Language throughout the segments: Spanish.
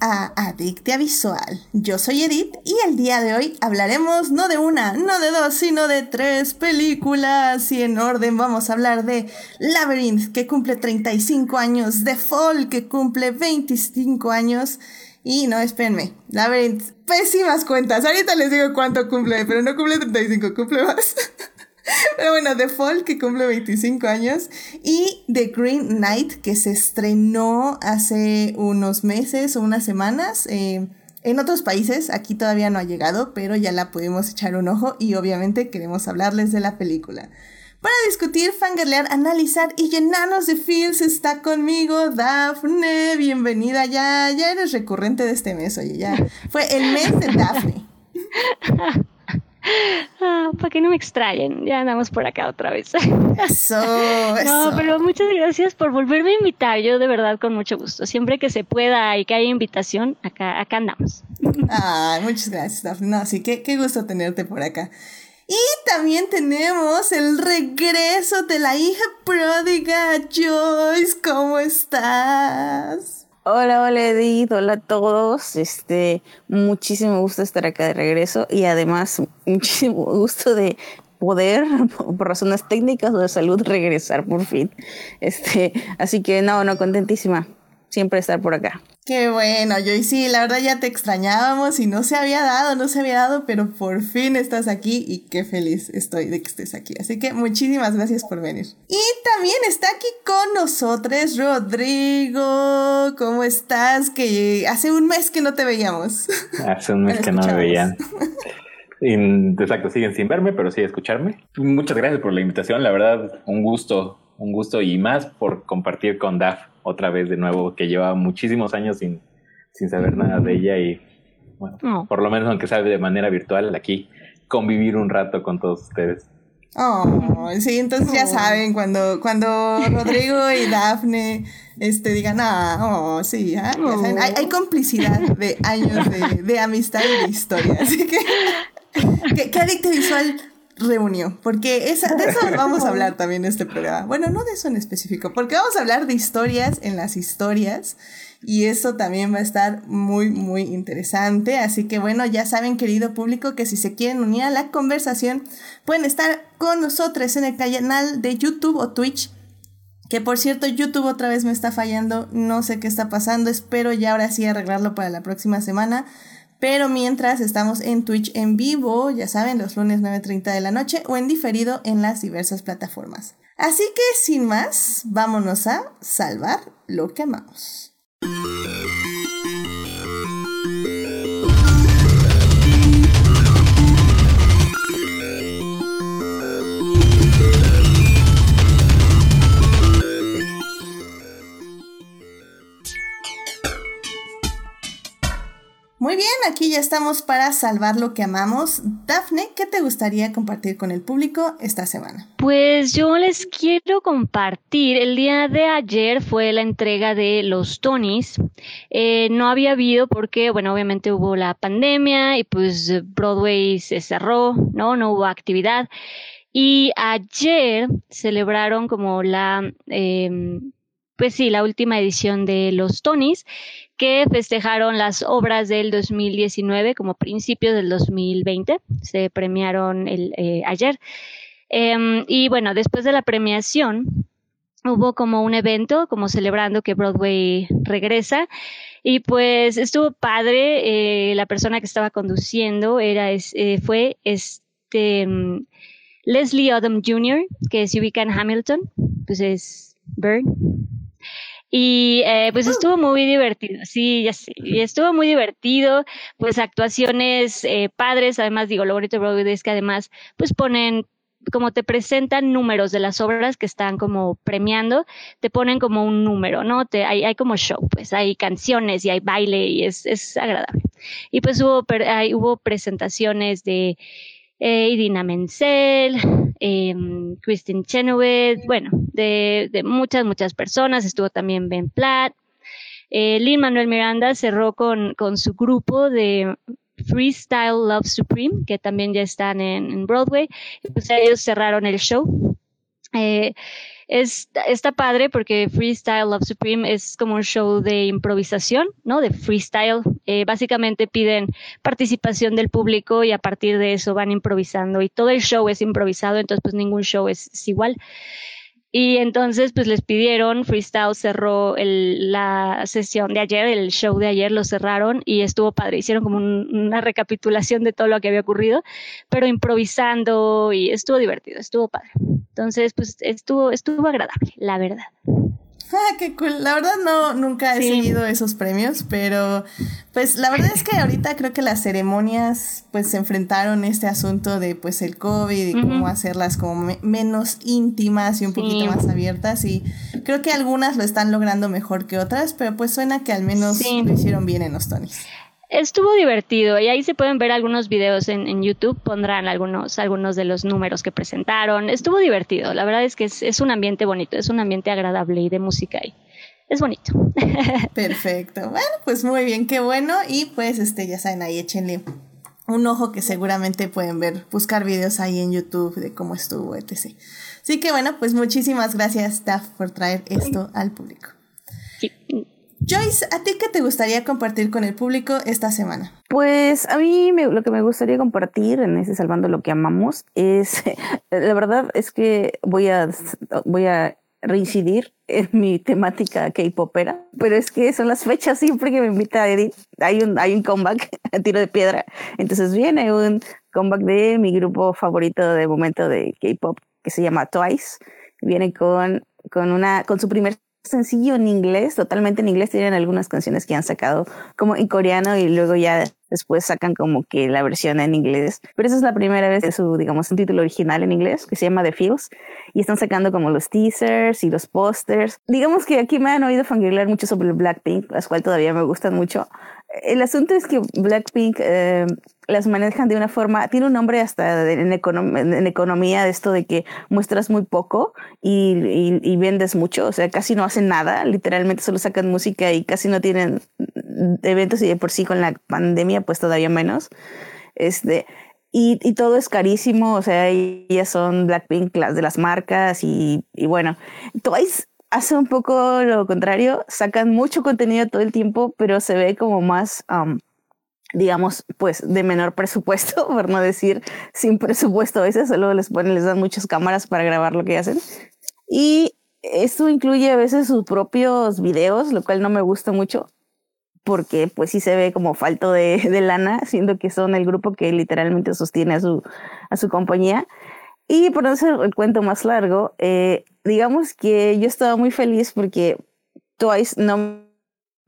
a Adictia Visual. Yo soy Edith y el día de hoy hablaremos no de una, no de dos, sino de tres películas. Y en orden vamos a hablar de Labyrinth, que cumple 35 años, The Fall, que cumple 25 años. Y no, espérenme, Labyrinth, pésimas cuentas. Ahorita les digo cuánto cumple, pero no cumple 35, cumple más. Pero bueno, The Fall, que cumple 25 años, y The Green Knight, que se estrenó hace unos meses o unas semanas. Eh, en otros países, aquí todavía no ha llegado, pero ya la pudimos echar un ojo y obviamente queremos hablarles de la película. Para discutir, fangirlear, analizar y llenarnos de feels está conmigo Daphne. Bienvenida, ya, ya eres recurrente de este mes, oye, ya. Fue el mes de Daphne. Ah, para que no me extrañen, ya andamos por acá otra vez. Eso, No, pero muchas gracias por volverme a invitar. Yo de verdad con mucho gusto. Siempre que se pueda y que haya invitación, acá, acá andamos. Ay, muchas gracias, Daphne. No, sí, qué, qué gusto tenerte por acá. Y también tenemos el regreso de la hija pródiga, Joyce. ¿Cómo estás? Hola, hola Edith, hola a todos. Este, muchísimo gusto estar acá de regreso y además muchísimo gusto de poder, por razones técnicas o de salud, regresar por fin. Este, así que no, no, contentísima siempre estar por acá. Qué bueno, yo y sí, la verdad ya te extrañábamos y no se había dado, no se había dado, pero por fin estás aquí y qué feliz estoy de que estés aquí. Así que muchísimas gracias por venir. Y también está aquí con nosotros Rodrigo. ¿Cómo estás? Que hace un mes que no te veíamos. Hace un mes que no me veían. Exacto, siguen sin verme, pero sí escucharme. Muchas gracias por la invitación, la verdad, un gusto, un gusto y más por compartir con Daf otra vez de nuevo, que lleva muchísimos años sin, sin saber nada de ella y, bueno, por lo menos aunque sea de manera virtual, aquí convivir un rato con todos ustedes. Oh, sí, entonces ya saben, cuando, cuando Rodrigo y Dafne este, digan, ah, oh, sí, ¿ah? hay, hay, complicidad de años de, de amistad y de historia. Así que, ¿qué, qué adicto visual reunió, porque esa, de eso vamos a hablar también en este programa. Bueno, no de eso en específico, porque vamos a hablar de historias en las historias y eso también va a estar muy, muy interesante. Así que bueno, ya saben, querido público, que si se quieren unir a la conversación, pueden estar con nosotros en el canal de YouTube o Twitch. Que por cierto, YouTube otra vez me está fallando, no sé qué está pasando, espero ya ahora sí arreglarlo para la próxima semana. Pero mientras estamos en Twitch en vivo, ya saben, los lunes 9.30 de la noche o en diferido en las diversas plataformas. Así que sin más, vámonos a salvar lo que amamos. Muy bien, aquí ya estamos para salvar lo que amamos. Dafne, ¿qué te gustaría compartir con el público esta semana? Pues yo les quiero compartir, el día de ayer fue la entrega de los Tonys. Eh, no había habido porque, bueno, obviamente hubo la pandemia y pues Broadway se cerró, ¿no? No hubo actividad. Y ayer celebraron como la... Eh, pues sí, la última edición de los Tonys, que festejaron las obras del 2019 como principios del 2020. Se premiaron el, eh, ayer. Em, y bueno, después de la premiación, hubo como un evento, como celebrando que Broadway regresa. Y pues estuvo padre. Eh, la persona que estaba conduciendo era, eh, fue este em, Leslie Odom Jr., que se ubica en Hamilton, pues es Byrne y eh, pues estuvo muy divertido, sí, ya sé, y estuvo muy divertido, pues actuaciones eh, padres, además digo, lo bonito de Broadway es que además pues ponen como te presentan números de las obras que están como premiando, te ponen como un número, ¿no? Te, hay, hay como show, pues hay canciones y hay baile y es, es agradable. Y pues hubo, hay, hubo presentaciones de eh, Idina Menzel, eh, Christine Chenoweth, bueno, de, muchas, muchas personas. Estuvo también Ben Platt. Eh, Lin Manuel Miranda cerró con, con su grupo de Freestyle Love Supreme, que también ya están en, en Broadway. Pues ellos cerraron el show. Eh, es, está padre porque Freestyle Love Supreme es como un show de improvisación, ¿no? De freestyle. Eh, básicamente piden participación del público y a partir de eso van improvisando y todo el show es improvisado, entonces pues ningún show es igual. Y entonces, pues les pidieron, Freestyle cerró la sesión de ayer, el show de ayer lo cerraron y estuvo padre. Hicieron como una recapitulación de todo lo que había ocurrido, pero improvisando y estuvo divertido, estuvo padre. Entonces, pues estuvo, estuvo agradable, la verdad. Ah, qué cool. La verdad no, nunca he seguido esos premios, pero pues la verdad es que ahorita creo que las ceremonias pues se enfrentaron este asunto de pues el COVID y cómo hacerlas como menos íntimas y un poquito más abiertas y creo que algunas lo están logrando mejor que otras, pero pues suena que al menos lo hicieron bien en los Tonys. Estuvo divertido y ahí se pueden ver algunos videos en, YouTube, pondrán algunos, algunos de los números que presentaron. Estuvo divertido, la verdad es que es, un ambiente bonito, es un ambiente agradable y de música y es bonito. Perfecto, bueno, pues muy bien, qué bueno y pues este ya saben, ahí échenle un ojo que seguramente pueden ver, buscar videos ahí en YouTube de cómo estuvo, etc. Así que bueno, pues muchísimas gracias, Taf, por traer esto al público. Sí. Joyce, ¿a ti qué te gustaría compartir con el público esta semana? Pues a mí lo que me gustaría compartir en ese Salvando lo que amamos es, la verdad es que voy a, voy a reincidir en mi temática K-popera, pero es que son las fechas siempre que me invita Edith, hay un, hay un comeback a tiro de piedra, entonces viene un comeback de mi grupo favorito de momento de K-pop que se llama Twice, viene con, con, una, con su primer sencillo en inglés, totalmente en inglés. Tienen algunas canciones que han sacado como en coreano y luego ya después sacan como que la versión en inglés. Pero esa es la primera vez de su, digamos, un título original en inglés que se llama The Feels y están sacando como los teasers y los posters. Digamos que aquí me han oído fangirlar mucho sobre Blackpink, las cuales todavía me gustan mucho. El asunto es que Blackpink eh, las manejan de una forma, tiene un nombre hasta en, economía de esto de que muestras muy poco y, vendes mucho, o sea, casi no hacen nada, literalmente solo sacan música y casi no tienen eventos y de por sí con la pandemia pues todavía menos. Este, y, todo es carísimo, o sea, ellas son Blackpink las de las marcas y, y bueno, Twice hace un poco lo contrario, sacan mucho contenido todo el tiempo, pero se ve como más digamos, pues de menor presupuesto, por no decir sin presupuesto a veces, solo les ponen, les dan muchas cámaras para grabar lo que hacen. Y esto incluye a veces sus propios videos, lo cual no me gusta mucho, porque pues sí se ve como falto de, de lana, siendo que son el grupo que literalmente sostiene a su, a su compañía. Y por no hacer el cuento más largo, eh, digamos que yo estaba muy feliz porque Twice no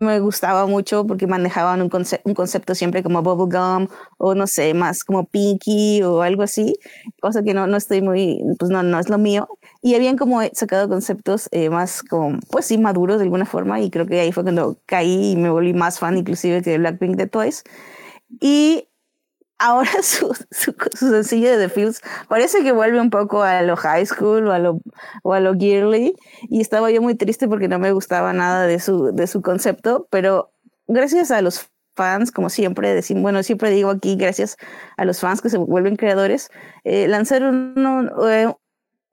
me gustaba mucho porque manejaban un, un concepto siempre como bubblegum o no sé, más como pinky o algo así, cosa que no, no estoy muy, pues no, no es lo mío. Y habían como sacado conceptos eh, más como, pues sí, maduros de alguna forma y creo que ahí fue cuando caí y me volví más fan inclusive que de Blackpink de Twice. Y ahora su, su, sencillo de The Fields parece que vuelve un poco a lo high school o a lo, o a lo girly y estaba yo muy triste porque no me gustaba nada de su, de su concepto, pero gracias a los fans, como siempre bueno, siempre digo aquí, gracias a los fans que se vuelven creadores, eh, lanzaron eh,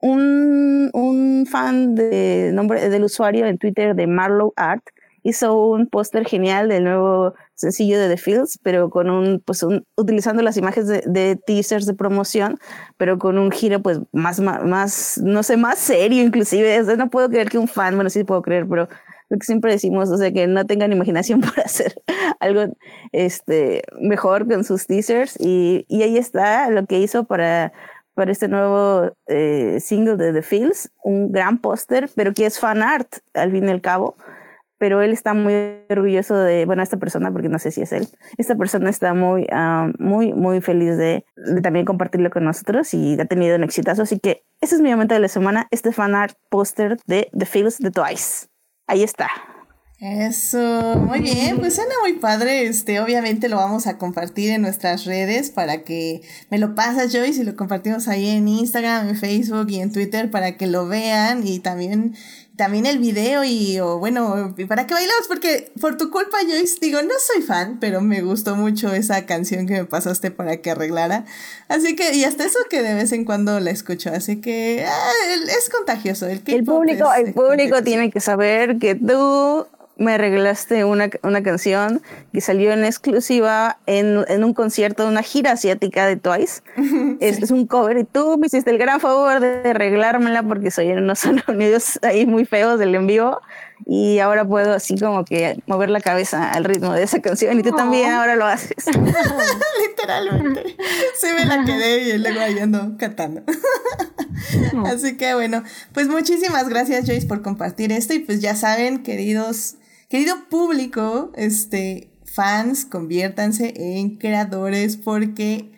un, un, fan de nombre del usuario en Twitter de Marlow Art, hizo un póster genial del nuevo sencillo de The Fields, pero con un, pues un, utilizando las imágenes de, teasers de promoción, pero con un giro pues más, más, no sé, más serio inclusive. no puedo creer que un fan, bueno, sí puedo creer, pero lo que siempre decimos, o sea, que no tengan imaginación para hacer algo este, mejor con sus teasers. Y, y ahí está lo que hizo para, para este nuevo eh, single de The Fields, un gran póster, pero que es fan art al fin y al cabo pero él está muy orgulloso de, bueno, esta persona, porque no sé si es él, esta persona está muy, ah, muy, muy feliz de, también compartirlo con nosotros y ha tenido un exitazo. Así que ese es mi momento de la semana, este fan art poster de The Feels de Twice. Ahí está. Eso, muy bien, pues suena muy padre, este, obviamente lo vamos a compartir en nuestras redes para que me lo pasas Joyce y lo compartimos ahí en Instagram, en Facebook y en Twitter para que lo vean y también también el video y, o bueno, para que bailamos, porque por tu culpa, Joyce, digo, no soy fan, pero me gustó mucho esa canción que me pasaste para que arreglara. Así que, y hasta eso que de vez en cuando la escucho, así que ah, es contagioso. El, el público, el público tiene que saber que tú me regalaste una, una, canción que salió en exclusiva en, en, un concierto de una gira asiática de Twice. es, es, un cover y tú me hiciste el gran favor de arreglármela porque soy en unos sonidos ahí muy feos del en vivo y ahora puedo así como que mover la cabeza al ritmo de esa canción y tú también ahora lo haces. Literalmente. Sí me la quedé y luego ahí ando cantando. Así que bueno, pues muchísimas gracias Joyce por compartir esto y pues ya saben, queridos Querido público, este, fans, conviértanse en creadores porque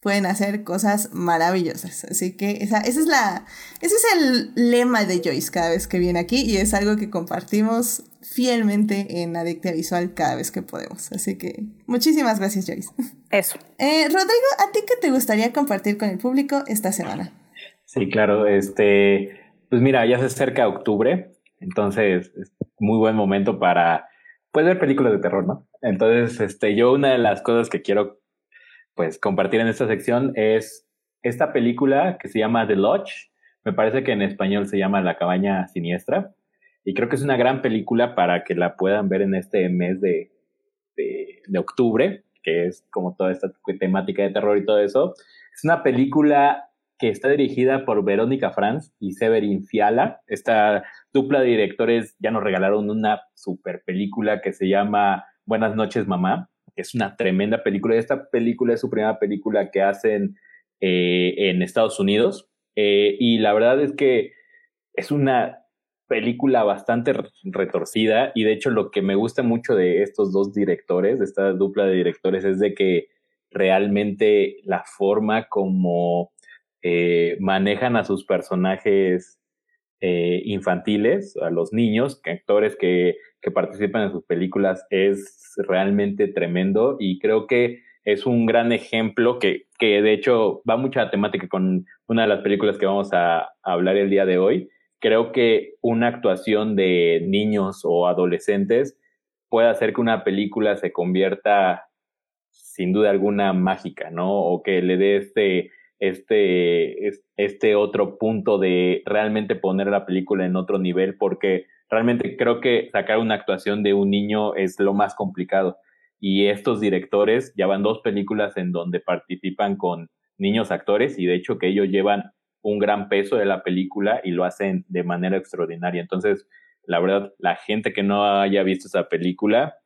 pueden hacer cosas maravillosas. Así que esa, esa es la, ese es el lema de Joyce cada vez que viene aquí y es algo que compartimos fielmente en Adictia Visual cada vez que podemos. Así que muchísimas gracias, Joyce. Eso. Eh, Rodrigo, ¿a ti qué te gustaría compartir con el público esta semana? Sí, claro. Este, pues mira, ya se acerca octubre entonces, es muy buen momento para, pues, ver películas de terror, ¿no? Entonces, este, yo una de las cosas que quiero, pues, compartir en esta sección es esta película que se llama The Lodge. Me parece que en español se llama La cabaña siniestra. Y creo que es una gran película para que la puedan ver en este mes de, de, de octubre, que es como toda esta temática de terror y todo eso. Es una película que está dirigida por Verónica Franz y Severin Fiala. Esta dupla de directores ya nos regalaron una super película que se llama Buenas noches, mamá, es una tremenda película. Esta película es su primera película que hacen eh, en Estados Unidos. Eh, y la verdad es que es una película bastante retorcida y de hecho lo que me gusta mucho de estos dos directores, de esta dupla de directores, es de que realmente la forma como eh, manejan a sus personajes eh, infantiles, a los niños, actores que, que participan en sus películas, es realmente tremendo y creo que es un gran ejemplo que, que de hecho va mucha temática con una de las películas que vamos a hablar el día de hoy. Creo que una actuación de niños o adolescentes puede hacer que una película se convierta sin duda alguna mágica, ¿no? O que le dé este, este, este otro punto de realmente poner la película en otro nivel, porque realmente creo que sacar una actuación de un niño es lo más complicado. Y estos directores ya van dos películas en donde participan con niños actores y de hecho que ellos llevan un gran peso de la película y lo hacen de manera extraordinaria. Entonces, la verdad, la gente que no haya visto esa película,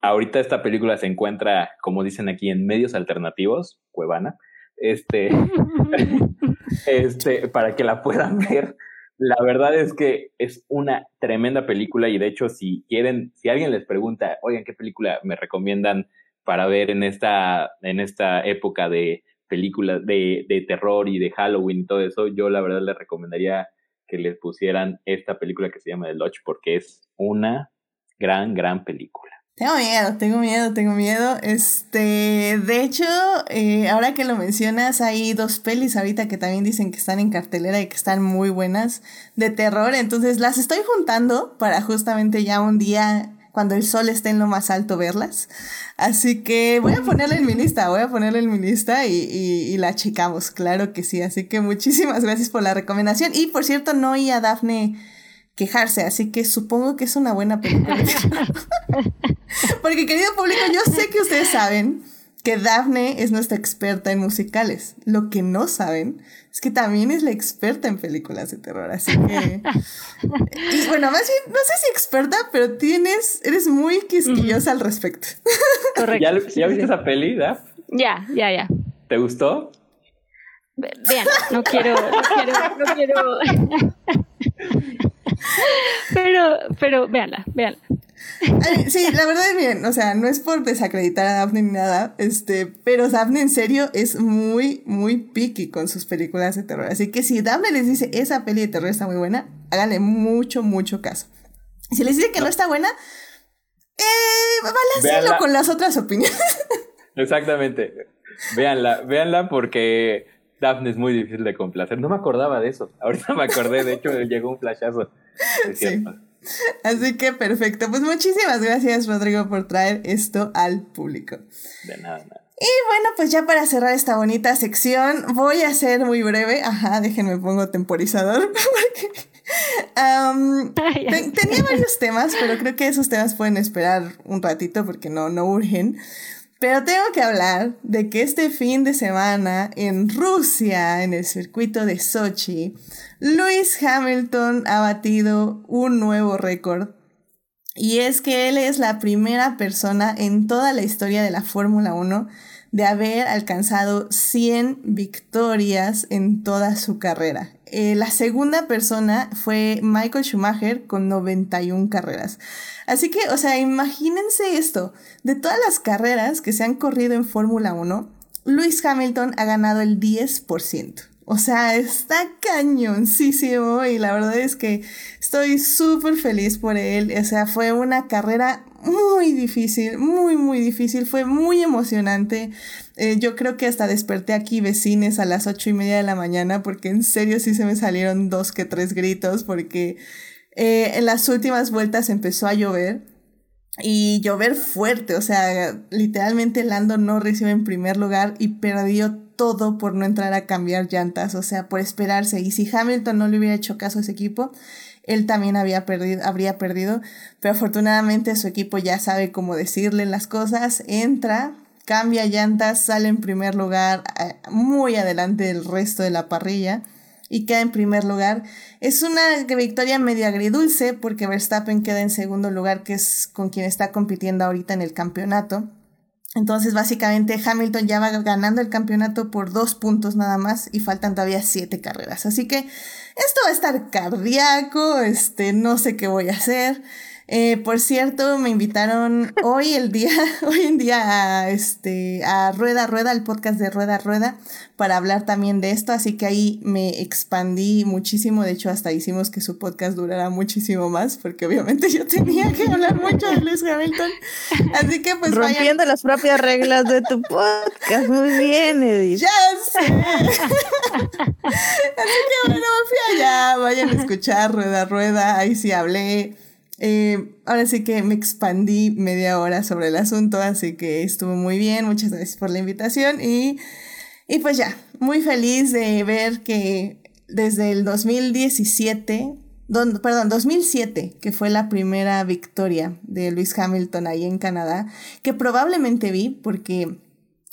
ahorita esta película se encuentra, como dicen aquí, en medios alternativos, Cuevana, este, este, para que la puedan ver. La verdad es que es una tremenda película y de hecho si quieren, si alguien les pregunta, oigan, ¿qué película me recomiendan para ver en esta, en esta época de películas de, de terror y de Halloween y todo eso? Yo la verdad les recomendaría que les pusieran esta película que se llama The Lodge porque es una gran, gran película. Tengo miedo, tengo miedo, tengo miedo. Este, de hecho, eh, ahora que lo mencionas, hay dos pelis ahorita que también dicen que están en cartelera y que están muy buenas de terror. Entonces las estoy juntando para justamente ya un día, cuando el sol esté en lo más alto, verlas. Así que voy a ponerle en mi lista, voy a ponerle en mi lista y, y, y la checamos, claro que sí. Así que muchísimas gracias por la recomendación. Y por cierto, no oí a Dafne quejarse, así que supongo que es una buena película. Porque querido público, yo sé que ustedes saben que Daphne es nuestra experta en musicales. Lo que no saben es que también es la experta en películas de terror, así que... Y bueno, más bien, no sé si experta, pero tienes, eres muy quisquillosa al respecto. Correcto. ¿Ya, viste esa peli, Daph? Ya, ya, ya. ¿Te gustó? Vean, no quiero, no quiero, no quiero... pero, pero, véanla, véanla. sí, la verdad es bien, o sea, no es por desacreditar a Daphne ni nada, este, pero Daphne en serio es muy, muy picky con sus películas de terror. Así que si Daphne les dice esa peli de terror está muy buena, háganle mucho, mucho caso. Si les dice que no, está buena, eh, vale con las otras opiniones. Exactamente. Véanla, véanla porque Daphne es muy difícil de complacer. No me acordaba de eso. Ahorita me acordé, de hecho, llegó un flashazo. Sí. Así que perfecto. Pues muchísimas gracias, Rodrigo, por traer esto al público. De nada, nada. Y bueno, pues ya para cerrar esta bonita sección, voy a ser muy breve. Ajá, déjenme pongo temporizador. tenía varios temas, pero creo que esos temas pueden esperar un ratito porque no, no urgen. Pero tengo que hablar de que este fin de semana en Rusia, en el circuito de Sochi, Lewis Hamilton ha batido un nuevo récord. Y es que él es la primera persona en toda la historia de la Fórmula 1 de haber alcanzado 100 victorias en toda su carrera. Eh, la segunda persona fue Michael Schumacher con 91 carreras. Así que, o sea, imagínense esto. De todas las carreras que se han corrido en Fórmula 1, Lewis Hamilton ha ganado el 10%. O sea, está cañoncísimo y la verdad es que estoy súper feliz por él. O sea, fue una carrera muy difícil, muy, muy difícil. Fue muy emocionante. Eh, yo creo que hasta desperté aquí vecines a las ocho y media de la mañana porque en serio sí se me salieron dos que tres gritos porque eh, en las últimas vueltas empezó a llover y llover fuerte. O sea, literalmente Lando no recibe en primer lugar y perdió todo por no entrar a cambiar llantas, o sea, por esperarse. Y si Hamilton no le hubiera hecho caso a ese equipo, él también había perdido, habría perdido. Pero afortunadamente su equipo ya sabe cómo decirle las cosas, entra, cambia llantas, sale en primer lugar, eh, muy adelante del resto de la parrilla y queda en primer lugar. Es una victoria medio agridulce porque Verstappen queda en segundo lugar, que es con quien está compitiendo ahorita en el campeonato. Entonces, básicamente, Hamilton ya va ganando el campeonato por dos puntos nada más y faltan todavía siete carreras. Así que esto va a estar cardíaco, este, no sé qué voy a hacer. Eh, por cierto, me invitaron hoy el día, hoy en día a este, a Rueda Rueda, el podcast de Rueda Rueda, para hablar también de esto, así que ahí me expandí muchísimo, de hecho hasta hicimos que su podcast durara muchísimo más, porque obviamente yo tenía que hablar mucho de Luis Hamilton, así que pues Rompiendo las propias reglas de tu podcast, muy bien Edith. Ya sé. así que bueno, fui allá, vayan a escuchar Rueda Rueda, ahí sí hablé eh, ahora sí que me expandí media hora sobre el asunto, así que estuvo muy bien. Muchas gracias por la invitación y, y pues ya, muy feliz de ver que desde el 2017, perdón, 2007, que fue la primera victoria de Luis Hamilton ahí en Canadá, que probablemente vi porque,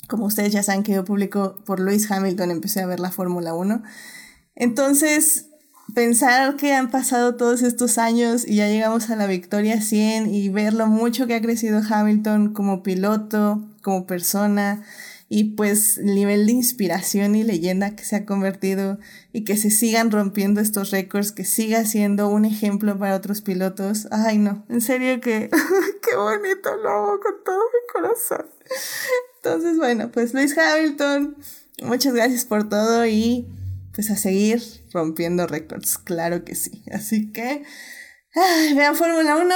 como ustedes ya saben que yo publico por Luis Hamilton, empecé a ver la Fórmula 1. Entonces, pensar que han pasado todos estos años y ya llegamos a la victoria 100 y ver lo mucho que ha crecido Hamilton como piloto, como persona y pues el nivel de inspiración y leyenda que se ha convertido y que se sigan rompiendo estos récords, que siga siendo un ejemplo para otros pilotos. Ay no, en serio que qué bonito lo hago con todo mi corazón. Entonces bueno, pues Luis Hamilton, muchas gracias por todo y pues a seguir rompiendo récords, claro que sí. Así que, vean Fórmula 1,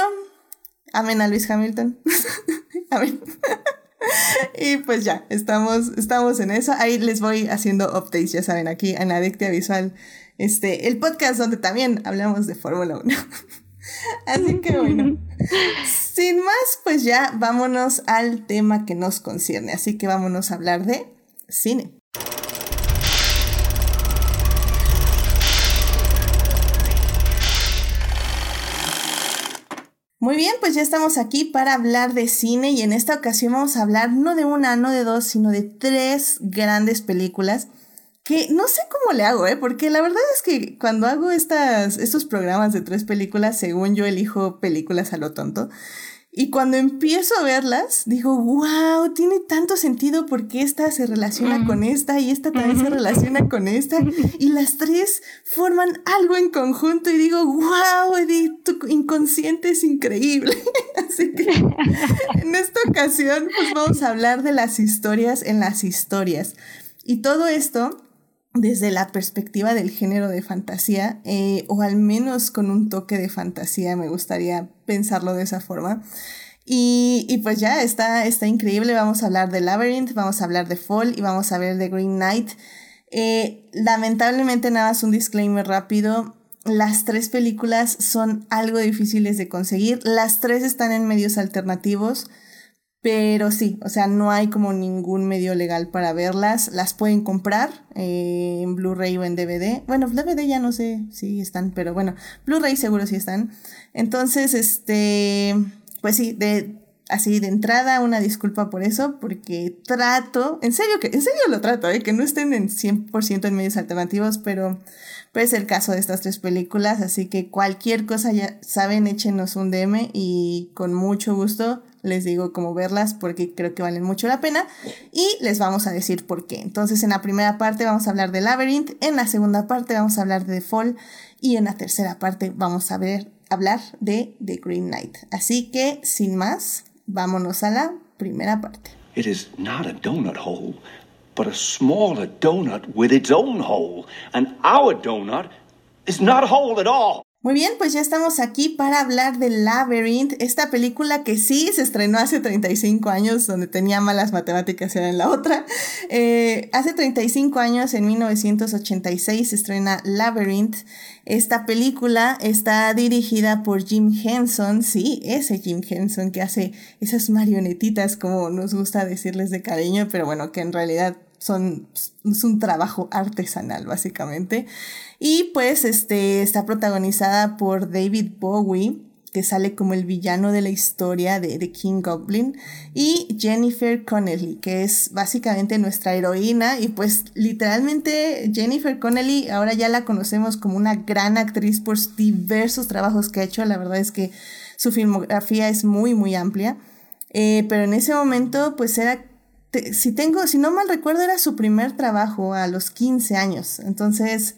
amen a Luis Hamilton, amén. y pues ya, estamos, estamos en eso. Ahí les voy haciendo updates, ya saben, aquí en Adictia Visual, este, el podcast donde también hablamos de Fórmula 1. Así que bueno, sin más, pues ya vámonos al tema que nos concierne. Así que vámonos a hablar de cine. Muy bien, pues ya estamos aquí para hablar de cine y en esta ocasión vamos a hablar no de una, no de dos, sino de tres grandes películas que no sé cómo le hago, ¿eh? Porque la verdad es que cuando hago estas, estos programas de tres películas, según yo elijo películas a lo tonto, y cuando empiezo a verlas, digo, wow, tiene tanto sentido porque esta se relaciona con esta y esta también se relaciona con esta. Y las tres forman algo en conjunto y digo, wow, Edith, tu inconsciente es increíble. Así que en esta ocasión, pues vamos a hablar de las historias en las historias. Y todo esto desde la perspectiva del género de fantasía, eh, o al menos con un toque de fantasía, me gustaría pensarlo de esa forma. Y, y, pues ya, está, está increíble, vamos a hablar de Labyrinth, vamos a hablar de Fall y vamos a ver de Green Knight. Eh, lamentablemente, nada más un disclaimer rápido. Las tres películas son algo difíciles de conseguir. Las tres están en medios alternativos. Pero sí, o sea, no hay como ningún medio legal para verlas. Las pueden comprar eh, en Blu-ray o en DVD. Bueno, DVD ya no sé si están, pero bueno, Blu-ray seguro sí están. Entonces, este, pues sí, de así de entrada una disculpa por eso, porque trato, en serio que, en serio lo trato, ¿eh? que no estén en 100% en medios alternativos, pero pues el caso de estas tres películas, así que cualquier cosa ya saben, échenos un DM y con mucho gusto les digo cómo verlas porque creo que valen mucho la pena y les vamos a decir por qué. Entonces en la primera parte vamos a hablar de Labyrinth, en la segunda parte vamos a hablar de The Fall y en la tercera parte vamos a ver, hablar de The Green Knight. Así que sin más, vámonos a la primera parte. It is not a donut hole, but a smaller donut with its own hole. And our donut is not a hole at all. Muy bien, pues ya estamos aquí para hablar de Labyrinth, esta película que sí se estrenó hace 35 años, donde tenía malas matemáticas era en la otra. Eh, hace 35 años, en 1986, se estrena Labyrinth. Esta película está dirigida por Jim Henson, sí, ese Jim Henson que hace esas marionetitas, como nos gusta decirles de cariño, pero bueno, que en realidad son, es un trabajo artesanal, básicamente. Y pues este, está protagonizada por David Bowie, que sale como el villano de la historia de, The King Goblin, y Jennifer Connelly, que es básicamente nuestra heroína, y pues literalmente Jennifer Connelly ahora ya la conocemos como una gran actriz por diversos trabajos que ha hecho, la verdad es que su filmografía es muy, muy amplia, eh, pero en ese momento pues era si tengo, si no mal recuerdo, era su primer trabajo a los 15 años. Entonces,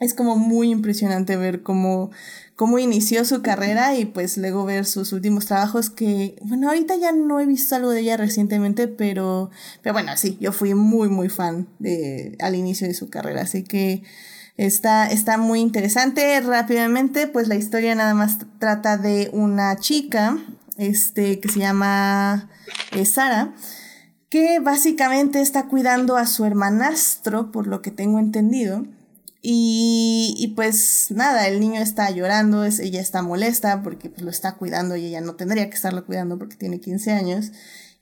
es como muy impresionante ver cómo, cómo inició su carrera y pues luego ver sus últimos trabajos que, bueno, ahorita ya no he visto algo de ella recientemente, pero, pero bueno, sí, yo fui muy, muy fan de, al inicio de su carrera. Así que está, está muy interesante. Rápidamente, pues la historia nada más trata de una chica, este, que se llama eh, Sara que básicamente está cuidando a su hermanastro, por lo que tengo entendido. Y, pues nada, el niño está llorando, ella está molesta porque pues, lo está cuidando y ella no tendría que estarlo cuidando porque tiene 15 años.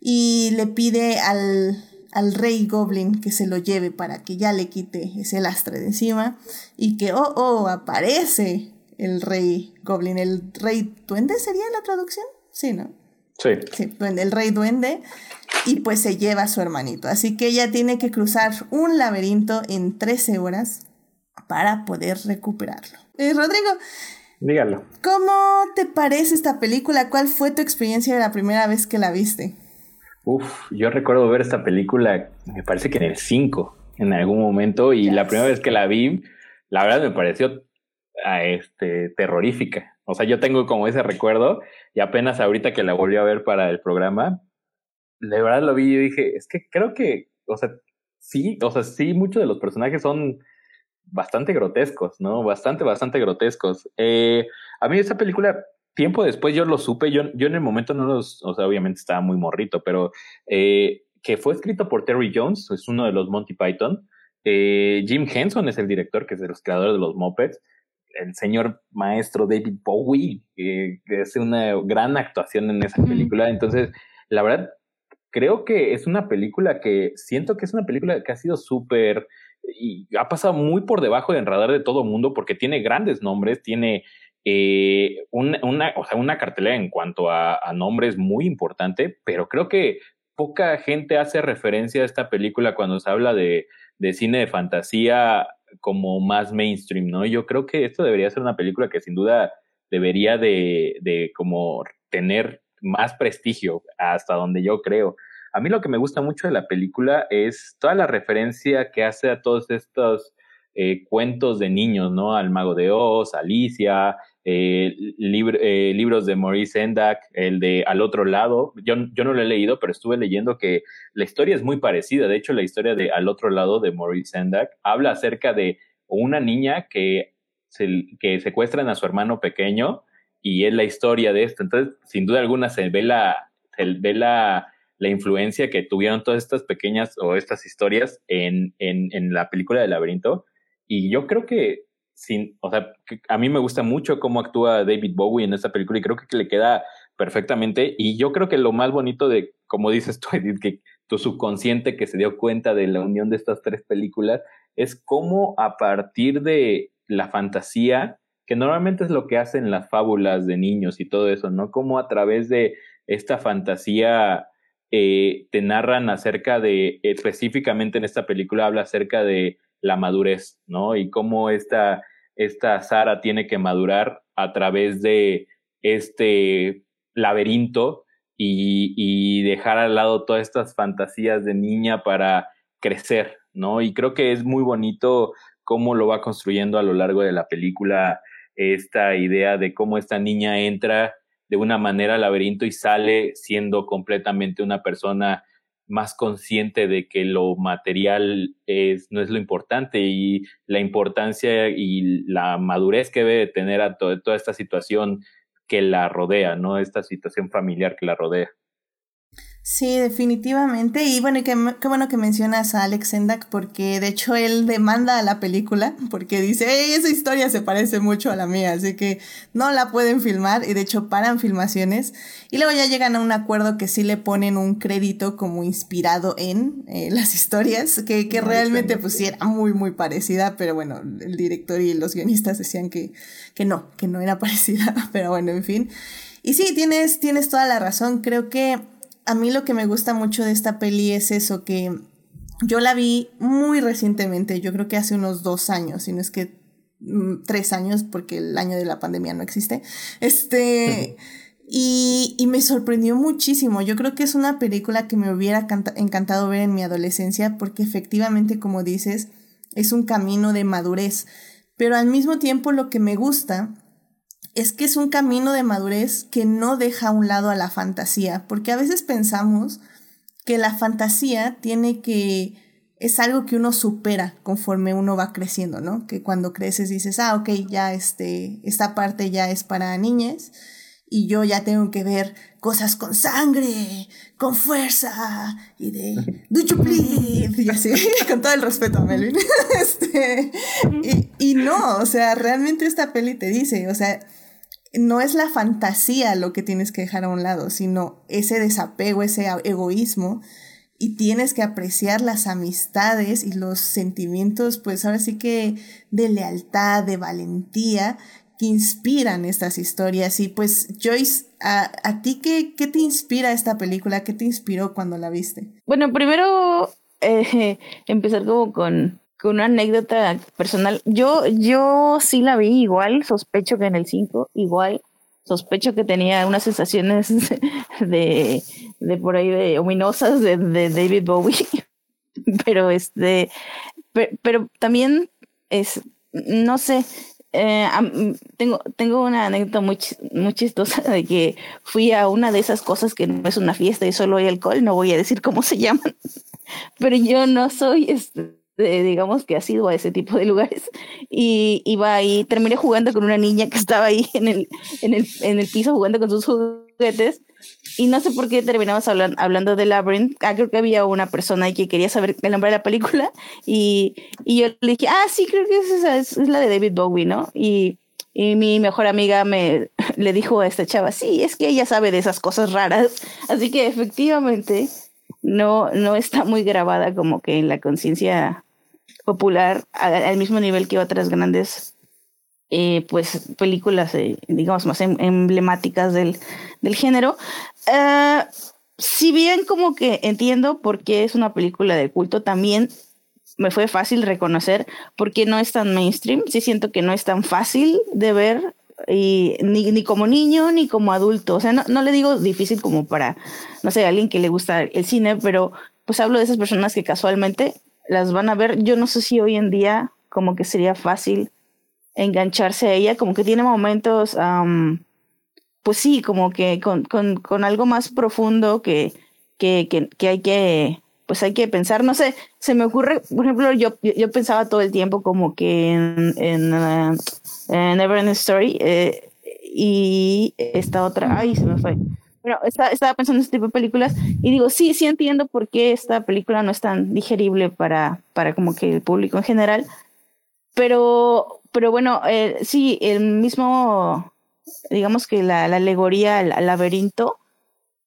Y le pide al, al rey Goblin que se lo lleve para que ya le quite ese lastre de encima. Y que, oh, oh, aparece el rey Goblin, el rey duende sería la traducción. Sí, ¿no? Sí. Sí, el rey duende y pues se lleva a su hermanito. Así que ella tiene que cruzar un laberinto en 13 horas para poder recuperarlo. Eh, Rodrigo, dígalo. ¿Cómo te parece esta película? ¿Cuál fue tu experiencia de la primera vez que la viste? Uf, yo recuerdo ver esta película, me parece que en el 5, en algún momento, y la primera vez que la vi, la verdad me pareció ah, este, terrorífica. O sea, yo tengo como ese recuerdo y apenas ahorita que la volví a ver para el programa, de verdad lo vi y dije, es que creo que, o sea, sí, o sea, sí, muchos de los personajes son bastante grotescos, ¿no? Bastante, bastante grotescos. Eh, a mí esa película, tiempo después yo lo supe, yo, yo en el momento no los, o sea, obviamente estaba muy morrito, pero eh, que fue escrito por Terry Jones, es uno de los Monty Python. Eh, Jim Henson es el director, que es de los creadores de los Muppets. El señor maestro David Bowie, que hace una gran actuación en esa película. Entonces, la verdad, creo que es una película que siento que es una película que ha sido súper y ha pasado muy por debajo del radar de todo el mundo porque tiene grandes nombres, tiene eh, una, una, o sea, una cartelera en cuanto a, a, nombres muy importante, pero creo que poca gente hace referencia a esta película cuando se habla de, de cine de fantasía como más mainstream, ¿no? Yo creo que esto debería ser una película que sin duda debería de, de como tener más prestigio hasta donde yo creo. A mí lo que me gusta mucho de la película es toda la referencia que hace a todos estos eh, cuentos de niños, ¿no? Al Mago de Oz, Alicia, eh, eh, libros de Maurice Sendak, el de Al otro lado. Yo, yo no lo he leído, pero estuve leyendo que la historia es muy parecida. De hecho, la historia de Al otro lado de Maurice Sendak habla acerca de una niña que, se, que secuestran a su hermano pequeño y es la historia de esto. Entonces, sin duda alguna se ve la, se ve la la influencia que tuvieron todas estas pequeñas o estas historias en, en, en la película de laberinto. Y yo creo que sin, o sea, a mí me gusta mucho cómo actúa David Bowie en esta película y creo que le queda perfectamente. Y yo creo que lo más bonito de, como dices tú, Edith, que tu subconsciente que se dio cuenta de la unión de estas tres películas, es cómo a partir de la fantasía, que normalmente es lo que hacen las fábulas de niños y todo eso, ¿no? Cómo a través de esta fantasía eh, te narran acerca de, específicamente en esta película habla acerca de la madurez, ¿no? Y cómo esta, esta Sara tiene que madurar a través de este laberinto y, y dejar al lado todas estas fantasías de niña para crecer, ¿no? Y creo que es muy bonito cómo lo va construyendo a lo largo de la película esta idea de cómo esta niña entra de una manera al laberinto y sale siendo completamente una persona más consciente de que lo material es, no es lo importante y la importancia y la madurez que debe tener a toda esta situación que la rodea, ¿no? Esta situación familiar que la rodea. Sí, definitivamente. Y bueno, qué, qué bueno que mencionas a Alex Sendak porque de hecho él demanda a la película porque dice, hey, esa historia se parece mucho a la mía, así que no la pueden filmar y de hecho paran filmaciones y luego ya llegan a un acuerdo que sí le ponen un crédito como inspirado en eh, las historias, que, que realmente pues sí era muy, muy parecida, pero bueno, el director y los guionistas decían que, que no, que no era parecida, pero bueno, en fin. Y sí, tienes, tienes toda la razón, creo que a mí lo que me gusta mucho de esta peli es eso, que yo la vi muy recientemente, yo creo que hace unos dos años, si no es que mm, tres años, porque el año de la pandemia no existe. Este. Y, y, me sorprendió muchísimo. Yo creo que es una película que me hubiera encantado ver en mi adolescencia porque efectivamente, como dices, es un camino de madurez. Pero al mismo tiempo lo que me gusta es que es un camino de madurez que no deja a un lado a la fantasía, porque a veces pensamos que la fantasía tiene que es algo que uno supera conforme uno va creciendo, ¿no? Que cuando creces dices, ah, ok, ya este, esta parte ya es para niñas y yo ya tengo que ver cosas con sangre, con fuerza y de y así, con todo el respeto a Melvin. este, y, y no, o sea, realmente esta peli te dice, o sea, no es la fantasía lo que tienes que dejar a un lado, sino ese desapego, ese egoísmo. Y tienes que apreciar las amistades y los sentimientos, pues ahora sí que de lealtad, de valentía, que inspiran estas historias. Y pues, Joyce, ¿a, ti qué, qué, te inspira esta película? ¿Qué te inspiró cuando la viste? Bueno, primero eh, empezar como con una anécdota personal. Yo, yo sí la vi igual, sospecho que en el 5, igual, sospecho que tenía unas sensaciones de, de por ahí de ominosas de, de David Bowie. Pero este, pero, también es, no sé, eh, tengo, tengo una anécdota muy, muy chistosa de que fui a una de esas cosas que no es una fiesta y solo hay alcohol, no voy a decir cómo se llaman, pero yo no soy este, digamos que ha sido a ese tipo de lugares y iba ahí, terminé jugando con una niña que estaba ahí en el, en el, en el piso jugando con sus juguetes y no sé por qué terminamos hablando, hablando de Labyrinth. Ah, creo que había una persona ahí que quería saber el nombre de la película y, y yo le dije, ah, sí, creo que es, esa, es, la de David Bowie, ¿no? Y, y mi mejor amiga me le dijo a esta chava, sí, es que ella sabe de esas cosas raras. Así que efectivamente no, no está muy grabada como que en la conciencia popular al mismo nivel que otras grandes eh, pues películas eh, digamos más em, emblemáticas del, del género. Uh, si bien como que entiendo por qué es una película de culto también me fue fácil reconocer porque no es tan mainstream. Sí siento que no es tan fácil de ver ni, ni como niño ni como adulto. O sea no, no le digo difícil como para no sé alguien que le gusta el cine pero pues hablo de esas personas que casualmente las van a ver. Yo no sé si hoy en día como que sería fácil engancharse a ella, como que tiene momentos, pues sí, como que con, con, con algo más profundo que, que, que, hay que, pues hay que pensar, no sé, se me ocurre, por ejemplo, yo, yo, pensaba todo el tiempo como que en, en, uh, Story eh, y esta otra, ay, se me fue, bueno, estaba pensando en este tipo de películas y digo, sí, sí entiendo por qué esta película no es tan digerible para, para como que el público en general, pero, pero bueno, eh, sí, el mismo, digamos que la, alegoría al, laberinto,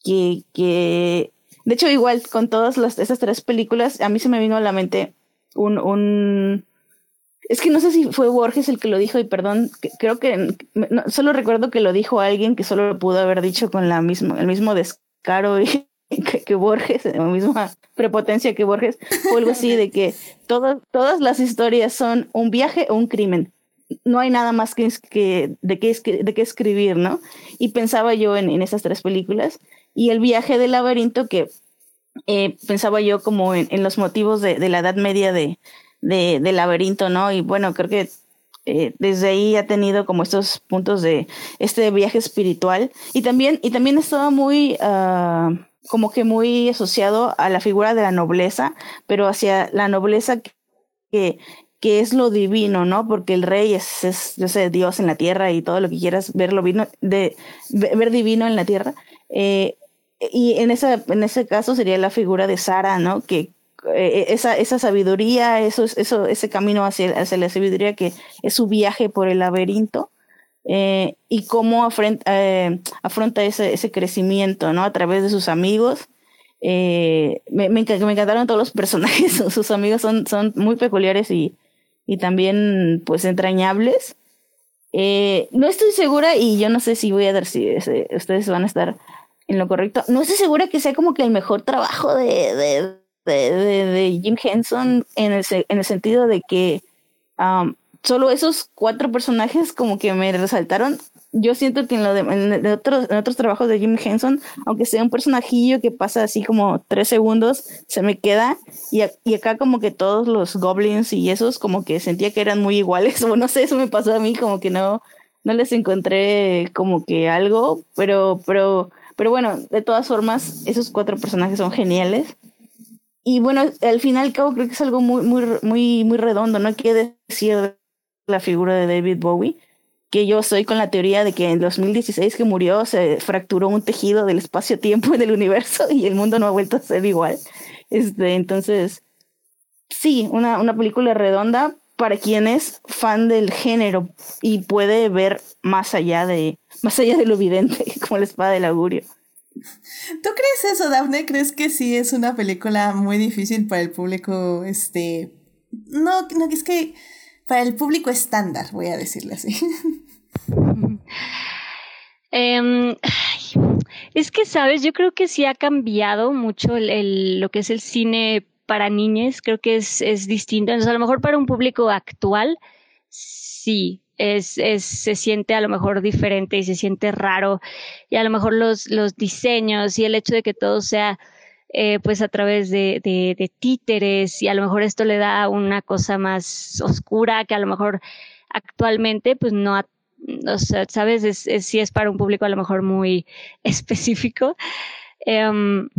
que, que, de hecho igual con todas las, esas tres películas, a mí se me vino a la mente un es que no sé si fue Borges el que lo dijo y perdón, creo que solo recuerdo que lo dijo alguien que solo lo pudo haber dicho con la misma, el mismo descaro y, que, Borges, la misma prepotencia que Borges, o algo así de que todas, todas las historias son un viaje o un crimen. No hay nada más que, que, de, qué, de qué escribir, ¿no? Y pensaba yo en, esas tres películas. Y el viaje del laberinto, que eh, pensaba yo como en, los motivos de, la Edad Media de, de, laberinto, ¿no? Y bueno, creo que eh, desde ahí ha tenido como estos puntos de este viaje espiritual y también, y también estaba muy, uh, como que muy asociado a la figura de la nobleza, pero hacia la nobleza que, que es lo divino, ¿no? Porque el rey es, es, yo sé, Dios en la tierra y todo lo que quieras ver, lo vino, de, ver divino en la tierra. Eh, y en, esa, en ese caso sería la figura de Sara, ¿no? Que, esa, esa sabiduría, eso, eso, ese camino hacia, hacia la sabiduría que es su viaje por el laberinto. Eh, y cómo afrenta, eh, afronta ese, ese, crecimiento, ¿no? A través de sus amigos. me, me, me, encantaron todos los personajes, sus amigos son, son muy peculiares y, y también, pues, entrañables. no estoy segura y yo no sé si voy a dar si ustedes van a estar en lo correcto. No estoy segura que sea como que el mejor trabajo de, de, Jim Henson en el, en el sentido de que um, solo esos cuatro personajes como que me resaltaron. Yo siento que en, lo de, otros, en otros trabajos de Jim Henson, aunque sea un personajillo que pasa así como tres segundos, se me queda. Y, y acá como que todos los goblins y esos como que sentía que eran muy iguales. O no sé, eso me pasó a mí, como que no, no les encontré como que algo. Pero, pero, pero bueno, de todas formas, esos cuatro personajes son geniales. Y bueno, al final cabo creo que es algo muy, muy, muy, muy redondo, ¿no? que decir la figura de David Bowie, que yo soy con la teoría de que en 2016 que murió se fracturó un tejido del espacio-tiempo en el universo y el mundo no ha vuelto a ser igual. Este, entonces, sí, una, una película redonda para quien es fan del género y puede ver más allá de, más allá de lo evidente, como la espada del augurio. ¿Tú crees eso, Daphne? ¿Crees que sí es una película muy difícil para el público, este... No, no, es que para el público estándar, voy a decirle así. Em, es que, sabes, yo creo que sí ha cambiado mucho el, lo que es el cine para niñas, creo que es, es distinto. Entonces, a lo mejor para un público actual, sí, es, se siente a lo mejor diferente y se siente raro. Y a lo mejor los, los diseños y el hecho de que todo sea eh, pues a través de, de, de, títeres y a lo mejor esto le da una cosa más oscura que a lo mejor actualmente pues no o sea, sabes es, es, si es para un público a lo mejor muy específico. Um,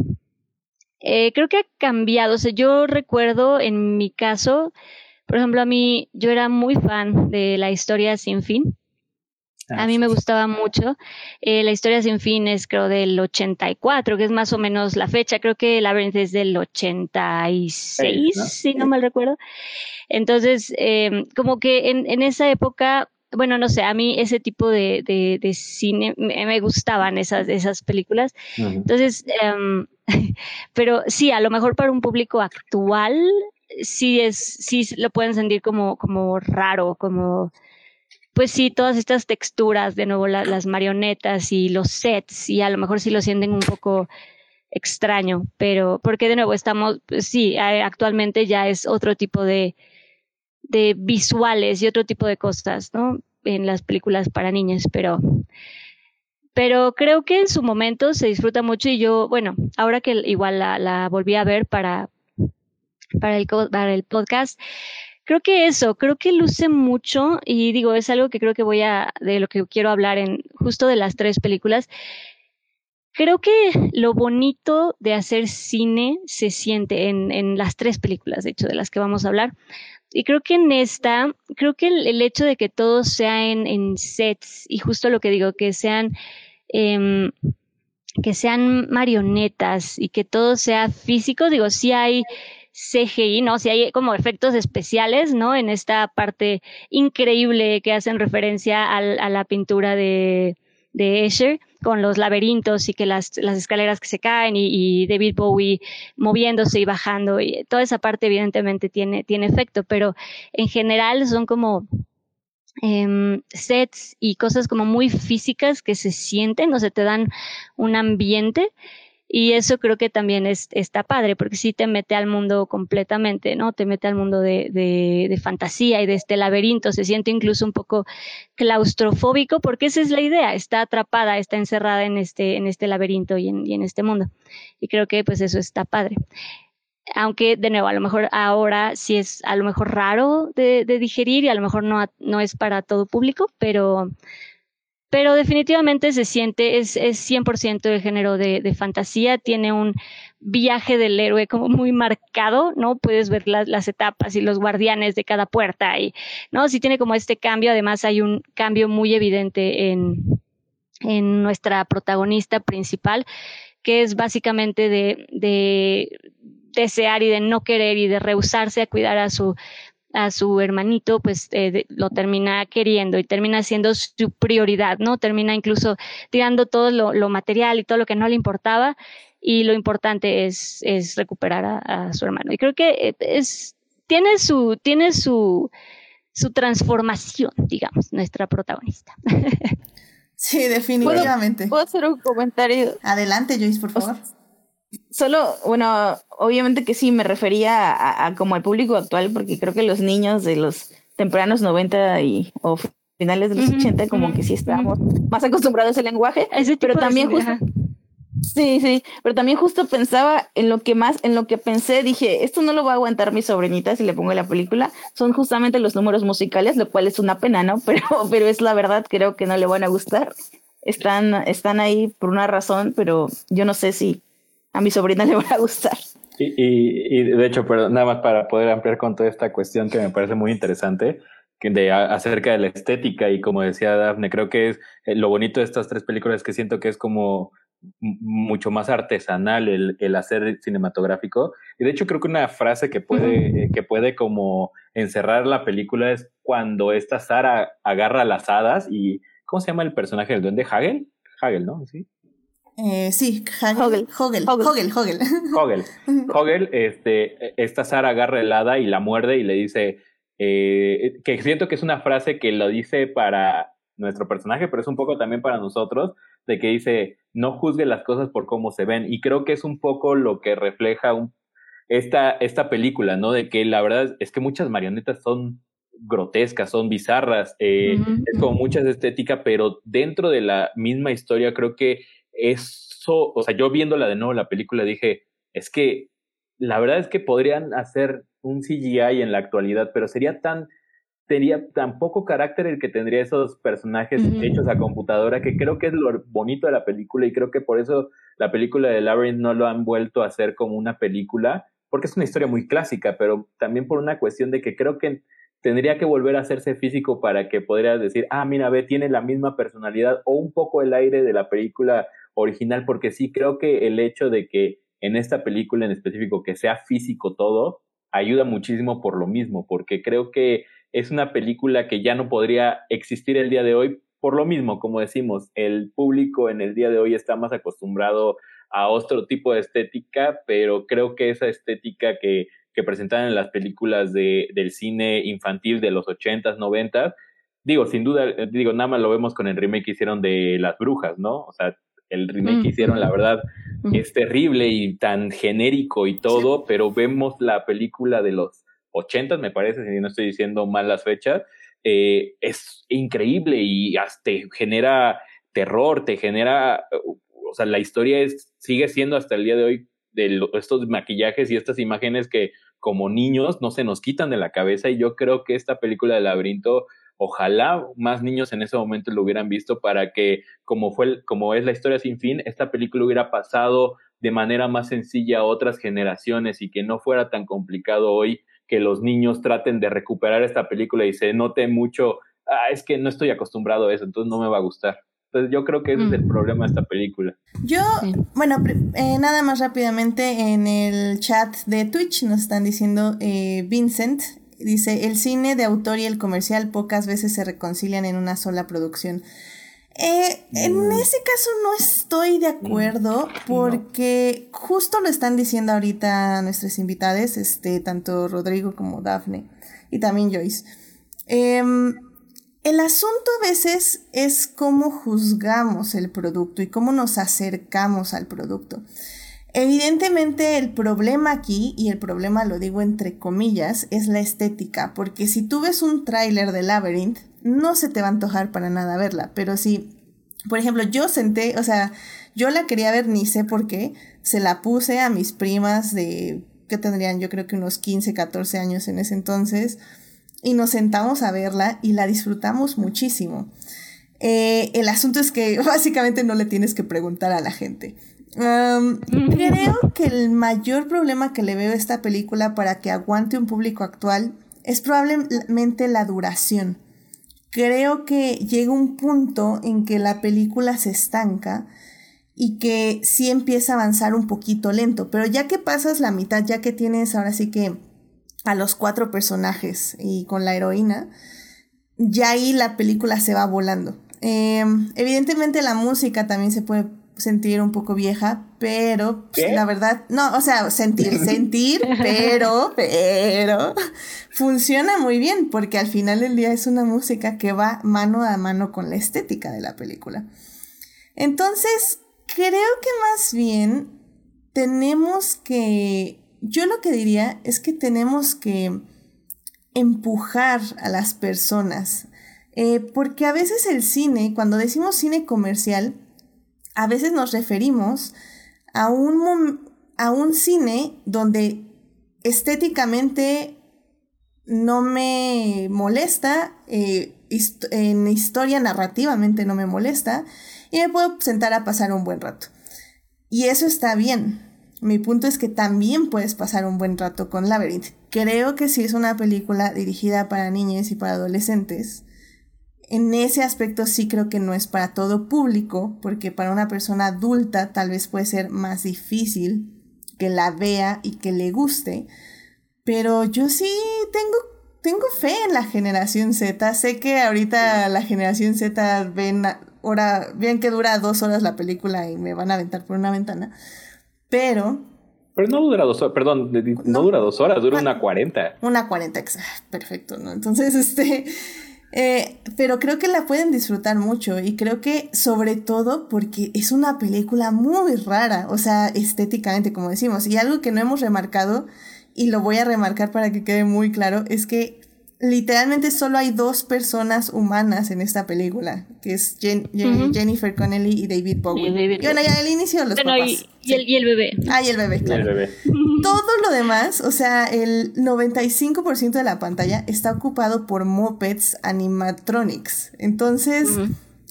eh, creo que ha cambiado. O sea yo recuerdo en mi caso por ejemplo, a mí, yo era muy fan de la historia sin fin. A mí me gustaba mucho. Eh, la historia sin fin es creo del 84, que es más o menos la fecha. Creo que Labyrinth es del 86, si no mal recuerdo. Entonces, eh, como que en, en, esa época, bueno, no sé, a mí ese tipo de, de, de cine me, me, gustaban esas, esas películas. Entonces, um, pero sí, a lo mejor para un público actual sí es, sí lo pueden sentir como, como raro, como, pues sí, todas estas texturas, de nuevo las marionetas y los sets, y a lo mejor sí lo sienten un poco extraño, pero porque de nuevo estamos, pues sí, actualmente ya es otro tipo de, de visuales y otro tipo de cosas, ¿no? En las películas para niñas, pero, pero creo que en su momento se disfruta mucho y yo, bueno, ahora que igual la, la volví a ver para, para el, para el podcast. Creo que eso, creo que luce mucho y digo, es algo que creo que voy a, de lo que quiero hablar en justo de las tres películas. Creo que lo bonito de hacer cine se siente en, en las tres películas, de hecho, de las que vamos a hablar. Y creo que en esta, creo que el, hecho de que todo sea en, sets y justo lo que digo, que sean eh, que sean marionetas y que todo sea físico. Digo, sí hay CGI, ¿no? Si hay como efectos especiales, ¿no? En esta parte increíble que hacen referencia a la pintura de, de Escher con los laberintos y que las, las escaleras que se caen y, David Bowie moviéndose y bajando y toda esa parte evidentemente tiene, tiene efecto, pero en general son como em, sets y cosas como muy físicas que se sienten, o se te dan un ambiente y eso creo que también es, está padre, porque sí te mete al mundo completamente, ¿no? Te mete al mundo de, de, fantasía y de este laberinto. Se siente incluso un poco claustrofóbico, porque esa es la idea. Está atrapada, está encerrada en este, en este laberinto y en, y en este mundo. Y creo que pues eso está padre aunque de nuevo a lo mejor ahora sí es a lo mejor raro de, de, digerir y a lo mejor no, no es para todo público, pero pero definitivamente se siente, es, es 100% de género de, de, fantasía, tiene un viaje del héroe como muy marcado, ¿no? Puedes ver las, las etapas y los guardianes de cada puerta y, ¿no? Sí tiene como este cambio, además hay un cambio muy evidente en, en nuestra protagonista principal, que es básicamente de, de desear y de no querer y de rehusarse a cuidar a su a su hermanito, pues eh, lo termina queriendo y termina siendo su prioridad, ¿no? Termina incluso tirando todo lo, material y todo lo que no le importaba y lo importante es, es recuperar a, su hermano. Y creo que eh, es, tiene su, tiene su, su transformación, digamos, nuestra protagonista. Sí, definitivamente. ¿Puedo, hacer un comentario? Adelante, Joyce, por favor. Solo, bueno, obviamente que sí, me refería a, como al público actual, porque creo que los niños de los tempranos 90 y o finales de los 80 como que sí estábamos más acostumbrados al lenguaje, pero también justo... Sí, sí, pero también justo pensaba en lo que más, en lo que pensé, dije, esto no lo va a aguantar mi sobrinita si le pongo la película, son justamente los números musicales, lo cual es una pena, ¿no? Pero, pero es la verdad, creo que no le van a gustar. Están, están ahí por una razón, pero yo no sé si a mi sobrina le va a gustar. Y, y, de hecho, pero nada más para poder ampliar con toda esta cuestión que me parece muy interesante, que de acerca de la estética y como decía Dafne, creo que es eh, lo bonito de estas tres películas que siento que es como mucho más artesanal el, el, hacer cinematográfico. Y de hecho creo que una frase que puede, eh, que puede como encerrar la película es cuando esta Sara agarra las hadas y ¿cómo se llama el personaje del duende? Hagel? Hagel, ¿no? Sí. Eh, sí, Hogel. Hogel. Hogel. Hogel. Hogel. este, esta Sara agarra el hada y la muerde y le dice, eh, que siento que es una frase que lo dice para nuestro personaje, pero es un poco también para nosotros, de que dice, no juzgue las cosas por cómo se ven. Y creo que es un poco lo que refleja esta, esta película, ¿no? De que la verdad es que muchas marionetas son grotescas, son bizarras, eh, es como mucha estética, pero dentro de la misma historia creo que eso, o sea, yo viéndola de nuevo la película dije, es que la verdad es que podrían hacer un CGI en la actualidad, pero sería tan, sería tan poco carácter el que tendría esos personajes hechos a computadora, que creo que es lo bonito de la película y creo que por eso la película de Labyrinth no lo han vuelto a hacer como una película, porque es una historia muy clásica, pero también por una cuestión de que creo que tendría que volver a hacerse físico para que podrías decir, ah, mira, ve, tiene la misma personalidad o un poco el aire de la película original, porque sí creo que el hecho de que en esta película en específico que sea físico todo, ayuda muchísimo por lo mismo, porque creo que es una película que ya no podría existir el día de hoy por lo mismo, como decimos, el público en el día de hoy está más acostumbrado a otro tipo de estética, pero creo que esa estética que, que presentaban en las películas de, del cine infantil de los 80s, 90 digo, sin duda, digo, nada más lo vemos con el remake que hicieron de Las Brujas, ¿no? O sea, el remake que hicieron, la verdad, es terrible y tan genérico y todo, pero vemos la película de los ochentas, me parece, si no estoy diciendo mal las fechas, eh, es increíble y hasta te genera terror, te genera, o sea, la historia es, sigue siendo hasta el día de hoy de estos maquillajes y estas imágenes que como niños no se nos quitan de la cabeza y yo creo que esta película de laberinto Ojalá más niños en ese momento lo hubieran visto para que, como fue, como es la historia sin fin, esta película hubiera pasado de manera más sencilla a otras generaciones y que no fuera tan complicado hoy que los niños traten de recuperar esta película y se note mucho, ah, es que no estoy acostumbrado a eso, entonces no me va a gustar. Entonces yo creo que ese es el mm. problema de esta película. Yo, bueno, eh, nada más rápidamente en el chat de Twitch nos están diciendo eh, Vincent, dice, el cine de autor y el comercial pocas veces se reconcilian en una sola producción. Eh, en mm. ese caso no estoy de acuerdo mm. porque justo lo están diciendo ahorita nuestros invitados, este, tanto Rodrigo como Dafne y también Joyce. Em, el asunto a veces es cómo juzgamos el producto y cómo nos acercamos al producto. Evidentemente el problema aquí, y el problema lo digo entre comillas, es la estética, porque si tú ves un tráiler de Labyrinth, no se te va a antojar para nada verla, pero si, por ejemplo, yo senté, o sea, yo la quería ver, ni sé por qué, se la puse a mis primas de, que tendrían yo creo que unos 15, 14 años en ese entonces, y nos sentamos a verla y la disfrutamos muchísimo. Eh, el asunto es que básicamente no le tienes que preguntar a la gente. creo que el mayor problema que le veo a esta película para que aguante un público actual es probablemente la duración. Creo que llega un punto en que la película se estanca y que sí empieza a avanzar un poquito lento, pero ya que pasas la mitad, ya que tienes ahora sí que a los cuatro personajes y con la heroína, ya ahí la película se va volando. Em, evidentemente la música también se puede sentir un poco vieja, pero pues, la verdad, no, o sea, sentir, sentir, pero, pero funciona muy bien porque al final del día es una música que va mano a mano con la estética de la película. Entonces, creo que más bien tenemos que yo lo que diría es que tenemos que empujar a las personas, eh, porque a veces el cine, cuando decimos cine comercial, a veces nos referimos a un, a un cine donde estéticamente no me molesta, eh, en historia narrativamente no me molesta, y me puedo sentar a pasar un buen rato. Y eso está bien. Mi punto es que también puedes pasar un buen rato con Labyrinth. Creo que si es una película dirigida para niños y para adolescentes, en ese aspecto sí creo que no es para todo público, porque para una persona adulta tal vez puede ser más difícil que la vea y que le guste. Pero yo sí tengo, tengo fe en la generación Z. Sé que ahorita la generación Z ven, hora, ven que dura dos horas la película y me van a aventar por una ventana. Pero. Pero no dura dos horas, perdón, no, dura dos horas, dura una cuarenta. Una cuarenta, perfecto, ¿no? Entonces, este. Eh, pero creo que la pueden disfrutar mucho y creo que sobre todo porque es una película muy rara, o sea, estéticamente, como decimos. Y algo que no hemos remarcado, y lo voy a remarcar para que quede muy claro, es que literalmente solo hay dos personas humanas en esta película, que es Jennifer Connelly y David Bowie. Y, bueno, ya al inicio los papás. Y, el, y, el, bebé. Ah, y el bebé, claro. El bebé. Todo lo demás, o sea, el 95% de la pantalla está ocupado por mopeds animatronics. Entonces,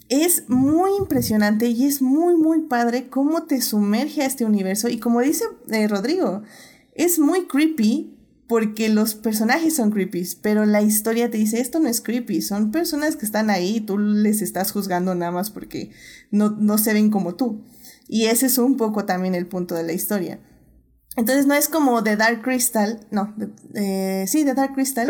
es muy impresionante y es muy, muy padre cómo te sumerge a este universo. Y como dice eh, Rodrigo, es muy creepy porque los personajes son creepy, pero la historia te dice, esto no es creepy, son personas que están ahí y tú les estás juzgando nada más porque no, no se ven como tú. Y ese es un poco también el punto de la historia. Entonces no es como The Dark Crystal, no, eh, sí, The Dark Crystal,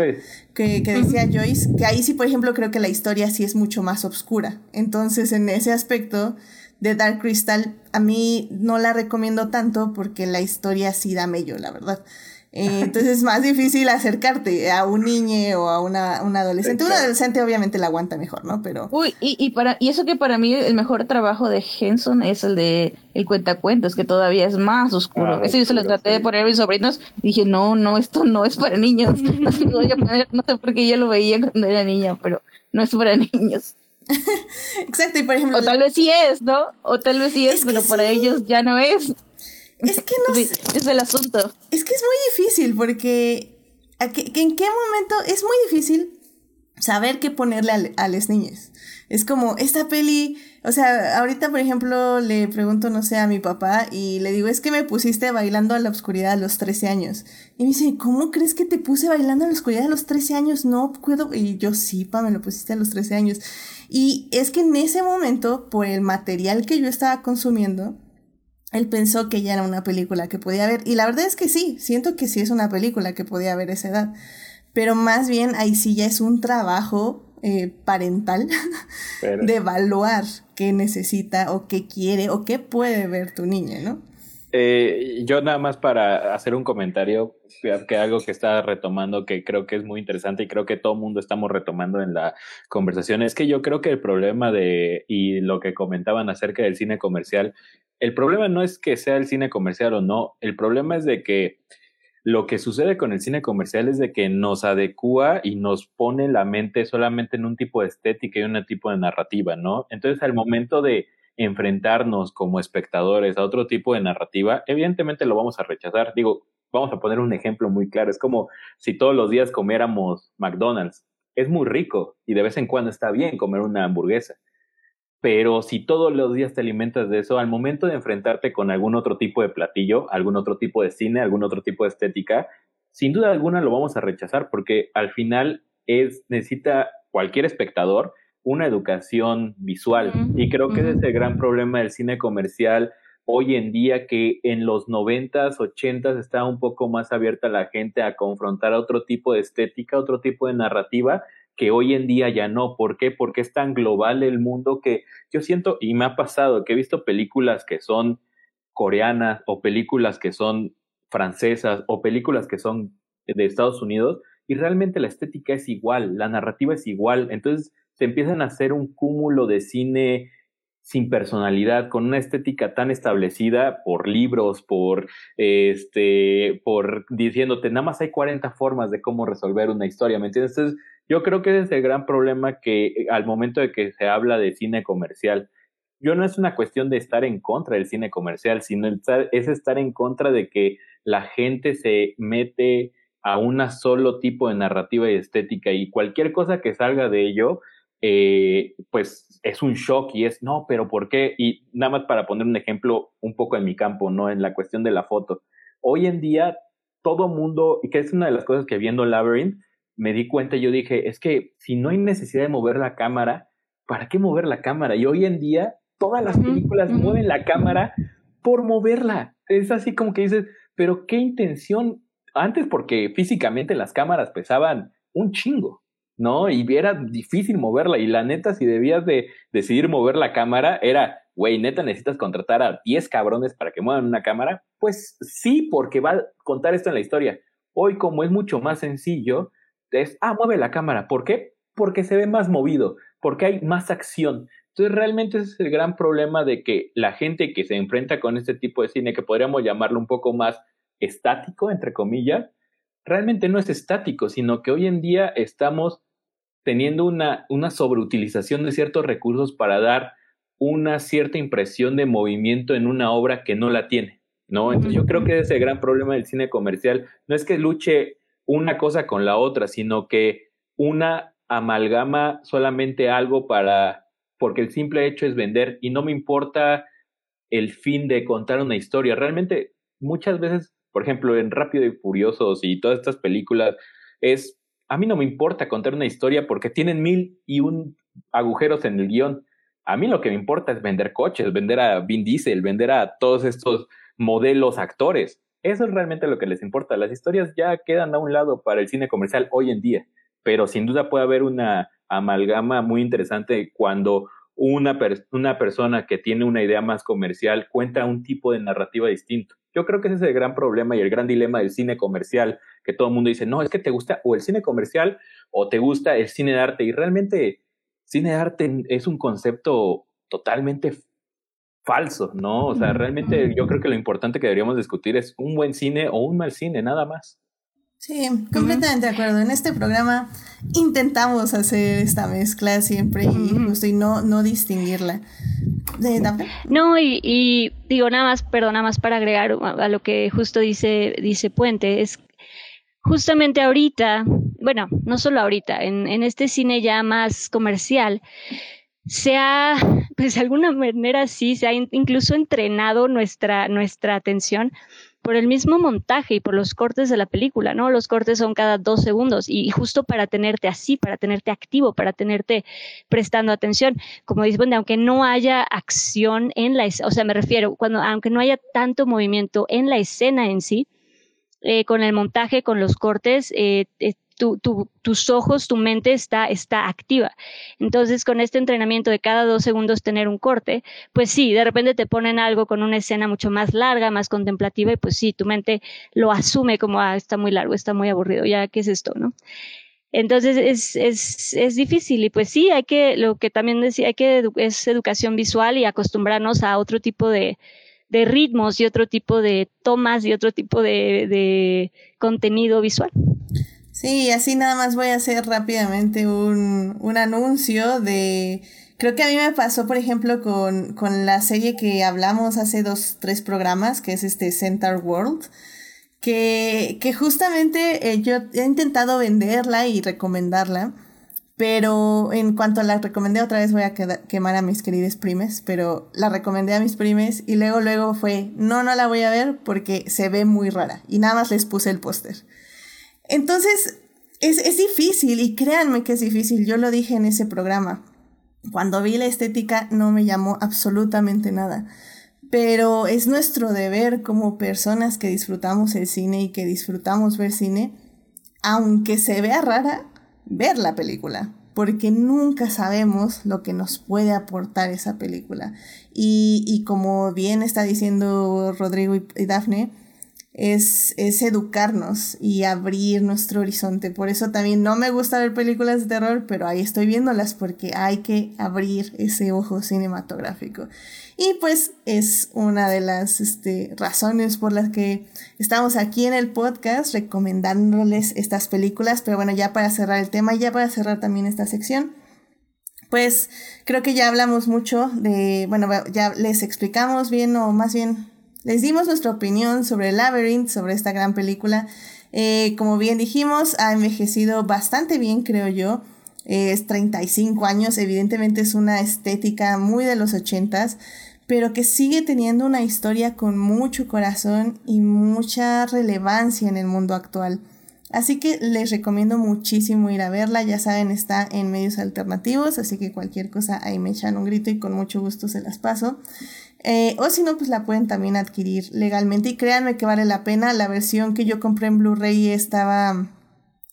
que, que, decía Joyce, que ahí sí, por ejemplo, creo que la historia sí es mucho más oscura. Entonces, en ese aspecto, The Dark Crystal a mí no la recomiendo tanto porque la historia sí da mello, la verdad. Eh, entonces es más difícil acercarte a un niño o a una, un adolescente. Un adolescente obviamente la aguanta mejor, ¿no? Pero. Uy, y, y, para, y eso que para mí el mejor trabajo de Henson es el de el cuentacuentos, que todavía es más oscuro. Ah, Eso yo se lo traté de poner a mis sobrinos. Dije, no, no, esto no es para niños. no sé por qué yo lo veía cuando era niña, pero no es para niños. Exacto, y por ejemplo. O tal vez sí es, ¿no? O tal vez sí es, pero para ellos ya no es. Es que no sé. Es el asunto. Es que es muy difícil porque ¿en qué momento es muy difícil saber qué ponerle a, a las niñas? Es como, esta peli o sea, ahorita, por ejemplo, le pregunto, no sé, a mi papá y le digo, es que me pusiste bailando a la oscuridad a los 13 años. Y me dice, ¿cómo crees que te puse bailando a la oscuridad a los 13 años? No puedo. Y yo, sí, pa, me lo pusiste a los 13 años. Y es que en ese momento, por el material que yo estaba consumiendo, él pensó que ya era una película que podía ver. Y la verdad es que sí, siento que sí es una película que podía ver a esa edad. Pero más bien ahí sí ya es un trabajo eh, parental de evaluar qué necesita o qué quiere o qué puede ver tu niña, ¿no? Eh, yo nada más para hacer un comentario, que algo que está retomando que creo que es muy interesante y creo que todo el mundo estamos retomando en la conversación, es que yo creo que el problema de, y lo que comentaban acerca del cine comercial, el problema no es que sea el cine comercial o no, el problema es de que lo que sucede con el cine comercial es de que nos adecua y nos pone la mente solamente en un tipo de estética y un tipo de narrativa, ¿no? Entonces, al momento de enfrentarnos como espectadores a otro tipo de narrativa, evidentemente lo vamos a rechazar. Digo, vamos a poner un ejemplo muy claro. Es como si todos los días comiéramos McDonald's. Es muy rico y de vez en cuando está bien comer una hamburguesa pero si todos los días te alimentas de eso, al momento de enfrentarte con algún otro tipo de platillo, algún otro tipo de cine, algún otro tipo de estética, sin duda alguna lo vamos a rechazar porque al final es necesita cualquier espectador una educación visual y creo que ese es el gran problema del cine comercial hoy en día que en los noventas, ochentas está un poco más abierta la gente a confrontar otro tipo de estética, otro tipo de narrativa que hoy en día ya no. ¿Por qué? Porque es tan global el mundo que yo siento, y me ha pasado, que he visto películas que son coreanas o películas que son francesas o películas que son de Estados Unidos y realmente la estética es igual, la narrativa es igual. Entonces se empiezan a hacer un cúmulo de cine sin personalidad, con una estética tan establecida por libros, por este, por diciéndote, nada más hay 40 formas de cómo resolver una historia, ¿me entiendes? Entonces, yo creo que ese es el gran problema que eh, al momento de que se habla de cine comercial, yo no es una cuestión de estar en contra del cine comercial, sino es estar en contra de que la gente se mete a un solo tipo de narrativa y estética y cualquier cosa que salga de ello, eh, pues es un shock y es, no, pero ¿por qué? Y nada más para poner un ejemplo un poco en mi campo, ¿no? En la cuestión de la foto. Hoy en día, todo mundo, y que es una de las cosas que viendo Labyrinth, me di cuenta y yo dije, es que si no hay necesidad de mover la cámara, ¿para qué mover la cámara? Y hoy en día todas las películas mueven la cámara por moverla. Es así como que dices, pero qué intención. Antes porque físicamente las cámaras pesaban un chingo, ¿no? Y era difícil moverla. Y la neta, si debías de decidir mover la cámara, era, güey, neta, necesitas contratar a 10 cabrones para que muevan una cámara. Pues sí, porque va a contar esto en la historia. Hoy, como es mucho más sencillo, es, ah, mueve la cámara. ¿Por qué? Porque se ve más movido, porque hay más acción. Entonces, realmente ese es el gran problema de que la gente que se enfrenta con este tipo de cine, que podríamos llamarlo un poco más estático, entre comillas, realmente no es estático, sino que hoy en día estamos teniendo una, una sobreutilización de ciertos recursos para dar una cierta impresión de movimiento en una obra que no la tiene, ¿no? Entonces yo creo que ese es el gran problema del cine comercial. No es que luche una cosa con la otra, sino que una amalgama solamente algo para, porque el simple hecho es vender y no me importa el fin de contar una historia. Realmente muchas veces, por ejemplo, en Rápido y Furiosos y todas estas películas, es, a mí no me importa contar una historia porque tienen mil y un agujeros en el guion. A mí lo que me importa es vender coches, vender a Vin Diesel, vender a todos estos modelos actores. Eso es realmente lo que les importa. Las historias ya quedan a un lado para el cine comercial hoy en día, pero sin duda puede haber una amalgama muy interesante cuando una, una persona que tiene una idea más comercial cuenta un tipo de narrativa distinto. Yo creo que ese es el gran problema y el gran dilema del cine comercial, que todo el mundo dice, no, es que te gusta o el cine comercial o te gusta el cine de arte. Y realmente cine de arte es un concepto totalmente falso, ¿no? O sea, realmente yo creo que lo importante que deberíamos discutir es un buen cine o un mal cine, nada más. Sí, completamente de acuerdo. En este programa intentamos hacer esta mezcla siempre y no, no distinguirla. no, y, digo nada más, perdón, nada más para agregar a lo que justo dice, dice Puente, es justamente ahorita, bueno, no solo ahorita, en, en este cine ya más comercial, se ha pues de alguna manera sí se ha incluso entrenado nuestra, nuestra atención por el mismo montaje y por los cortes de la película, ¿no? Los cortes son cada dos segundos y justo para tenerte así, para tenerte activo, para tenerte prestando atención. Como dice, bueno, aunque no haya acción en la, o sea, me refiero, cuando, aunque no haya tanto movimiento en la escena en sí, eh, con el montaje, con los cortes, eh, eh tus ojos, tu mente está, está activa. Entonces, con este entrenamiento de cada dos segundos tener un corte, pues sí, de repente te ponen algo con una escena mucho más larga, más contemplativa, y pues sí, tu mente lo asume como, ah, está muy largo, está muy aburrido, ya, ¿qué es esto, no? Entonces es, es, es difícil y pues sí, hay que, lo que también decía, hay que, es educación visual y acostumbrarnos a otro tipo de, de ritmos y otro tipo de tomas y otro tipo de, de contenido visual. Sí, así nada más voy a hacer rápidamente un, un anuncio de... Creo que a mí me pasó, por ejemplo, con, con la serie que hablamos hace dos, tres programas, que es este Center World, que, que justamente eh, yo he intentado venderla y recomendarla, pero en cuanto la recomendé otra vez voy a quemar a mis queridas primes, pero la recomendé a mis primes y luego luego fue, no, no la voy a ver porque se ve muy rara y nada más les puse el póster. Entonces, es, es difícil y créanme que es difícil, yo lo dije en ese programa. Cuando vi la estética no me llamó absolutamente nada, pero es nuestro deber como personas que disfrutamos el cine y que disfrutamos ver cine, aunque se vea rara, ver la película, porque nunca sabemos lo que nos puede aportar esa película. Y, y como bien está diciendo Rodrigo y, y Dafne, es, es educarnos y abrir nuestro horizonte. Por eso también no me gusta ver películas de terror, pero ahí estoy viéndolas porque hay que abrir ese ojo cinematográfico. Y pues es una de las este, razones por las que estamos aquí en el podcast recomendándoles estas películas. Pero bueno, ya para cerrar el tema, ya para cerrar también esta sección, pues creo que ya hablamos mucho de, bueno, ya les explicamos bien o más bien les dimos nuestra opinión sobre Labyrinth, sobre esta gran película. Eh, como bien dijimos, ha envejecido bastante bien, creo yo. es 35 años, evidentemente es una estética muy de los 80s, pero que sigue teniendo una historia con mucho corazón y mucha relevancia en el mundo actual. Así que les recomiendo muchísimo ir a verla, ya saben, está en medios alternativos, así que cualquier cosa ahí me echan un grito y con mucho gusto se las paso. Eh, o si no, pues la pueden también adquirir legalmente. Y créanme que vale la pena. La versión que yo compré en Blu-ray estaba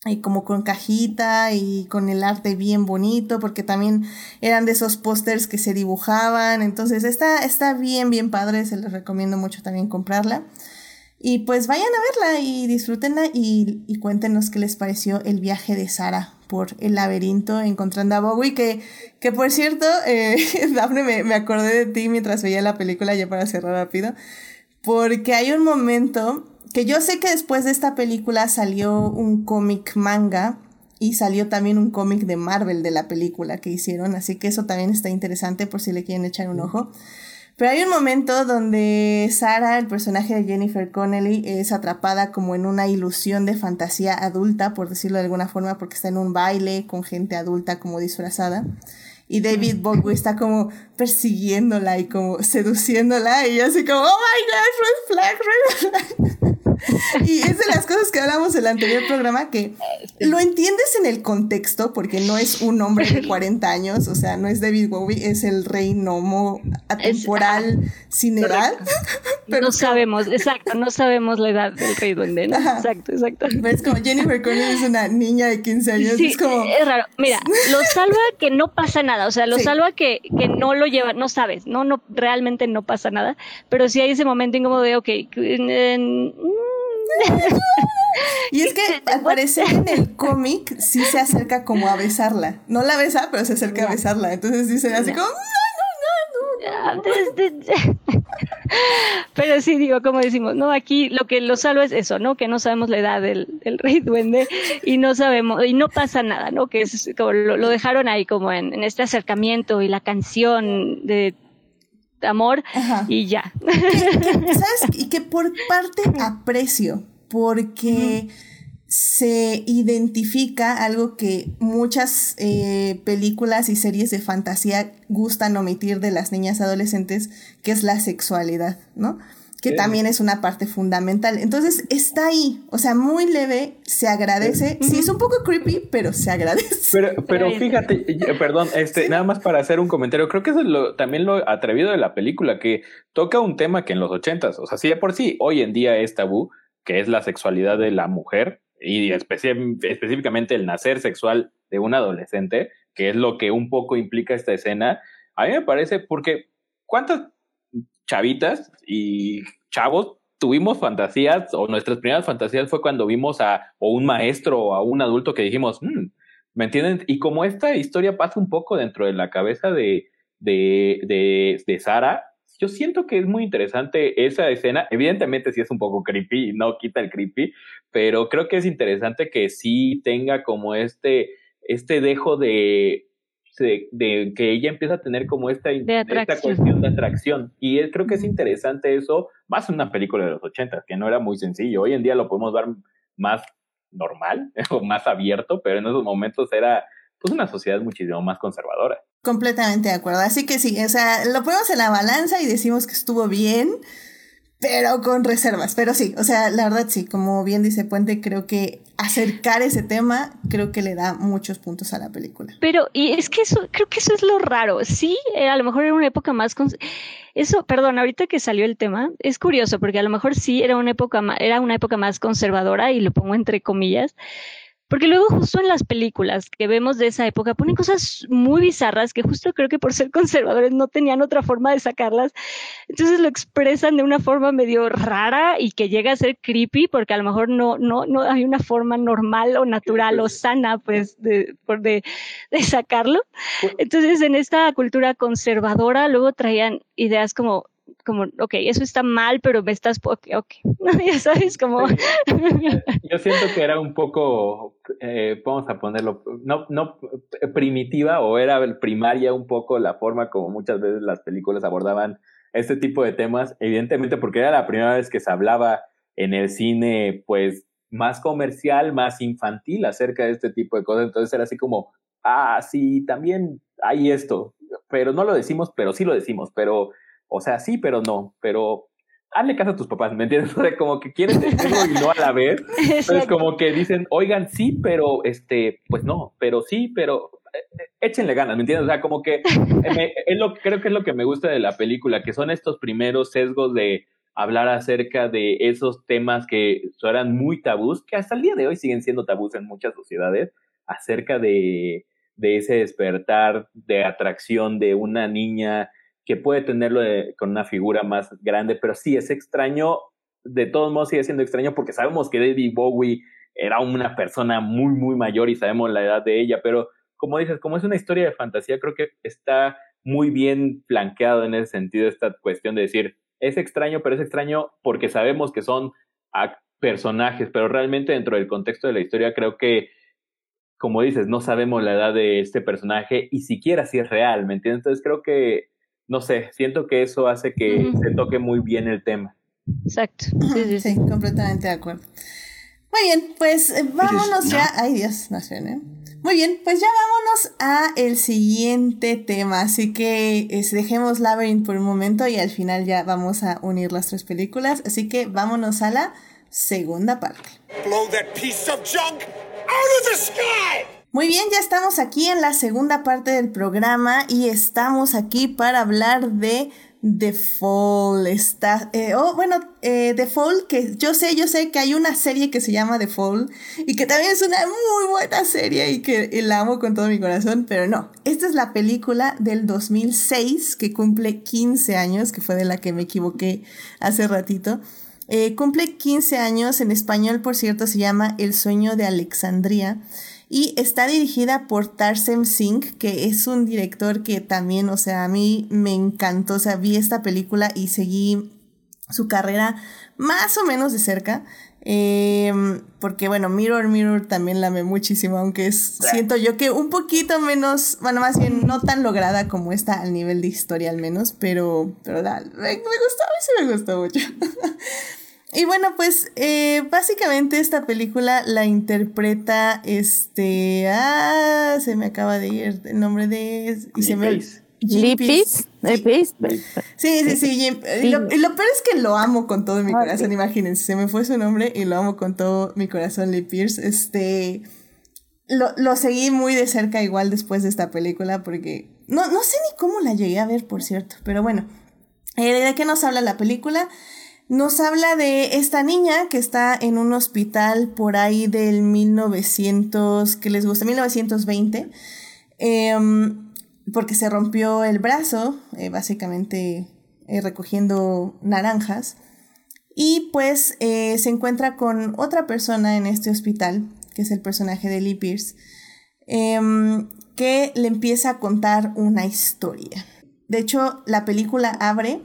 ahí como con cajita y con el arte bien bonito, porque también eran de esos pósters que se dibujaban. Entonces está, está bien, bien padre. Se les recomiendo mucho también comprarla. Y pues vayan a verla y disfrútenla y, y cuéntenos qué les pareció el viaje de Sara por el laberinto encontrando a Bowie, que, que por cierto, eh, Daphne, me, me acordé de ti mientras veía la película, ya para cerrar rápido, porque hay un momento que yo sé que después de esta película salió un cómic manga y salió también un cómic de Marvel de la película que hicieron, así que eso también está interesante por si le quieren echar un ojo. Pero hay un momento donde Sara, el personaje de Jennifer Connelly, es atrapada como en una ilusión de fantasía adulta, por decirlo de alguna forma, porque está en un baile con gente adulta como disfrazada. Y David Bowie está como persiguiéndola y como seduciéndola y así como, oh my god, red flag, red flag. Y es de las cosas que hablamos en el anterior programa que lo entiendes en el contexto porque no es un hombre de 40 años, o sea, no es David Bowie, es el rey gnomo atemporal sin edad. Pero no sabemos, exacto, no sabemos la edad del rey duende, Exacto, exacto. Es como Jennifer Connelly es una niña de 15 años, es como... Es raro. Mira, lo salva que no pasa nada, o sea, lo salva que, que no lo lleva, no sabes, no, no, realmente no pasa nada, pero sí hay ese momento incómodo de, ok, y es que al parecer en el cómic sí se acerca como a besarla. No la besa, pero se acerca a besarla. Entonces dice así como... Pero sí, digo, como decimos, ¿no? Aquí lo que lo salva es eso, ¿no? Que no sabemos la edad del, rey duende y no sabemos, y no pasa nada, ¿no? Que es como lo, dejaron ahí como en, en, este acercamiento y la canción de amor y ya. ¿Sabes? Y que por parte aprecio, porque se identifica algo que muchas eh, películas y series de fantasía gustan omitir de las niñas adolescentes, que es la sexualidad, ¿no? Que también es una parte fundamental. Entonces está ahí, o sea, muy leve, se agradece. Sí, es un poco creepy, pero se agradece. Pero, pero fíjate, perdón, este, nada más para hacer un comentario, creo que es lo, también lo atrevido de la película, que toca un tema que en los ochentas, o sea, sí de por sí, hoy en día es tabú, que es la sexualidad de la mujer, y específicamente el nacer sexual de un adolescente, que es lo que un poco implica esta escena, a mí me parece porque ¿cuántas chavitas y chavos tuvimos fantasías o nuestras primeras fantasías fue cuando vimos a o un maestro o a un adulto que dijimos, mm", ¿me entienden? Y como esta historia pasa un poco dentro de la cabeza de, de, de, de Sara, yo siento que es muy interesante esa escena. Evidentemente sí es un poco creepy, no quita el creepy, pero creo que es interesante que sí tenga como este, este dejo de, de, que ella empieza a tener como esta, esta cuestión de atracción. Y creo que es interesante eso, más en una película de los 80, que no era muy sencillo. Hoy en día lo podemos ver más normal o más abierto, pero en esos momentos era pues una sociedad muchísimo más conservadora. Completamente de acuerdo. Así que sí, o sea, lo ponemos en la balanza y decimos que estuvo bien, pero con reservas. Pero sí, o sea, la verdad sí, como bien dice Puente, creo que acercar ese tema creo que le da muchos puntos a la película. Pero, y es que eso, creo que eso es lo raro. Sí, eh, a lo mejor era una época más... Eso, perdón, ahorita que salió el tema, es curioso porque a lo mejor sí era una época, era una época más conservadora y lo pongo entre comillas, porque luego justo en las películas que vemos de esa época ponen cosas muy bizarras que justo creo que por ser conservadores no tenían otra forma de sacarlas. Entonces lo expresan de una forma medio rara y que llega a ser creepy porque a lo mejor no, no, no hay una forma normal o natural o sana pues de, de, de sacarlo. Entonces en esta cultura conservadora luego traían ideas como como, ok, eso está mal, pero me estás, ok, ok, ya sabes, como... Yo siento que era un poco, eh, vamos a ponerlo, no, no primitiva o era primaria un poco la forma como muchas veces las películas abordaban este tipo de temas, evidentemente porque era la primera vez que se hablaba en el cine, pues, más comercial, más infantil acerca de este tipo de cosas, entonces era así como, ah, sí, también hay esto, pero no lo decimos, pero sí lo decimos, pero o sea, sí, pero no, pero hazle caso a tus papás, ¿me entiendes? O sea, como que quieren decirlo y no a la vez. Entonces, como que dicen, oigan, sí, pero este, pues no, pero sí, pero eh, eh, échenle ganas, ¿me entiendes? O sea, como que es lo, creo que es lo que me gusta de la película, que son estos primeros sesgos de hablar acerca de esos temas que eran muy tabús, que hasta el día de hoy siguen siendo tabús en muchas sociedades, acerca de, de ese despertar de atracción de una niña que puede tenerlo con una figura más grande, pero sí es extraño, de todos modos sigue siendo extraño porque sabemos que David Bowie era una persona muy, muy mayor y sabemos la edad de ella, pero como dices, como es una historia de fantasía, creo que está muy bien flanqueado en ese sentido esta cuestión de decir, es extraño, pero es extraño porque sabemos que son personajes, pero realmente dentro del contexto de la historia creo que, como dices, no sabemos la edad de este personaje y siquiera si es real, ¿me entiendes? Entonces creo que no sé, siento que eso hace que se toque muy bien el tema. Exacto. Sí, sí, completamente de acuerdo. Muy bien, pues eh, vámonos ya. Ay, Dios, no sé, ¿eh? Muy bien, pues ya vámonos a el siguiente tema. Así que dejemos Labyrinth por un momento y al final ya vamos a unir las tres películas. Así que vámonos a la segunda parte. Blow that piece of junk out of the sky! Muy bien, ya estamos aquí en la segunda parte del programa y estamos aquí para hablar de The Fall. Está, eh, oh, bueno, eh, The Fall, que yo sé, yo sé que hay una serie que se llama The Fall y que también es una muy buena serie y que la amo con todo mi corazón, pero no, esta es la película del 2006 que cumple 15 años, que fue de la que me equivoqué hace ratito. Eh, cumple 15 años, en español, por cierto, se llama El sueño de Alexandria y está dirigida por Tarsem Singh, que es un director que también, o sea, a mí me encantó, o sea, vi esta película y seguí su carrera más o menos de cerca. Em, porque bueno, Mirror Mirror también la amé muchísimo, aunque es, siento yo que un poquito menos, bueno, más bien no tan lograda como esta al nivel de historia al menos, pero, pero me, me gustó, a mí sí me gustó mucho. Y bueno, pues eh, básicamente esta película la interpreta este... Ah, se me acaba de ir el nombre de... Y se me... Lipis. Sí, sí, sí. Jim, lo, lo, peor es que lo amo con todo mi corazón, imagínense. Se me fue su nombre y lo amo con todo mi corazón, Lee Pierce. Este. Lo, lo seguí muy de cerca igual después de esta película porque. No, no sé ni cómo la llegué a ver, por cierto. Pero bueno. Eh, ¿De qué nos habla la película? Nos habla de esta niña que está en un hospital por ahí del 1900, que les gusta, 1920. Eh, porque se rompió el brazo, eh, básicamente eh, recogiendo naranjas. Y pues eh, se encuentra con otra persona en este hospital, que es el personaje de Lee Pierce, em, que le empieza a contar una historia. De hecho, la película abre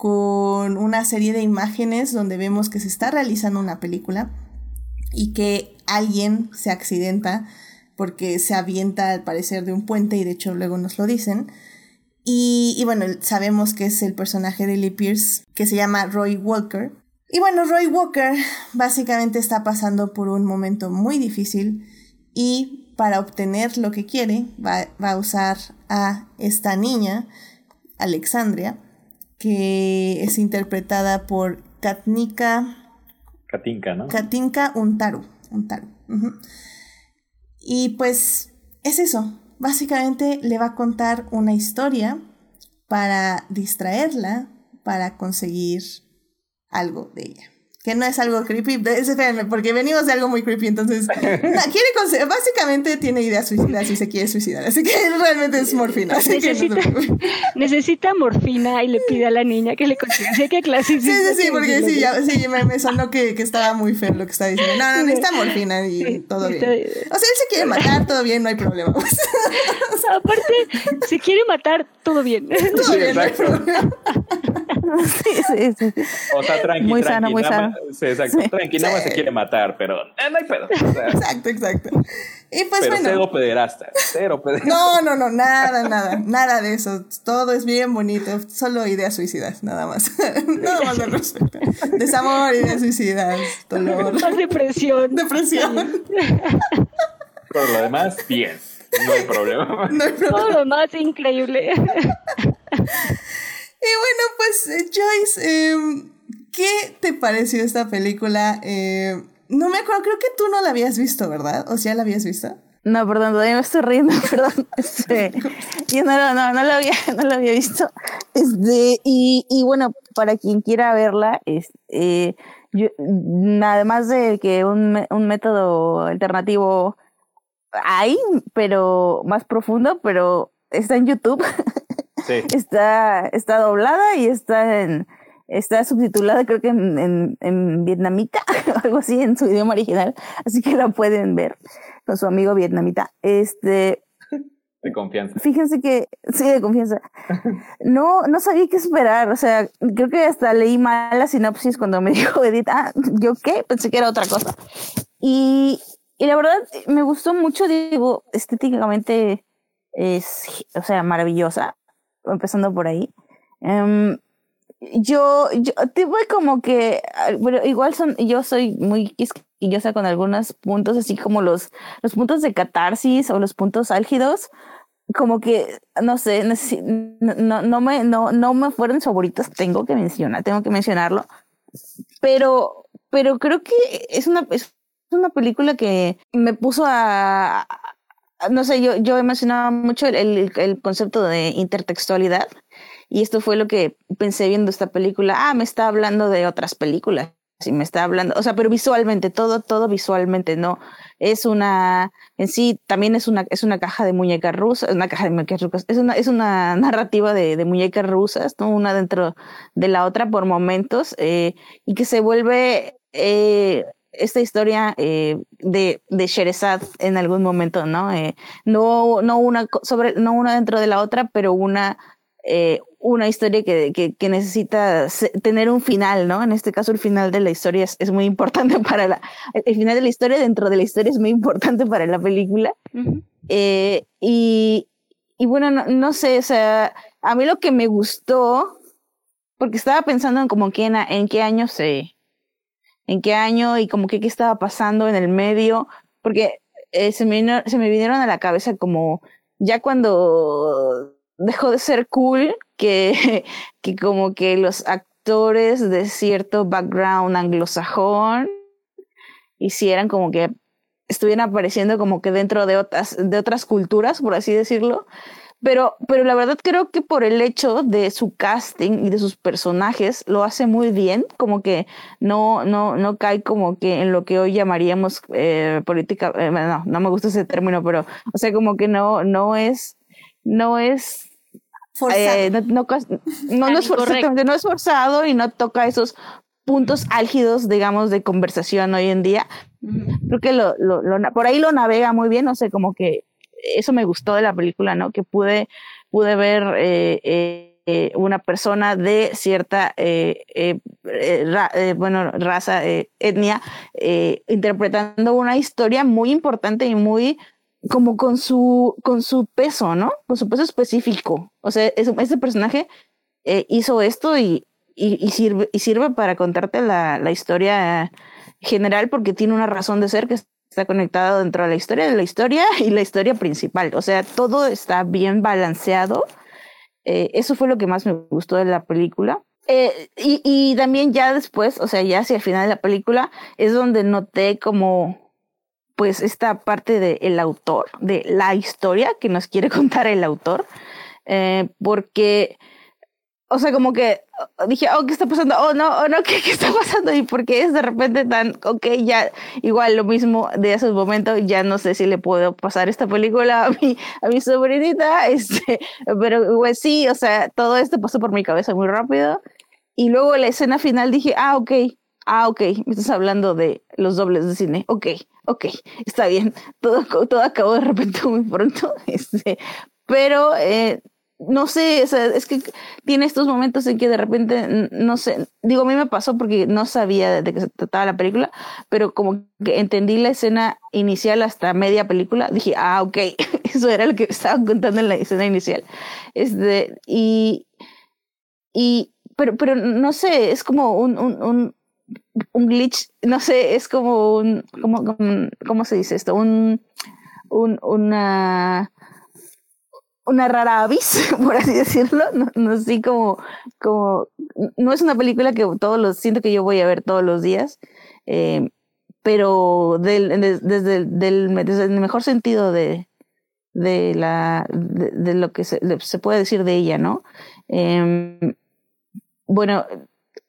con una serie de imágenes donde vemos que se está realizando una película y que alguien se accidenta porque se avienta al parecer de un puente y de hecho luego nos lo dicen. Y, bueno, sabemos que es el personaje de Lee Pierce que se llama Roy Walker. Y bueno, Roy Walker básicamente está pasando por un momento muy difícil y para obtener lo que quiere va, va a usar a esta niña, Alexandria, que es interpretada por Katnika. Katinka, ¿no? Katinka Untaru. Untaru. Y pues es eso. Básicamente le va a contar una historia para distraerla, para conseguir algo de ella que no es algo creepy, espérenme, porque venimos de algo muy creepy, entonces quiere básicamente tiene ideas suicidas y se quiere suicidar, así que realmente es morfina. necesita, necesita morfina y le pide a la niña que le consiga qué clase. Sí, sí, sí, porque sí, ya, sí me, me, sonó que, que, estaba muy feo lo que está diciendo. No, no, necesita morfina y todo bien. O sea, él se quiere matar, todo bien, no hay problema. Aparte, se quiere matar, todo bien. Todo bien, sí, sí, sí. O sea, tranqui, muy sana, muy sana. Sí, exacto. Tranqui, nada más se quiere matar, pero eh, no hay pedo. exacto, exacto. Y pues pero bueno. Cero pederasta. Cero pederasta. No, no, no, nada, nada. Nada de eso. Todo es bien bonito. Solo ideas suicidas, nada más. nada más al respecto. Desamor, ideas suicidas, dolor. depresión. Depresión. Por lo demás, bien. No hay problema. No hay problema. Todo lo demás, increíble. Y bueno, pues eh, Joyce, em, ¿qué te pareció esta película? Eh, no me acuerdo, creo que tú no la habías visto, ¿verdad? ¿O ya la habías visto? No, perdón, todavía me estoy riendo, perdón. Este, yo no, no, no, la había, no la había visto. Este, y, y bueno, para quien quiera verla, este, yo, además de que un, un método alternativo hay, pero más profundo, pero está en YouTube. Está, está doblada y está en, está subtitulada creo que en, en, vietnamita, algo así en su idioma original, así que la pueden ver con su amigo vietnamita. Este, de confianza. Fíjense que, sí, de confianza. No, no sabía qué esperar, o sea, creo que hasta leí mal la sinopsis cuando me dijo Edith, ah, ¿yo qué? Pensé que era otra cosa. Y, y la verdad, me gustó mucho, digo, estéticamente es, o sea, maravillosa empezando por ahí. Um, yo, yo voy como que, bueno, igual son, yo soy muy quisquillosa con algunos puntos, así como los, los puntos de catarsis o los puntos álgidos, como que, no sé, no, no, me, no, no me fueron favoritos, tengo que mencionar, tengo que mencionarlo, pero, pero creo que es una, es una película que me puso a, no sé, yo, yo he mencionado mucho el, el, concepto de intertextualidad y esto fue lo que pensé viendo esta película. Ah, me está hablando de otras películas. Sí, me está hablando, o sea, pero visualmente, todo, todo visualmente, no. Es una, en sí, también es una, es una caja de muñecas rusas, una caja de muñecas rusas, es una, es una narrativa de, de muñecas rusas, ¿no? Una dentro de la otra por momentos, eh, y que se vuelve eh, esta historia eh, de, de Sherezad en algún momento, ¿no? Eh, no, no, una sobre, no una dentro de la otra, pero una, eh, una historia que, que, que, necesita tener un final, ¿no? En este caso, el final de la historia es, es, muy importante para la. El final de la historia dentro de la historia es muy importante para la película. y, y bueno, no, no, sé, o sea, a mí lo que me gustó, porque estaba pensando en como que en, en qué año se en qué año y como que qué estaba pasando en el medio, porque eh, se, me se me vinieron a la cabeza como ya cuando dejó de ser cool que, que como que los actores de cierto background anglosajón hicieran como que estuvieran apareciendo como que dentro de otras, de otras culturas, por así decirlo. Pero, pero la verdad creo que por el hecho de su casting y de sus personajes lo hace muy bien, como que no, no, no cae como que en lo que hoy llamaríamos eh, política, eh, no, no me gusta ese término, pero, o sea, como que no, no es, no es eh, no, no, no, es forzado, no es forzado y no toca esos puntos álgidos, digamos, de conversación hoy en día. Creo que lo, lo, por ahí lo navega muy bien, no sé, como que eso me gustó de la película, ¿no? Que pude, pude ver eh, eh, una persona de cierta, bueno, raza, etnia, interpretando una historia muy importante y muy como con su, con su peso, ¿no? Con su peso específico. O sea, ese, personaje hizo esto y, y, sirve, y sirve para contarte la, la historia general porque tiene una razón de ser que está conectado dentro de la historia de la historia y la historia principal. O sea, todo está bien balanceado. Eh, eso fue lo que más me gustó de la película. Eh, y, y, también ya después, o sea, ya hacia el final de la película, es donde noté como, pues, esta parte del autor, de la historia que nos quiere contar el autor, eh, porque o sea, como que dije, oh, ¿qué está pasando? Oh, no, oh, no, ¿qué, ¿qué, está pasando? Y porque es de repente tan, ok, ya, igual lo mismo de esos momentos, ya no sé si le puedo pasar esta película a mi, a mi sobrinita, este, pero pues sí, o sea, todo esto pasó por mi cabeza muy rápido. Y luego la escena final dije, ah, ok, ah, ok, me estás hablando de los dobles de cine, ok, ok, está bien, todo, todo acabó de repente muy pronto, este, pero eh, no sé, es que tiene estos momentos en que de repente, no sé, digo, a mí me pasó porque no sabía de qué se trataba la película, pero como que entendí la escena inicial hasta media película, dije, ah, ok, eso era lo que estaban contando en la escena inicial. Este, y, y, pero, pero no sé, es como un, un, un glitch, no sé, es como un, como, ¿cómo se dice esto? Un, un, una, una rara avis, por así decirlo, no, no como, como, no es una película que todos los, siento que yo voy a ver todos los días, eh, pero del, desde, desde el mejor sentido de, de la, de, lo que se, se, puede decir de ella, ¿no? Eh, bueno,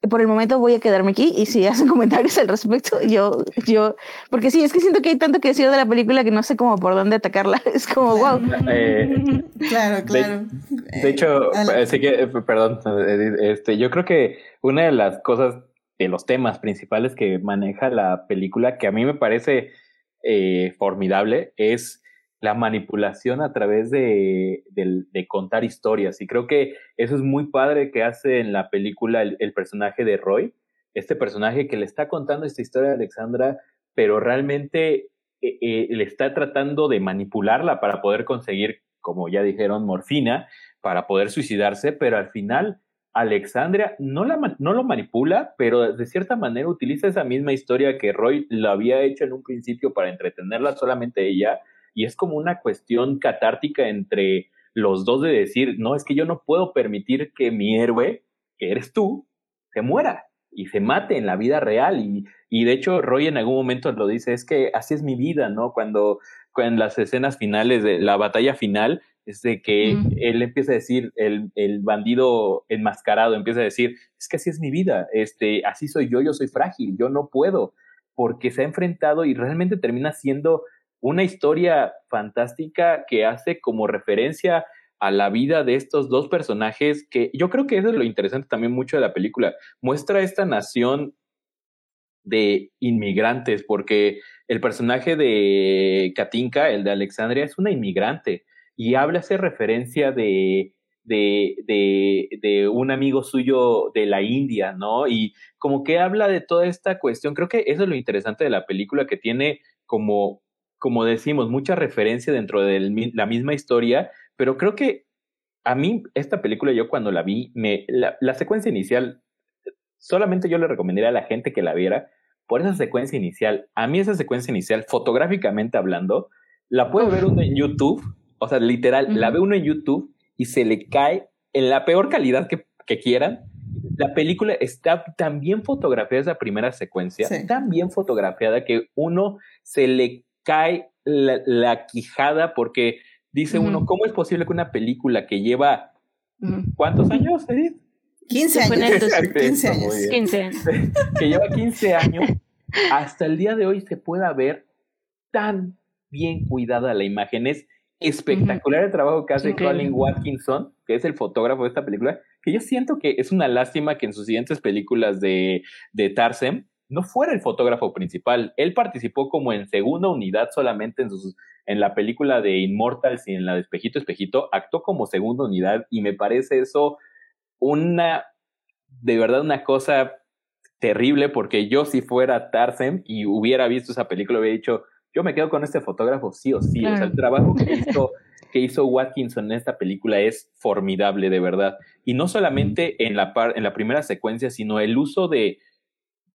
por el momento voy a quedarme aquí y si hacen comentarios al respecto, yo, yo, porque sí, es que siento que hay tanto que decir de la película que no sé cómo por dónde atacarla. Es como, wow. Eh, claro, claro. De, hecho, así que, perdón, este, yo creo que una de las cosas, de los temas principales que maneja la película, que a mí me parece eh, formidable, es la manipulación a través de, contar historias. Y creo que eso es muy padre que hace en la película el, personaje de Roy, este personaje que le está contando esta historia a Alexandra, pero realmente eh, eh, le está tratando de manipularla para poder conseguir, como ya dijeron, morfina, para poder suicidarse, pero al final Alexandra no, la, no lo manipula, pero de cierta manera utiliza esa misma historia que Roy lo había hecho en un principio para entretenerla solamente ella, y es como una cuestión catártica entre los dos de decir, no, es que yo no puedo permitir que mi héroe, que eres tú, se muera y se mate en la vida real. Y, y de hecho, Roy en algún momento lo dice, es que así es mi vida, ¿no? Cuando, en las escenas finales de la batalla final, es de que él empieza a decir, el, el, bandido enmascarado empieza a decir, es que así es mi vida, este, así soy yo, yo soy frágil, yo no puedo, porque se ha enfrentado y realmente termina siendo una historia fantástica que hace como referencia a la vida de estos dos personajes que yo creo que eso es lo interesante también mucho de la película. Muestra esta nación de inmigrantes, porque el personaje de Katinka, el de Alexandria, es una inmigrante y habla, hace referencia de, de, de, de, un amigo suyo de la India, ¿no? Y como que habla de toda esta cuestión, creo que eso es lo interesante de la película, que tiene como como decimos, mucha referencia dentro de la misma historia, pero creo que a mí esta película yo cuando la vi, me, la, secuencia inicial, solamente yo le recomendaría a la gente que la viera, por esa secuencia inicial. A mí esa secuencia inicial, fotográficamente hablando, la puede ver uno en YouTube, o sea, literal, la ve uno en YouTube y se le cae en la peor calidad que, que quieran. La película está tan bien fotografiada esa primera secuencia, tan bien fotografiada que uno se le cae la, quijada porque dice uno, ¿cómo es posible que una película que lleva ¿cuántos años, Edith? 15 años. 15 años. 15 que lleva 15 años, hasta el día de hoy se pueda ver tan bien cuidada la imagen. Es espectacular el trabajo que hace Colin Watkinson, que es el fotógrafo de esta película, que yo siento que es una lástima que en sus siguientes películas de, de Tarsem no fuera el fotógrafo principal. Él participó como en segunda unidad solamente en, sus, en la película de Immortals y en la de Espejito Espejito, actuó como segunda unidad y me parece eso una, de verdad, una cosa terrible porque yo si fuera Tarsem y hubiera visto esa película hubiera dicho, yo me quedo con este fotógrafo sí o sí. O sea, el trabajo que hizo, que hizo Watkinson en esta película es formidable, de verdad. Y no solamente en la, en la primera secuencia, sino el uso de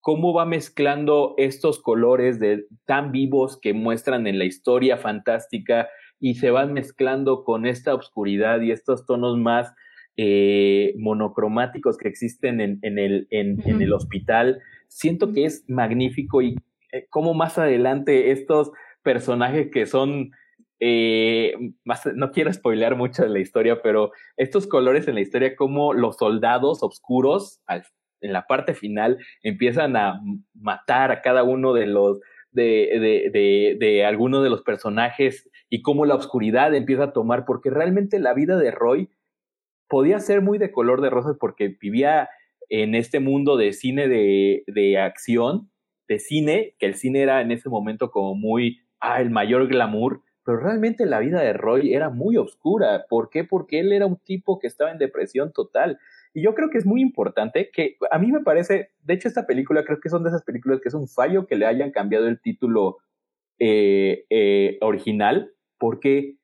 cómo va mezclando estos colores de, tan vivos que muestran en la historia fantástica y se van mezclando con esta oscuridad y estos tonos más eh, monocromáticos que existen en, en, el, en, en, el hospital. Siento que es magnífico y eh, como más adelante estos personajes que son, eh, más, no quiero spoilear mucho de la historia, pero estos colores en la historia, como los soldados oscuros en la parte final empiezan a matar a cada uno de los de, de, de, de algunos de los personajes y cómo la oscuridad empieza a tomar, porque realmente la vida de Roy podía ser muy de color de rosas porque vivía en este mundo de cine de, de acción, de cine, que el cine era en ese momento como muy, ah, el mayor glamour, pero realmente la vida de Roy era muy oscura. ¿Por qué? Porque él era un tipo que estaba en depresión total. Y yo creo que es muy importante que a mí me parece, de hecho esta película creo que son de esas películas que es un fallo que le hayan cambiado el título eh, eh, original, porque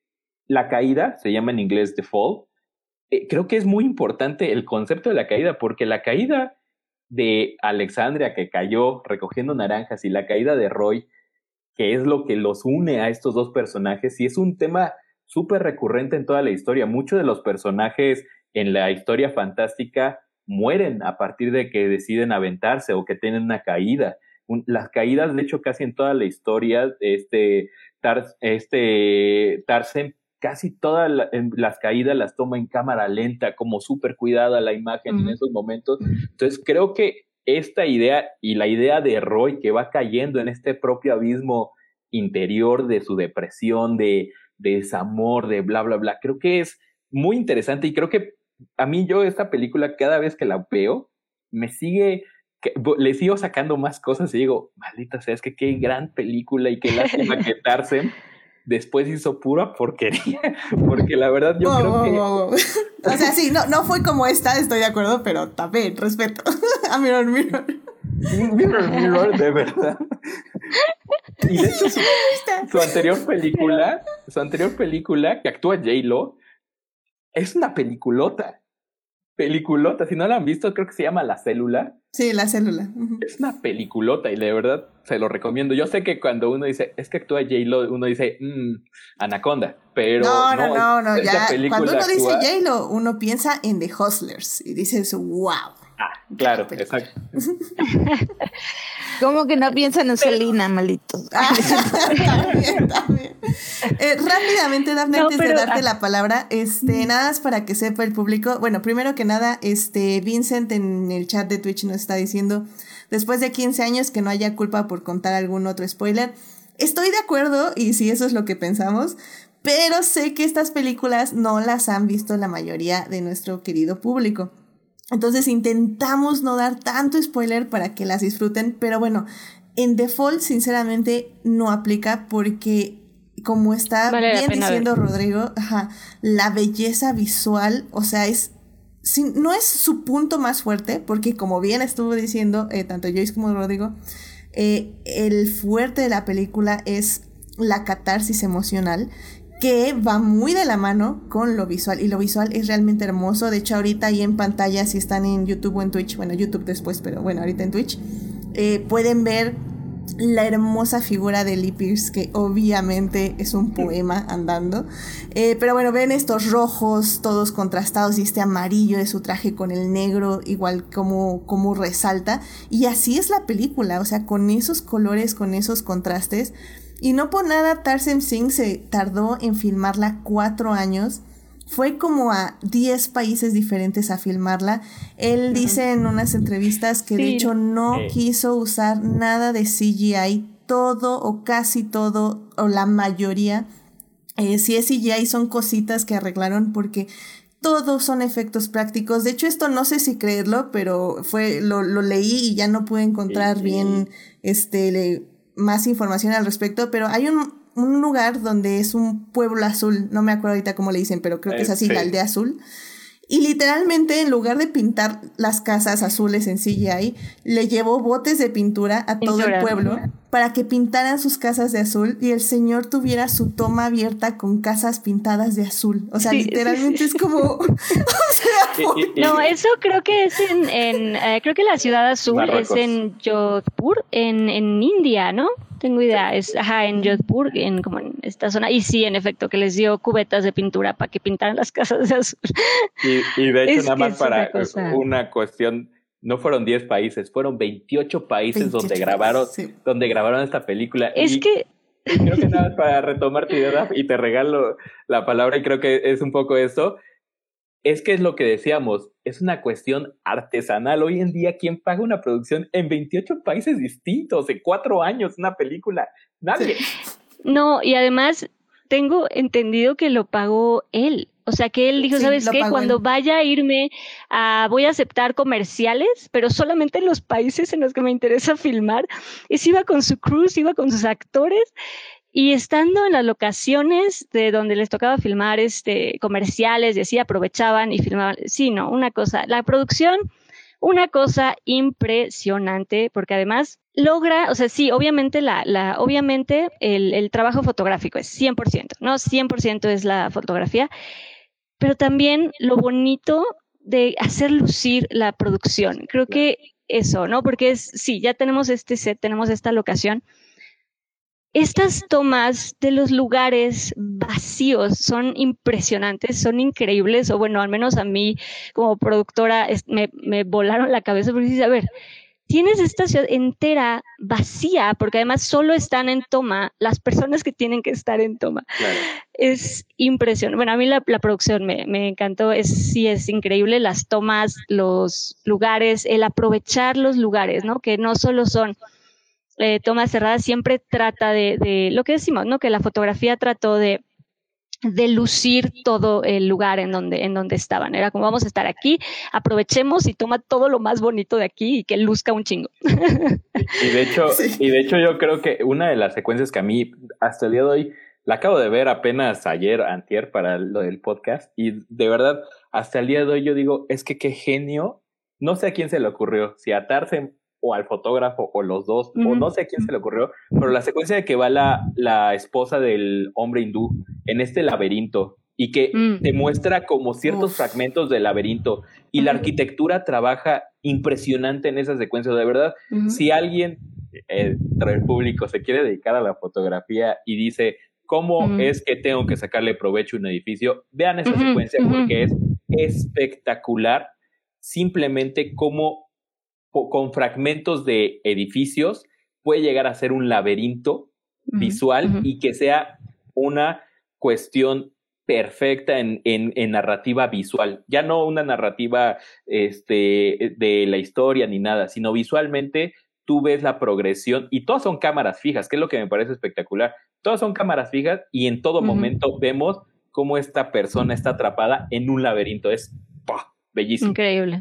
La Caída, se llama en inglés The Fall, eh, creo que es muy importante el concepto de la caída, porque la caída de Alexandria que cayó recogiendo naranjas y la caída de Roy, que es lo que los une a estos dos personajes, y es un tema súper recurrente en toda la historia. Muchos de los personajes en la historia fantástica mueren a partir de que deciden aventarse o que tienen una caída. las caídas, de hecho, casi en toda la historia, este, este Tarzan casi todas las caídas las toma en cámara lenta, como súper cuidada la imagen en esos momentos. Entonces creo que esta idea y la idea de Roy que va cayendo en este propio abismo interior de su depresión, de, de desamor, de bla, bla, bla, creo que es muy interesante y creo que a mí yo esta película cada vez que la veo me sigue le sigo sacando más cosas y digo, maldita sea, es que qué gran película y qué lástima que Tarzan después hizo pura porquería, porque la verdad yo creo que... o sea, sí, no, no fue como esta, estoy de acuerdo, pero también respeto a Mirror Mirror. Mirror Mirror, de verdad. Y de hecho su, anterior película, su anterior película que actúa J-Lo, es una peliculota peliculota. Si no la han visto, creo que se llama La Célula. Sí, La Célula. Es una peliculota y de verdad se lo recomiendo. Yo sé que cuando uno dice, es que actúa J-Lo, uno dice, mmm, Anaconda, pero. No, no, no, no, ya. Cuando uno dice J-Lo, uno piensa en The Hustlers y dices, wow. Ah, claro, exacto. ¿Cómo que no piensan en Selena, malitos? Ah, también, también. Eh, rápidamente, Dafne, antes de darte ah. la palabra, este, nada más para que sepa el público. Bueno, primero que nada, este, Vincent en el chat de Twitch nos está diciendo, después de 15 años, que no haya culpa por contar algún otro spoiler. Estoy de acuerdo, y sí, eso es lo que pensamos, pero sé que estas películas no las han visto la mayoría de nuestro querido público. Entonces intentamos no dar tanto spoiler para que las disfruten, pero bueno, en default sinceramente no aplica porque como está bien diciendo Rodrigo, la belleza visual, o sea, es no es su punto más fuerte, porque como bien estuvo diciendo eh, tanto Joyce como Rodrigo, eh, el fuerte de la película es la catarsis emocional que va muy de la mano con lo visual y lo visual es realmente hermoso. De hecho, ahorita ahí en pantalla, si están en YouTube o en Twitch, bueno, YouTube después, pero bueno, ahorita en Twitch, eh, pueden ver la hermosa figura de Lee Pierce, que obviamente es un poema andando. Eh, pero bueno, ven estos rojos, todos contrastados, y este amarillo de su traje con el negro, igual como, como resalta. Y así es la película, o sea, con esos colores, con esos contrastes. Y no por nada Tarsem Singh se tardó en filmarla cuatro años fue como a 10 países diferentes a filmarla. Él dice en unas entrevistas que de hecho no quiso usar nada de CGI, todo o casi todo o la mayoría. Eh, si es CGI son cositas que arreglaron porque todos son efectos prácticos. De hecho, esto no sé si creerlo, pero fue, lo, leí y ya no pude encontrar bien este, más información al respecto. Pero hay un un lugar donde es un pueblo azul, no me acuerdo ahorita cómo le dicen, pero creo que es así, la aldea azul. Y literalmente, en lugar de pintar las casas azules en CGI, le llevó botes de pintura a todo el pueblo para que pintaran sus casas de azul y el señor tuviera su toma abierta con casas pintadas de azul. O sea, literalmente es como... no, eso creo que es en... Eh, creo que la ciudad azul es en Jodhpur, en, en India, ¿no? tengo idea, es ajá, en Jodhpur, en como en esta zona, y sí, en efecto, que les dio cubetas de pintura para que pintaran las casas de azul. Y, de hecho, nada más para una, cuestión, no fueron 10 países, fueron 28 países donde grabaron, donde grabaron esta película. Es que creo que nada más para retomar tu idea y te regalo la palabra y creo que es un poco esto es que es lo que decíamos, es una cuestión artesanal. Hoy en día, ¿quién paga una producción en 28 países distintos, en cuatro años, una película? Nadie. No, y además tengo entendido que lo pagó él. O sea que él dijo, ¿sabes qué? Cuando vaya a irme a, voy a aceptar comerciales, pero solamente en los países en los que me interesa filmar. Y se iba con su cruise, iba con sus actores y estando en las locaciones de donde les tocaba filmar este, comerciales y así aprovechaban y filmaban. Sí, no, una cosa, la producción, una cosa impresionante, porque además logra, o sea, sí, obviamente, la, la, obviamente el, el trabajo fotográfico es 100%, ¿no? 100% es la fotografía, pero también lo bonito de hacer lucir la producción. Creo que eso, ¿no? Porque es, sí, ya tenemos este set, tenemos esta locación, estas tomas de los lugares vacíos son impresionantes, son increíbles, o bueno, al menos a mí como productora me, me volaron la cabeza porque dices, a ver, tienes esta ciudad entera vacía, porque además solo están en toma las personas que tienen que estar en toma. Es impresionante. Bueno, a mí la, producción me, me, encantó, es, sí es increíble, las tomas, los lugares, el aprovechar los lugares, ¿no? Que no solo son eh, Tomás Cerrada siempre trata de, lo que decimos, ¿no? Que la fotografía trató de, de lucir todo el lugar en donde, en donde estaban. Era como vamos a estar aquí, aprovechemos y toma todo lo más bonito de aquí y que luzca un chingo. Y de hecho, y de hecho yo creo que una de las secuencias que a mí hasta el día de hoy la acabo de ver apenas ayer, antier, para lo del podcast, y de verdad, hasta el día de hoy yo digo, es que qué genio, no sé a quién se le ocurrió, si atarse o al fotógrafo o los dos, o no sé a quién se le ocurrió, pero la secuencia de que va la, la esposa del hombre hindú en este laberinto y que mm. te muestra como ciertos fragmentos del laberinto y la arquitectura trabaja impresionante en esa secuencia. De verdad, si alguien eh, el público se quiere dedicar a la fotografía y dice, ¿cómo es que tengo que sacarle provecho a un edificio? Vean esa secuencia porque es espectacular simplemente cómo con fragmentos de edificios puede llegar a ser un laberinto visual y que sea una cuestión perfecta en, en, narrativa visual. Ya no una narrativa este, de la historia ni nada, sino visualmente tú ves la progresión y todas son cámaras fijas, que es lo que me parece espectacular. Todas son cámaras fijas y en todo momento vemos cómo esta persona está atrapada en un laberinto. Es bellísimo. Increíble.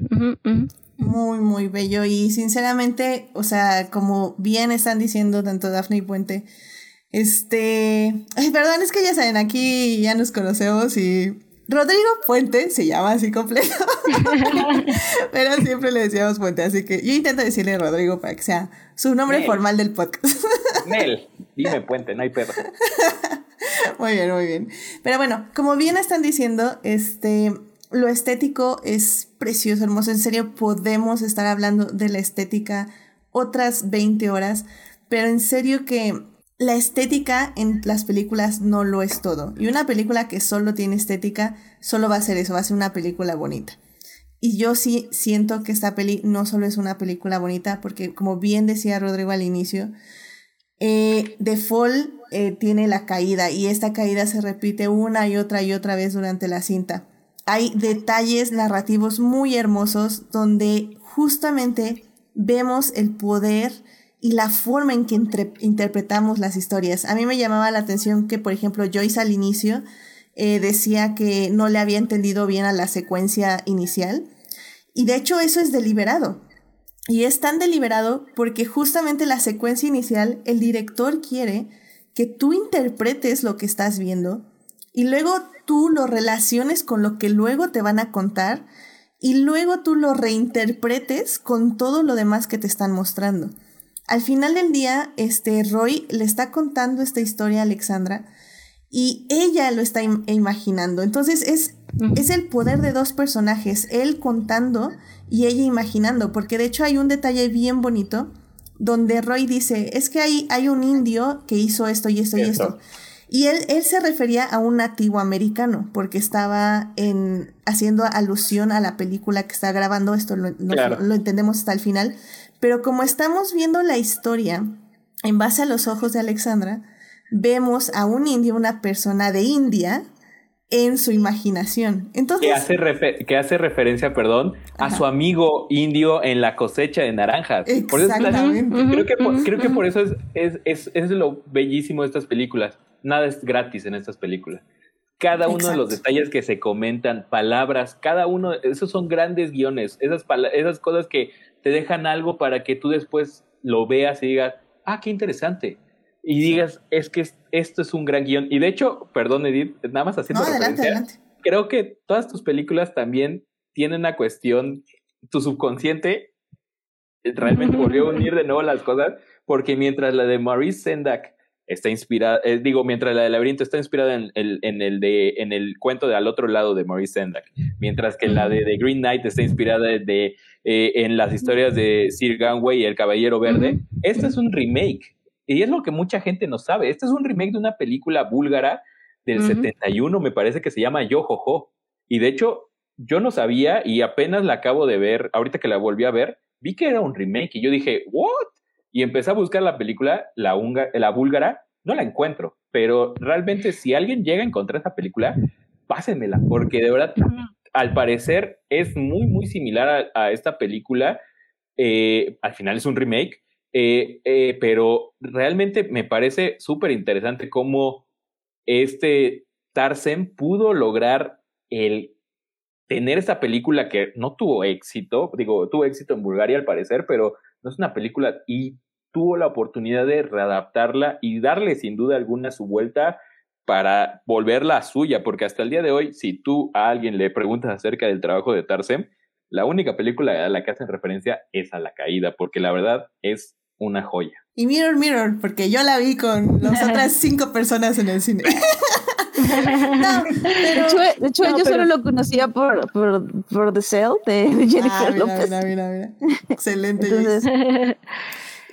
Muy, muy bello. Y sinceramente, o sea, como bien están diciendo tanto Daphne y Puente, este. Ay, perdón, es que ya saben, aquí ya nos conocemos y. Rodrigo Puente se llama así completo. Pero siempre le decíamos Puente, así que yo intento decirle Rodrigo para que sea su nombre formal del podcast. Nel, dime Puente, no hay perro. muy bien, muy bien. Pero bueno, como bien están diciendo, este lo estético es precioso, hermoso. En serio, podemos estar hablando de la estética otras 20 horas, pero en serio que la estética en las películas no lo es todo. Y una película que solo tiene estética, solo va a ser eso, va a ser una película bonita. Y yo sí siento que esta peli no solo es una película bonita, porque como bien decía Rodrigo al inicio, eh, The Fall eh, tiene la caída y esta caída se repite una y otra y otra vez durante la cinta. Hay detalles narrativos muy hermosos donde justamente vemos el poder y la forma en que interpretamos las historias. A mí me llamaba la atención que, por ejemplo, Joyce al inicio eh, decía que no le había entendido bien a la secuencia inicial. Y de hecho eso es deliberado. Y es tan deliberado porque justamente la secuencia inicial, el director quiere que tú interpretes lo que estás viendo y luego tú lo relaciones con lo que luego te van a contar y luego tú lo reinterpretes con todo lo demás que te están mostrando. Al final del día, este Roy le está contando esta historia a Alexandra y ella lo está imaginando. Entonces es, es el poder de dos personajes, él contando y ella imaginando, porque de hecho hay un detalle bien bonito donde Roy dice, es que hay, hay un indio que hizo esto y esto y esto. Y él, él se refería a un nativo americano, porque estaba en, haciendo alusión a la película que está grabando, esto lo, lo entendemos hasta el final, pero como estamos viendo la historia en base a los ojos de Alexandra, vemos a un indio, una persona de India, en su imaginación. Entonces, que hace, que hace referencia, perdón, a su amigo indio en la cosecha de naranjas. Exactamente. creo, que por, creo que por eso es, es, es, lo bellísimo de estas películas. Nada es gratis en estas películas. Cada uno de los detalles que se comentan, palabras, cada uno, esos son grandes guiones, esas, esas cosas que te dejan algo para que tú después lo veas y digas, ah, qué interesante y digas, es que esto es un gran guion. Y de hecho, perdón Edith, nada más haciendo referencia, creo que todas tus películas también tienen una cuestión, tu subconsciente realmente volvió a unir de nuevo las cosas, porque mientras la de Maurice Sendak está inspirada, eh, digo, mientras la de Laberinto está inspirada en el, en el, de, en el cuento de Al otro lado de Maurice Sendak, mientras que la de, The Green Knight está inspirada de, eh, en las historias de Sir Ganway y El Caballero Verde, este es un remake y es lo que mucha gente no sabe. Este es un remake de una película búlgara del 71, me parece que se llama Yo Jojo. Y de hecho, yo no sabía y apenas la acabo de ver, ahorita que la volví a ver, vi que era un remake y yo dije, ¿what? Y empecé a buscar la película, la, la búlgara, no la encuentro, pero realmente si alguien llega a encontrar esa película, pásenmela, porque de verdad, al parecer es muy, muy similar a, esta película. Eh, al final es un remake, eh, eh, pero realmente me parece súper interesante cómo este Tarzan pudo lograr el tener esa película que no tuvo éxito, digo, tuvo éxito en Bulgaria al parecer, pero no es una película y tuvo la oportunidad de readaptarla y darle sin duda alguna su vuelta para volverla a suya, porque hasta el día de hoy, si tú a alguien le preguntas acerca del trabajo de Tarzan, la única película a la que hacen referencia es a La Caída, porque la verdad es una joya. Y Mirror Mirror, porque yo la vi con las otras cinco personas en el cine. no, pero, de hecho, yo solo lo conocía por, por, por The Cell de Jennifer ah, mira, López. Mira, mira, mira. Excelente. Entonces,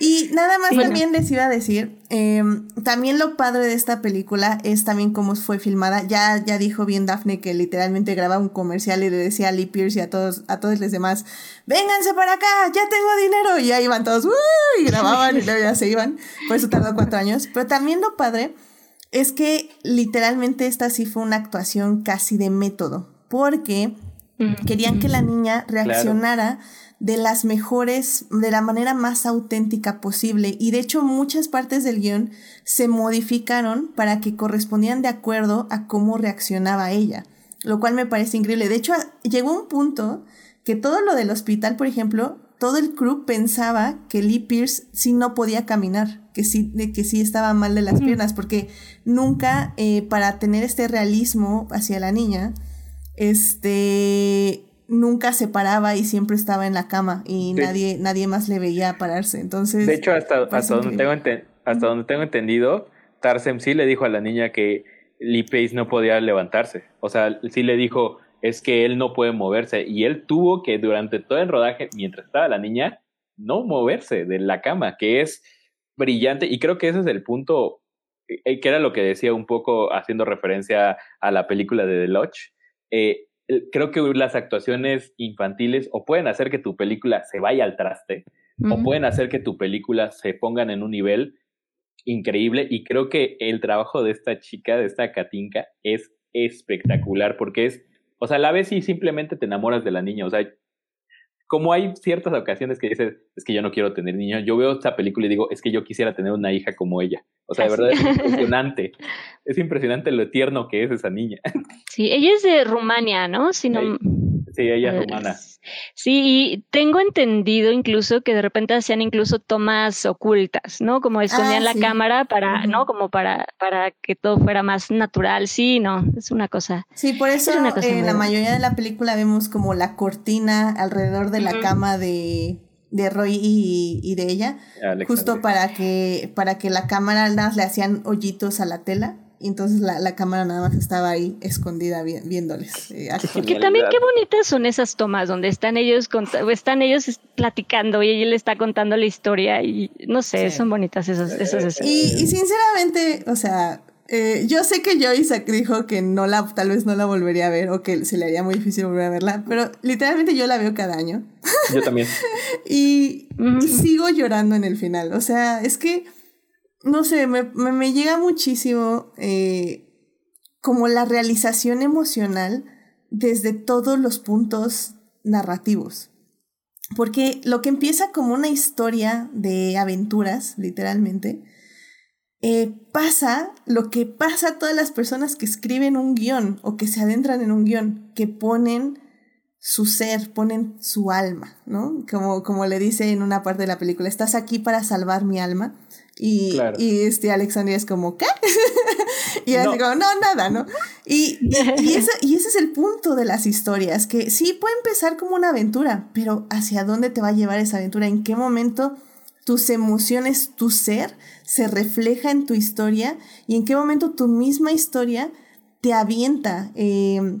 y nada más también les iba a decir, em, también lo padre de esta película es también cómo fue filmada. Ya, ya dijo bien Daphne que literalmente grababa un comercial y le decía a Lee Pierce y a todos, a todos los demás, vénganse para acá, ya tengo dinero. Y ahí iban todos, y grababan y luego ya se iban. Por eso tardó cuatro años. Pero también lo padre es que literalmente esta sí fue una actuación casi de método, porque querían que la niña reaccionara de las mejores, de la manera más auténtica posible. Y de hecho muchas partes del guion se modificaron para que correspondieran de acuerdo a cómo reaccionaba ella, lo cual me parece increíble. De hecho, llegó un punto que todo lo del hospital, por ejemplo, todo el crew pensaba que Lee Pierce sí no podía caminar, que sí, que sí estaba mal de las piernas, porque nunca, eh, para tener este realismo hacia la niña, este, nunca se paraba y siempre estaba en la cama y nadie, nadie más le veía pararse. Entonces. De hecho, hasta, hasta donde tengo hasta donde tengo entendido, Tarsem sí le dijo a la niña que Lee Pace no podía levantarse. O sea, sí le dijo, es que él no puede moverse. Y él tuvo que, durante todo el rodaje, mientras estaba la niña, no moverse de la cama, que es brillante y creo que ese es el punto eh, que era lo que decía un poco haciendo referencia a la película de The Lodge. Eh, creo que las actuaciones infantiles o pueden hacer que tu película se vaya al traste o pueden hacer que tu película se pongan en un nivel increíble y creo que el trabajo de esta chica, de esta Katinka, es espectacular porque es, o sea, la vez y simplemente te enamoras de la niña, o sea, como hay ciertas ocasiones que dices, es que yo no quiero tener niños, yo veo esta película y digo, es que yo quisiera tener una hija como ella. O sea, de verdad es impresionante. es impresionante lo tierno que es esa niña. Sí, ella es de Rumania, ¿no? Si no... Sí, ella es rumana. Sí, y tengo entendido incluso que de repente hacían incluso tomas ocultas, ¿no? Como escondían ah, la cámara para, ¿no? Como para, para que todo fuera más natural. Sí, no, es una cosa. Sí, por eso en la mayoría de la película vemos como la cortina alrededor de la cama de, de Roy y, y de ella, justo para que, para que la cámara le hacían hoyitos a la tela y entonces la, la, cámara nada más estaba ahí escondida viéndoles. Eh, que también qué bonitas son esas tomas donde están ellos están ellos platicando y ella le está contando la historia y no sé, son bonitas esas, esas escenas. Y, y sinceramente, o sea, eh, yo sé que Isaac dijo que no la, tal vez no la volvería a ver o que se le haría muy difícil volver a verla, pero literalmente yo la veo cada año. Yo también. y, y sigo llorando en el final. O sea, es que no sé, me, me, llega muchísimo eh, como la realización emocional desde todos los puntos narrativos. Porque lo que empieza como una historia de aventuras, literalmente, eh, pasa lo que pasa a todas las personas que escriben un guion o que se adentran en un guion, que ponen su ser, ponen su alma, ¿no? Como, como le dice en una parte de la película, estás aquí para salvar mi alma. Y, y este Alexandria es como, ¿qué? y así como, no, nada, ¿no? Y, y, ese, y ese es el punto de las historias, que sí puede empezar como una aventura, pero ¿hacia dónde te va a llevar esa aventura? ¿En qué momento tus emociones, tu ser, se refleja en tu historia? ¿Y en qué momento tu misma historia te avienta? Eh,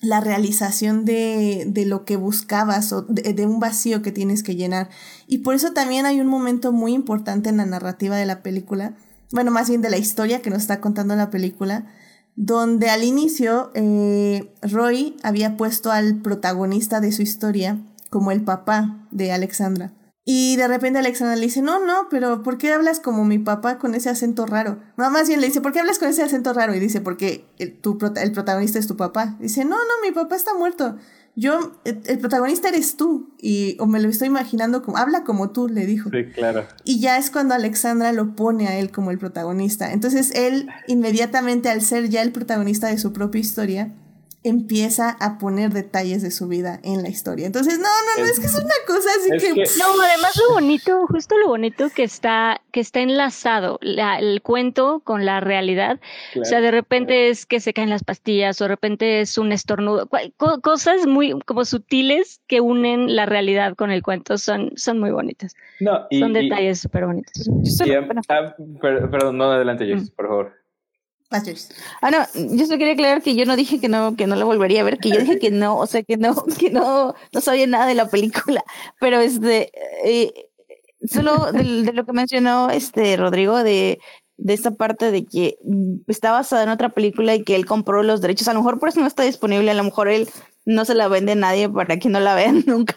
la realización de, de, lo que buscabas o de, un vacío que tienes que llenar. Y por eso también hay un momento muy importante en la narrativa de la película, bueno, más bien de la historia que nos está contando la película, donde al inicio eh, Roy había puesto al protagonista de su historia como el papá de Alexandra. Y de repente Alexandra le dice, no, no, pero ¿por qué hablas como mi papá con ese acento raro? No, más bien le dice, ¿por qué hablas con ese acento raro? Y dice, porque el, tu, el protagonista es tu papá. Dice, no, no, mi papá está muerto. Yo, el, protagonista eres tú. Y, o me lo estoy imaginando como, habla como tú, le dijo. Sí, claro. Y ya es cuando Alexandra lo pone a él como el protagonista. Entonces él, inmediatamente al ser ya el protagonista de su propia historia, empieza a poner detalles de su vida en la historia. Entonces, no, no, no, es que es una cosa así que... No, además lo bonito, justo lo bonito que está, que está enlazado el cuento con la realidad. o sea, de repente es que se caen las pastillas o de repente es un estornudo. cosas muy como sutiles que unen la realidad con el cuento son, son muy bonitas. No, son detalles súper bonitos. Ah, perdón, no adelante, Jess, mm. por favor. Ah, no, yo solo quería aclarar que yo no dije que no, que no la volvería a ver, que yo dije que no, o sea, que no, que no, no sabía nada de la película, pero este, eh, solo de, lo que mencionó este Rodrigo de, de esta parte de que está basada en otra película y que él compró los derechos, a lo mejor por eso no está disponible, a lo mejor él no se la vende a nadie para que no la vean nunca,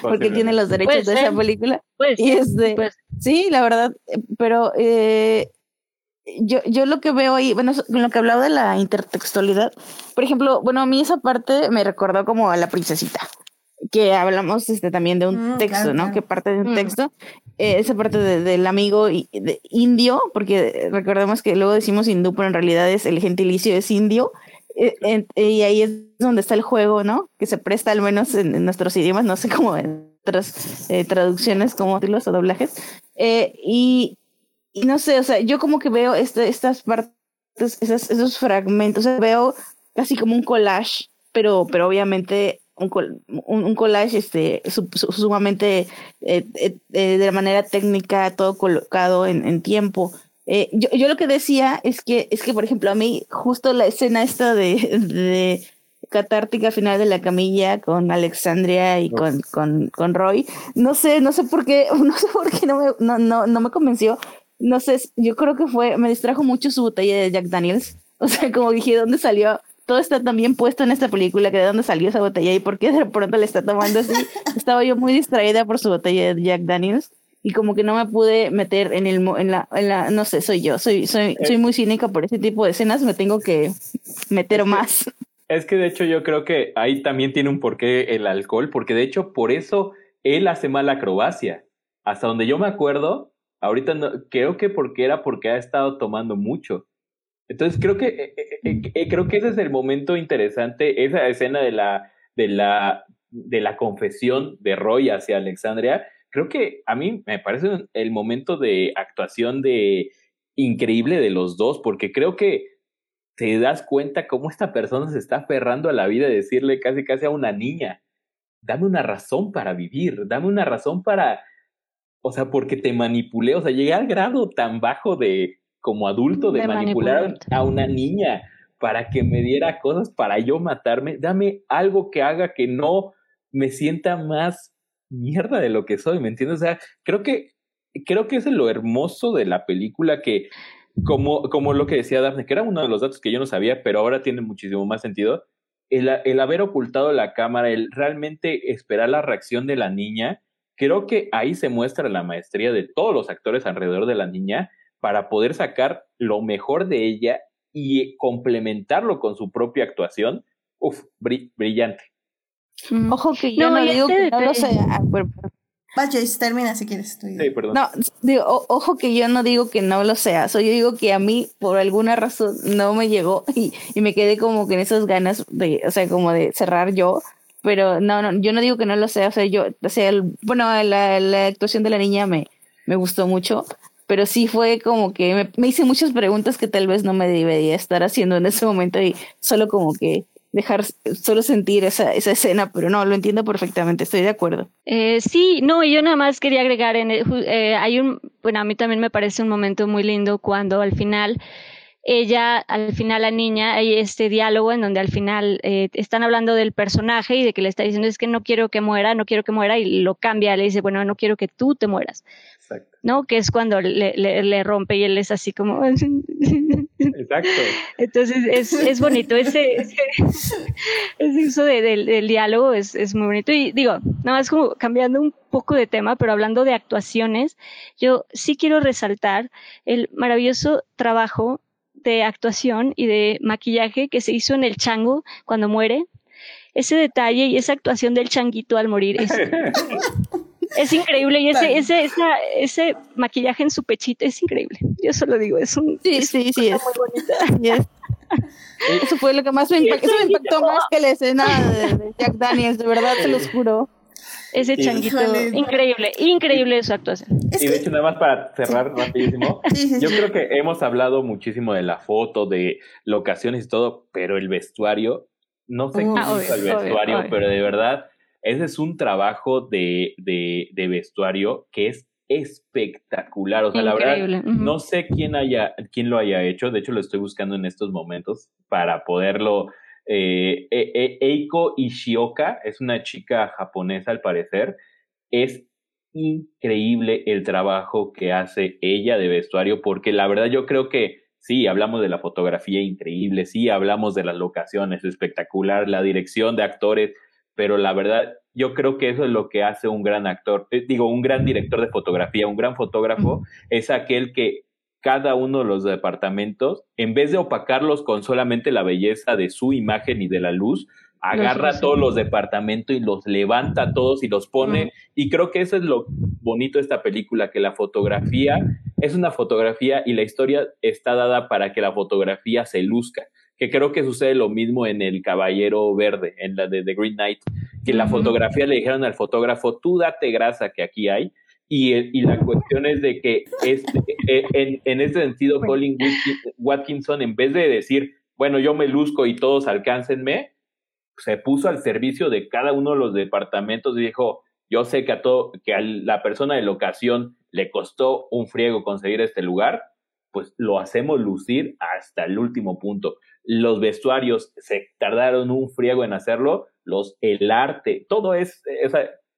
porque tiene los derechos de esa película. y este, sí, la verdad, pero eh, yo, yo lo que veo ahí, bueno, con lo que hablaba de la intertextualidad, por ejemplo, bueno, a mí esa parte me recordó como a la princesita, que hablamos este, también de un mm, texto, ¿no? Que parte de un mm. texto, eh, esa parte del amigo de, indio, porque recordemos que luego decimos hindú, pero en realidad es el gentilicio es indio, eh, y ahí es donde está el juego, ¿no? Que se presta al menos en, nuestros idiomas, no sé cómo en otras eh, traducciones como títulos o doblajes. y, y no sé, o sea, yo como que veo este, estas partes, esos, esos fragmentos, o sea, veo casi como un collage, pero, pero obviamente un, un, collage este, sumamente eh, eh, eh, de manera técnica, todo colocado en, en tiempo. Eh, yo, yo lo que decía es que, es que, por ejemplo, a mí justo la escena esta de, de catártica final de la camilla con Alexandria y con, con, con, Roy. No sé, no sé por qué, no sé por qué no me, no, no, no me convenció. No sé, yo creo que fue, me distrajo mucho su botella de Jack Daniels. O sea, como dije, ¿dónde salió? Todo está también puesto en esta película, que de dónde salió esa botella y por qué de pronto le está tomando así. Estaba yo muy distraída por su botella de Jack Daniels y como que no me pude meter en el en la, en la no sé, soy yo, soy soy soy muy cínica por ese tipo de escenas, me tengo que meter más. Es que de hecho yo creo que ahí también tiene un porqué el alcohol, porque de hecho por eso él hace mala acrobacia. Hasta donde yo me acuerdo, ahorita no, creo que porque era porque ha estado tomando mucho. Entonces creo que eh, eh, eh, creo que ese es el momento interesante, esa escena de la de la de la confesión de Roy hacia Alexandria. Creo que a mí me parece el momento de actuación de increíble de los dos, porque creo que te das cuenta cómo esta persona se está aferrando a la vida de decirle casi casi a una niña, dame una razón para vivir, dame una razón para, o sea, porque te manipulé, o sea, llegué al grado tan bajo de, como adulto, de, manipular a una niña para que me diera cosas para yo matarme, dame algo que haga que no me sienta más mierda de lo que soy, ¿me entiendes? O sea, creo que, creo que es lo hermoso de la película que como, como lo que decía Daphne, que era uno de los datos que yo no sabía, pero ahora tiene muchísimo más sentido, el, el haber ocultado la cámara, el realmente esperar la reacción de la niña, creo que ahí se muestra la maestría de todos los actores alrededor de la niña para poder sacar lo mejor de ella y complementarlo con su propia actuación. Uf, brillante. Ojo que yo no, digo que no lo sea. Vaya, termina si quieres. Sí, perdón. No, digo, ojo que yo no digo que no lo sea. yo digo que a mí, por alguna razón, no me llegó y, y me quedé como que en esas ganas de, o sea, como de cerrar yo. Pero no, no, yo no digo que no lo sea. O sea, yo, o sea, bueno, la, la, actuación de la niña me, me gustó mucho. Pero sí fue como que me, me hice muchas preguntas que tal vez no me debería estar haciendo en ese momento y solo como que dejar solo sentir esa, esa escena, pero no, lo entiendo perfectamente, estoy de acuerdo. Eh, sí, no, yo nada más quería agregar, en eh, hay un, bueno, a mí también me parece un momento muy lindo cuando al final ella, al final la niña, hay este diálogo en donde al final eh, están hablando del personaje y de que le está diciendo es que no quiero que muera, no quiero que muera y lo cambia, le dice, bueno, no quiero que tú te mueras. Exacto. ¿No? Que es cuando le, le, rompe y él es así como... Exacto. Entonces es, es bonito, ese, ese, uso de, del diálogo es, es muy bonito y digo, nada más como cambiando un poco de tema, pero hablando de actuaciones, yo sí quiero resaltar el maravilloso trabajo de actuación y de maquillaje que se hizo en el chango cuando muere. Ese detalle y esa actuación del changuito al morir es, es increíble y ese, ese, ese maquillaje en su pechito es increíble. Yo solo digo, es un sí, sí, sí, es muy bonita. Eso fue lo que más me impactó, eso me impactó más que la escena de, Jack Daniels, de verdad, se los juro. Ese changuito, increíble, increíble su actuación. y de hecho, nada más para cerrar rapidísimo, yo creo que hemos hablado muchísimo de la foto, de locaciones y todo, pero el vestuario, no sé qué es el vestuario, pero de verdad, ese es un trabajo de, de, de vestuario que es espectacular. O sea, la verdad, no sé quién haya, quién lo haya hecho. De hecho, lo estoy buscando en estos momentos para poderlo eh, e, e, Eiko Ishioka es una chica japonesa al parecer. Es increíble el trabajo que hace ella de vestuario porque la verdad yo creo que sí, hablamos de la fotografía increíble, sí, hablamos de las locaciones espectacular, la dirección de actores, pero la verdad yo creo que eso es lo que hace un gran actor, eh, digo, un gran director de fotografía, un gran fotógrafo, es aquel que cada uno de los departamentos, en vez de opacarlos con solamente la belleza de su imagen y de la luz, agarra todos los departamentos y los levanta a todos y los pone. Y creo que eso es lo bonito de esta película, que la fotografía es una fotografía y la historia está dada para que la fotografía se luzca. Que creo que sucede lo mismo en El Caballero Verde, en la de The Green Knight, que la fotografía le dijeron al fotógrafo, tú date grasa que aquí hay, y, y, la cuestión es de que este, en, en ese sentido, Colin Watkinson, en vez de decir, bueno, yo me luzco y todos alcáncenme, se puso al servicio de cada uno de los departamentos y dijo, yo sé que a, todo, que a la persona de locación le costó un friego conseguir este lugar, pues lo hacemos lucir hasta el último punto. los vestuarios se tardaron un friego en hacerlo, los, el arte, todo es,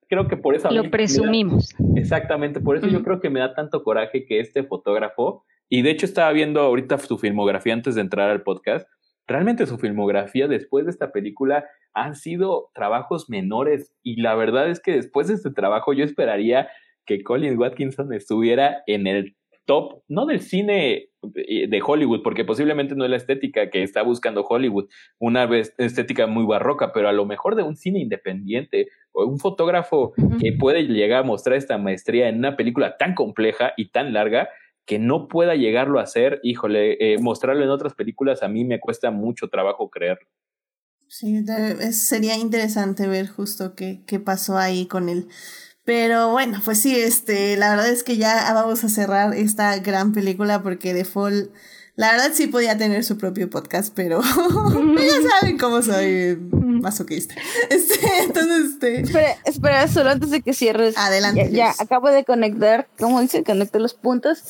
creo que por eso... Lo presumimos. exactamente, por eso yo creo que me da tanto coraje que este fotógrafo, y de hecho estaba viendo ahorita su filmografía antes de entrar al podcast, realmente su filmografía después de esta película han sido trabajos menores y la verdad es que después de este trabajo yo esperaría que Colin Watkinson estuviera en el top, no del cine de Hollywood, porque posiblemente no es la estética que está buscando Hollywood, una estética muy barroca, pero a lo mejor de un cine independiente o un fotógrafo que puede llegar a mostrar esta maestría en una película tan compleja y tan larga que no pueda llegarlo a hacer, híjole, eh, mostrarlo en otras películas a mí me cuesta mucho trabajo creer. Sí, sería interesante ver justo qué, qué pasó ahí con él. Pero bueno, pues sí, este, la verdad es que ya vamos a cerrar esta gran película porque The Fall la verdad sí podía tener su propio podcast, pero ya saben cómo soy masoquista. Este, entonces, este. Espera, espera, solo antes de que cierres. Adelante. Ya, acabo de conectar, ¿cómo dice? Conecté los puntos.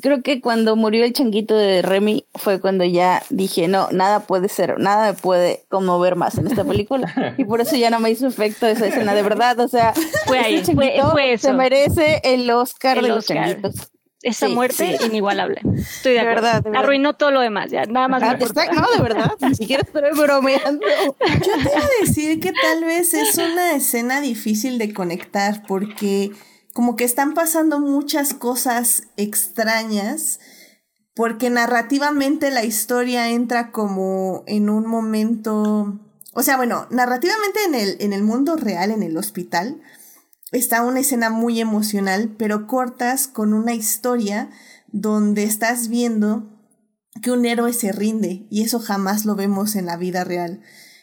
Creo que cuando murió el changuito de Remy fue cuando ya dije, no, nada puede ser, nada me puede conmover más en esta película. y por eso ya no me hizo efecto esa escena de verdad. O sea, fue ahí, fue, eso. Se merece el Oscar de los changuitos esa muerte inigualable. Estoy de, acuerdo. Verdad, Arruinó todo lo demás, ya nada más. Ah, no, de verdad, ni siquiera estoy bromeando. Yo te iba a decir que tal vez es una escena difícil de conectar porque como que están pasando muchas cosas extrañas porque narrativamente la historia entra como en un momento, o sea, bueno, narrativamente en el, en el mundo real, en el hospital, está una escena muy emocional, pero cortas con una historia donde estás viendo que un héroe se rinde y eso jamás lo vemos en la vida real.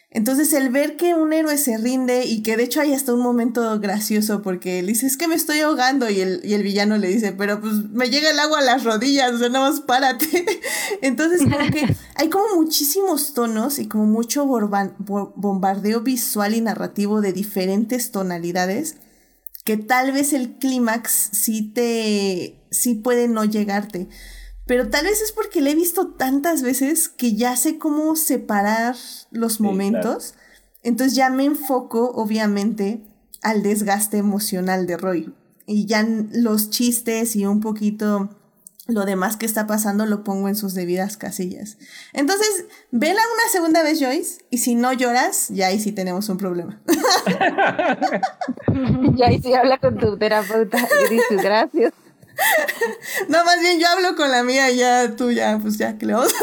Entonces el ver que un héroe se rinde y que de hecho hay hasta un momento gracioso porque él dice es que me estoy ahogando y el, y el villano le dice pero pues me llega el agua a las rodillas, o sea, nada más párate. Entonces como que hay como muchísimos tonos y como mucho bombardeo visual y narrativo de diferentes tonalidades que tal vez el clímax sí te, sí puede no llegarte. Pero tal vez es porque le he visto tantas veces que ya sé cómo separar los momentos. Entonces ya me enfoco, obviamente, al desgaste emocional de Roy. Y ya los chistes y un poquito lo demás que está pasando lo pongo en sus debidas casillas. Entonces, vela una segunda vez, Joyce, y si no lloras, ya ahí sí tenemos un problema. ya ahí sí habla con tu terapeuta y dices gracias. No, más bien yo hablo con la mía y ya tú ya, pues ya, ¿qué le vamos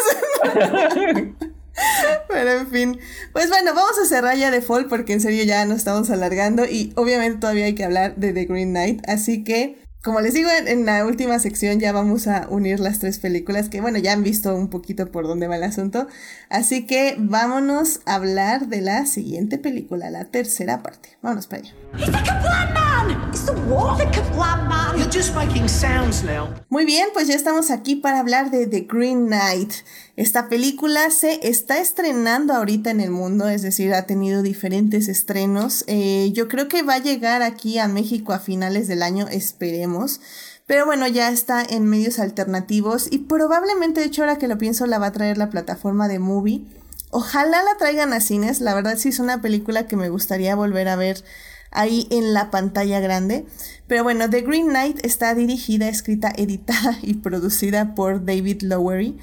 a hacer? Pero en fin, pues bueno, vamos a cerrar ya de Fall porque en serio ya nos estamos alargando y obviamente todavía hay que hablar de The Green Knight, así que como les digo, en, la última sección ya vamos a unir las tres películas que, bueno, ya han visto un poquito por dónde va el asunto. Así que vámonos a hablar de la siguiente película, la tercera parte. Vámonos para allá. Muy bien, pues ya estamos aquí para hablar de The Green Knight. Esta película se está estrenando ahorita en el mundo, es decir, ha tenido diferentes estrenos. Eh, yo creo que va a llegar aquí a México a finales del año, esperemos. Pero bueno, ya está en medios alternativos y probablemente, de hecho, ahora que lo pienso, la va a traer la plataforma de Movie. Ojalá la traigan a cines, la verdad sí es una película que me gustaría volver a ver ahí en la pantalla grande. Pero bueno, The Green Knight está dirigida, escrita, editada y producida por David Lowery.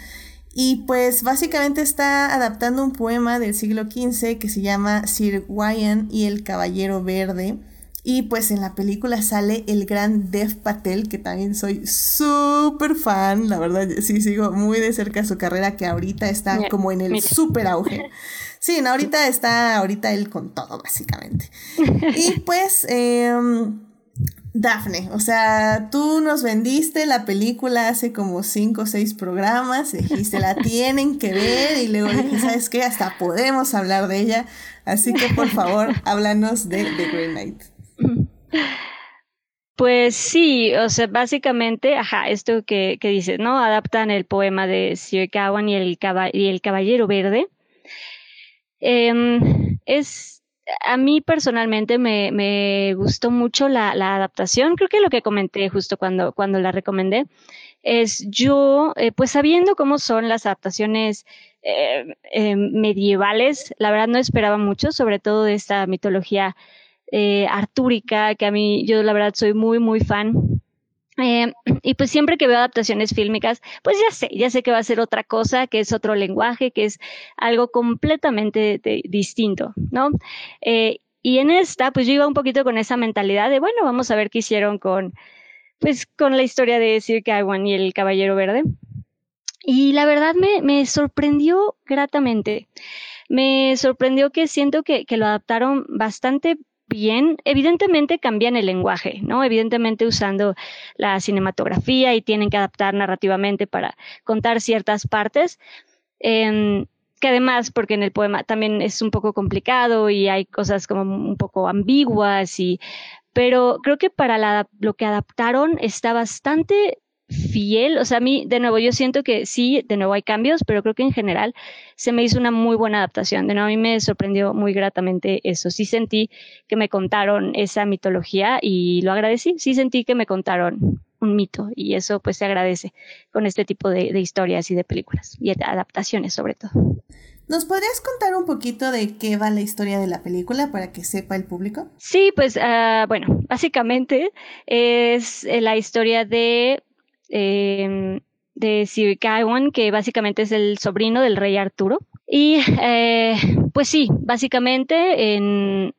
Y pues básicamente está adaptando un poema del siglo XV que se llama Sir Wyan y el Caballero Verde. Y pues en la película sale el gran Dev Patel, que también soy súper fan, la verdad, sí sigo muy de cerca su carrera, que ahorita está como en el súper auge. Sí, no, ahorita está, ahorita él con todo, básicamente. Y pues, eh, Dafne, o sea, tú nos vendiste la película hace como cinco o seis programas, dijiste, la tienen que ver, y luego dije, ¿sabes qué? Hasta podemos hablar de ella. Así que, por favor, háblanos de The Green Knight. Pues sí, o sea, básicamente, ajá, esto que, que dices, ¿no? Adaptan el poema de Sir Gawain y el, y el Caballero Verde Em, es, a mí personalmente me, me gustó mucho la, la, adaptación. Creo que lo que comenté justo cuando, cuando la recomendé es yo, eh, pues sabiendo cómo son las adaptaciones eh, eh, medievales. La verdad no esperaba mucho, sobre todo de esta mitología eh, artúrica, que a mí yo la verdad soy muy, muy fan. Eh, y pues siempre que veo adaptaciones fílmicas, pues ya sé, ya sé que va a ser otra cosa, que es otro lenguaje, que es algo completamente distinto, ¿no? Eh, y en esta, pues yo iba un poquito con esa mentalidad de, bueno, vamos a ver qué hicieron con, pues, con la historia de Sir Gawain y el Caballero Verde. Y la verdad me, me sorprendió gratamente. Me sorprendió que siento que, que lo adaptaron bastante bien, evidentemente cambian el lenguaje, ¿no? Evidentemente usando la cinematografía y tienen que adaptar narrativamente para contar ciertas partes. Eh, que además, porque en el poema también es un poco complicado y hay cosas como un poco ambiguas y pero creo que para lo que adaptaron está bastante fiel, o sea, a mí, de nuevo, yo siento que sí, de nuevo hay cambios, pero creo que en general se me hizo una muy buena adaptación. De nuevo, a mí me sorprendió muy gratamente eso. Sí sentí que me contaron esa mitología y lo agradecí. Sí sentí que me contaron un mito y eso pues se agradece con este tipo de, de historias y de películas y de adaptaciones sobre todo. ¿Nos podrías contar un poquito de qué va la historia de la película para que sepa el público? Sí, pues uh, bueno, básicamente es la historia de eh, de Sir Gawain, que básicamente es el sobrino del rey Arturo. Y eh, pues sí, básicamente en,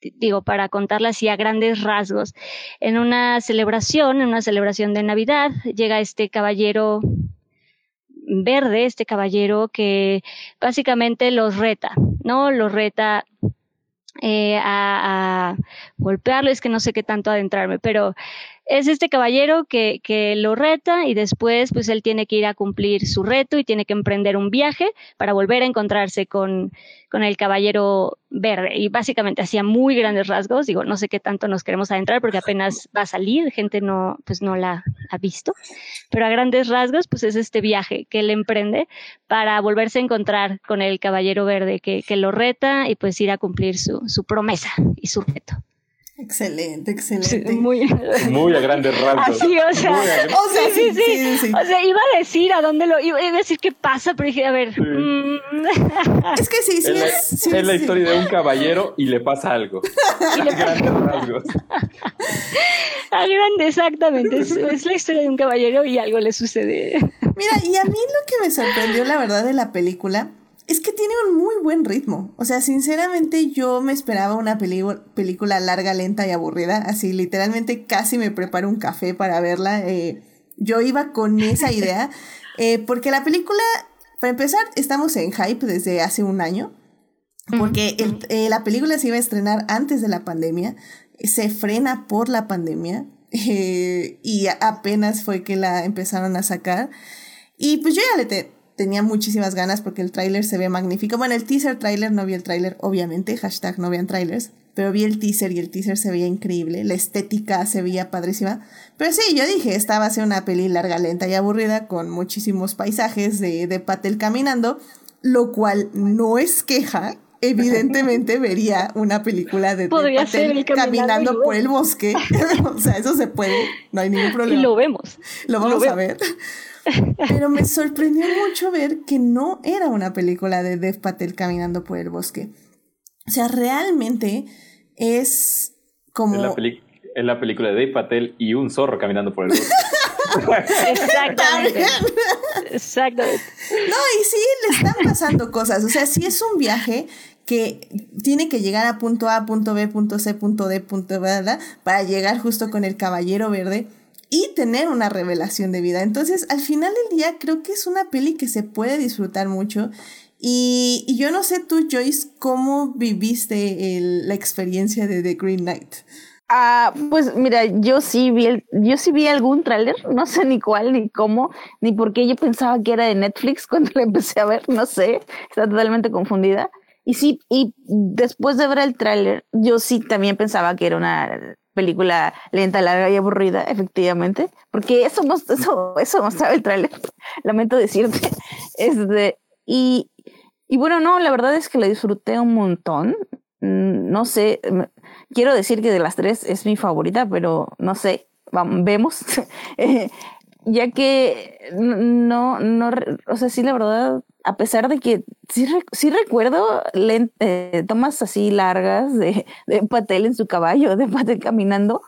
digo, para contarla así a grandes rasgos, en una celebración, en una celebración de Navidad, llega este caballero verde, este caballero que básicamente los reta, ¿no? Los reta eh, a, a golpearlo, es que no sé qué tanto adentrarme, pero es este caballero que, que lo reta y después pues él tiene que ir a cumplir su reto y tiene que emprender un viaje para volver a encontrarse con, con el caballero verde. Y básicamente hacía muy grandes rasgos, digo, no sé qué tanto nos queremos adentrar porque apenas va a salir, gente no, pues no la ha visto, pero a grandes rasgos pues es este viaje que él emprende para volverse a encontrar con el caballero verde que, que lo reta y pues ir a cumplir su, su promesa y su reto. Excelente, excelente. Sí, muy, muy a grandes rasgos. Así, o sea, o sea sí, sí, sí, sí, O sea, iba a decir a dónde lo iba a decir qué pasa, pero dije, a ver. Mm. Es que sí, sí es. Es, sí, es la historia de un caballero y le pasa algo. a grandes rasgos. A grande, exactamente. Es, es, la historia de un caballero y algo le sucede. Mira, y a mí lo que me sorprendió, la verdad, de la película es que tiene un muy buen ritmo. O sea, sinceramente yo me esperaba una película larga, lenta y aburrida. Así, literalmente casi me preparo un café para verla. Eh, yo iba con esa idea. Eh, porque la película, para empezar, estamos en hype desde hace un año. Porque el, eh, la película se iba a estrenar antes de la pandemia. Se frena por la pandemia. y apenas fue que la empezaron a sacar. Y pues yo ya le te tenía muchísimas ganas porque el tráiler se ve magnífico. Bueno, el teaser tráiler, no vi el tráiler, obviamente, hashtag no vean trailers, pero vi el teaser y el teaser se veía increíble, la estética se veía padrísima. Pero sí, yo dije, esta va a ser una peli larga, lenta y aburrida con muchísimos paisajes de, de Patel caminando, lo cual no es queja. Evidentemente vería una película de, de Patel caminando, caminando por el bosque. o sea, eso se puede, no hay ningún problema. Y lo vemos. Lo vamos lo a ver. Pero me sorprendió mucho ver que no era una película de Dev Patel caminando por el bosque. O sea, realmente es como... Es la, es la película de Dev Patel y un zorro caminando por el bosque. Exactamente. Exactamente. No, y sí, le están pasando cosas. O sea, sí es un viaje que tiene que llegar a punto A, punto B, punto C, punto D, punto B, para llegar justo con el caballero verde y tener una revelación de vida. Entonces, al final del día, creo que es una peli que se puede disfrutar mucho. Y, y yo no sé tú, Joyce, cómo viviste la experiencia de The Green Knight. Ah, pues mira, yo sí vi yo sí vi algún tráiler, no sé ni cuál, ni cómo, ni por qué yo pensaba que era de Netflix cuando la empecé a ver, no sé, está totalmente confundida. Y sí, y después de ver el tráiler, yo sí también pensaba que era una película lenta, larga y aburrida, efectivamente, porque eso eso, eso mostraba el tráiler, lamento decirte. Este, y, y bueno, no, la verdad es que la disfruté un montón. Mm, no sé, quiero decir que de las tres es mi favorita, pero no sé, vamos, vemos. ya que no, no, o sea, sí, la verdad, a pesar de que sí, sí recuerdo eh, tomas así largas de, de Patel en su caballo, de Patel caminando,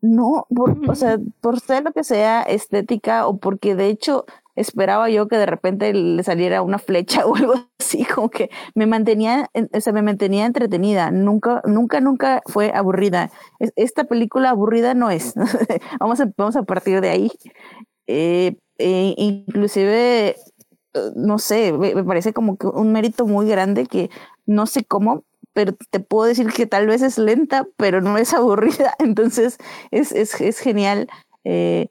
no, por, o sea, por ser lo que sea estética o porque de hecho esperaba yo que de repente le saliera una flecha o algo así, como que me mantenía, o sea, me mantenía entretenida, nunca, nunca, nunca fue aburrida. Esta película aburrida no es, vamos, a, vamos a partir de ahí. Eh, eh, inclusive, no sé, me parece como que un mérito muy grande que no sé cómo, pero te puedo decir que tal vez es lenta, pero no es aburrida, entonces es, es, es genial. Eh,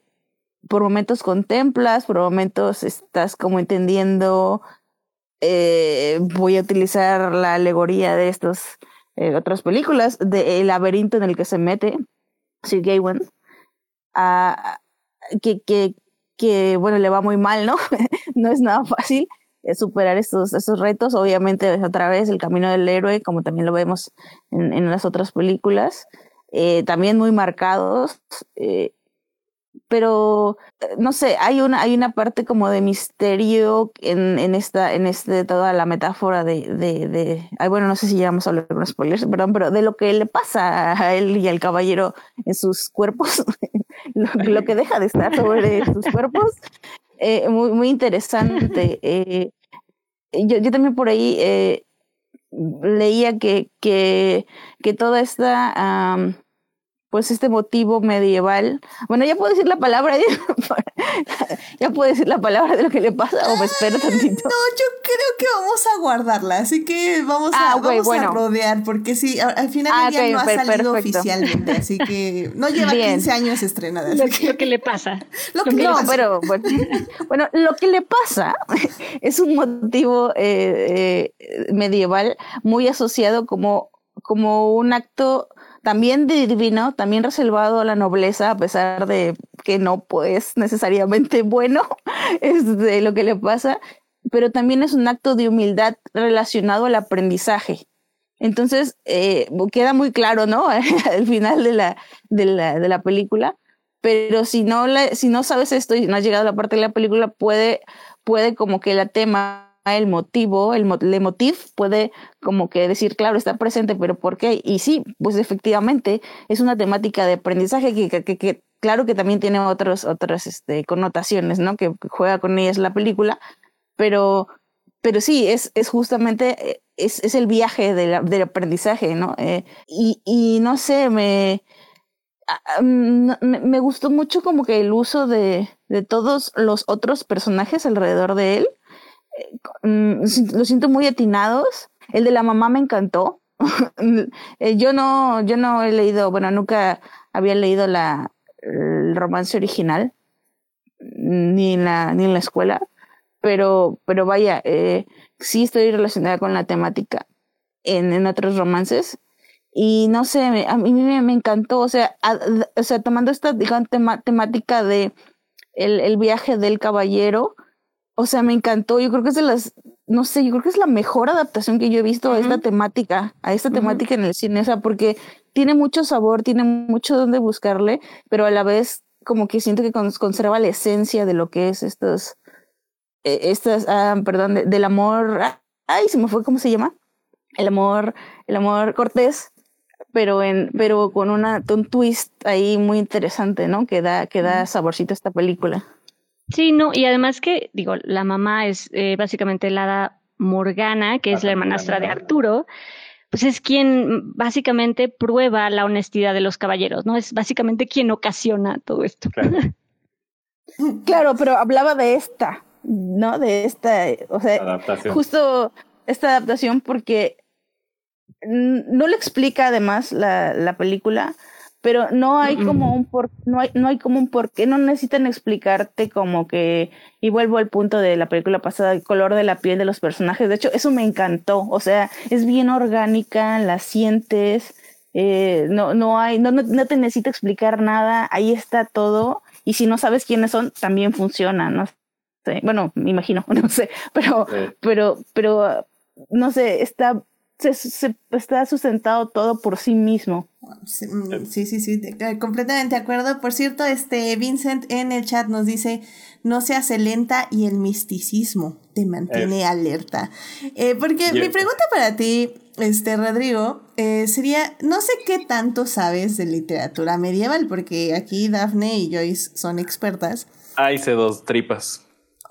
por momentos contemplas, por momentos estás como entendiendo, eh, voy a utilizar la alegoría de estas eh, otras películas, del laberinto en el que se mete Sir Gawain, que, que, que, bueno, le va muy mal, ¿no? no es nada fácil eh, superar estos, estos retos, obviamente otra vez el camino del héroe, como también lo vemos en, en las otras películas, también muy marcados pero eh, no sé, hay una, hay una parte como de misterio en, en esta, en este, toda la metáfora de, de, de bueno, no sé si llegamos a hablar con spoilers, perdón, pero de lo que le pasa a él y al caballero en sus cuerpos, lo, que deja de estar sobre sus cuerpos, eh, muy, muy interesante. Eh, yo, yo también por ahí eh, leía que, que, que toda esta pues este motivo medieval. Bueno, ya puedo decir la palabra, ya puedo decir la palabra de lo que le pasa o me espero tantito. No, yo creo que vamos a guardarla, así que vamos a, ah, vamos a rodear, porque sí, al final ah, no ha salido oficialmente, así que no lleva 15 años estrenada. Lo, que, le pasa. Lo que no, pero bueno, lo que le pasa es un motivo eh, eh, medieval muy asociado como, como un acto también divino, también reservado a la nobleza, a pesar de que no pues necesariamente bueno es de lo que le pasa, pero también es un acto de humildad relacionado al aprendizaje. Entonces, eh, queda muy claro, ¿no? Al final de la, de la, de la película. Pero si no, si no sabes esto y no has llegado a la parte de la película, puede, puede como que la tema el motivo, el motiv puede como que decir, claro, está presente, pero ¿por qué? Y sí, pues efectivamente es una temática de aprendizaje que, que, claro que también tiene otros, otras este, connotaciones, ¿no? Que juega con ellas la película, pero, pero sí, es, es justamente, eh, es, es el viaje del aprendizaje, ¿no? Eh, y, y no sé, me, me, me, gustó mucho como que el uso de, de todos los otros personajes alrededor de él Mm, lo siento muy atinados. El de la mamá me encantó. Eh, yo no, yo no he leído, bueno, nunca había leído la, el romance original, ni en la, ni en la escuela, pero, pero vaya, eh, sí estoy relacionada con la temática en, en otros romances. Y no sé, a mí me, me encantó, o sea, o sea, tomando esta digamos, temática de el, el viaje del caballero, o sea, me encantó. Yo creo que es de las, no sé, yo creo que es la mejor adaptación que yo he visto a esta temática, a esta temática en el cine, o sea, porque tiene mucho sabor, tiene mucho donde buscarle, pero a la vez como que siento que conserva la esencia de lo que es estos, e, estas, ah, perdón, del amor, ay, se me fue, ¿cómo se llama? El amor, el amor cortés, pero en, pero con una, un twist ahí muy interesante, ¿no? Que da, que da saborcito a esta película. Sí, no, y además que, digo, la mamá es eh, básicamente la hada Morgana, que es la hermanastra de Arturo, pues es quien básicamente prueba la honestidad de los caballeros, ¿no? Es básicamente quien ocasiona todo esto. Claro, pero hablaba de esta, ¿no? De esta, o sea, justo esta adaptación porque no le explica además la, la película, pero no hay como un por, no hay, no hay como un por qué, no necesitan explicarte como que, y vuelvo al punto de la película pasada, el color de la piel de los personajes, de hecho, eso me encantó, o sea, es bien orgánica, la sientes, eh, no, no hay, no, no, te necesita explicar nada, ahí está todo, y si no sabes quiénes son, también funciona, ¿no? Sé, bueno, me imagino, no sé, pero, pero, pero, no sé, está se, está sustentado todo por sí mismo. Sí, sí, sí, completamente de acuerdo. Por cierto, este Vincent en el chat nos dice, no se hace lenta y el misticismo te mantiene alerta. Eh, porque mi pregunta para ti, este Rodrigo, eh, sería, no sé qué tanto sabes de literatura medieval, porque aquí Daphne y Joyce son expertas. Ah, hice dos tripas.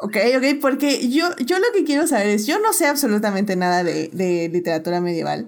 Ok, ok, porque yo, yo lo que quiero saber es, yo no sé absolutamente nada de, de literatura medieval.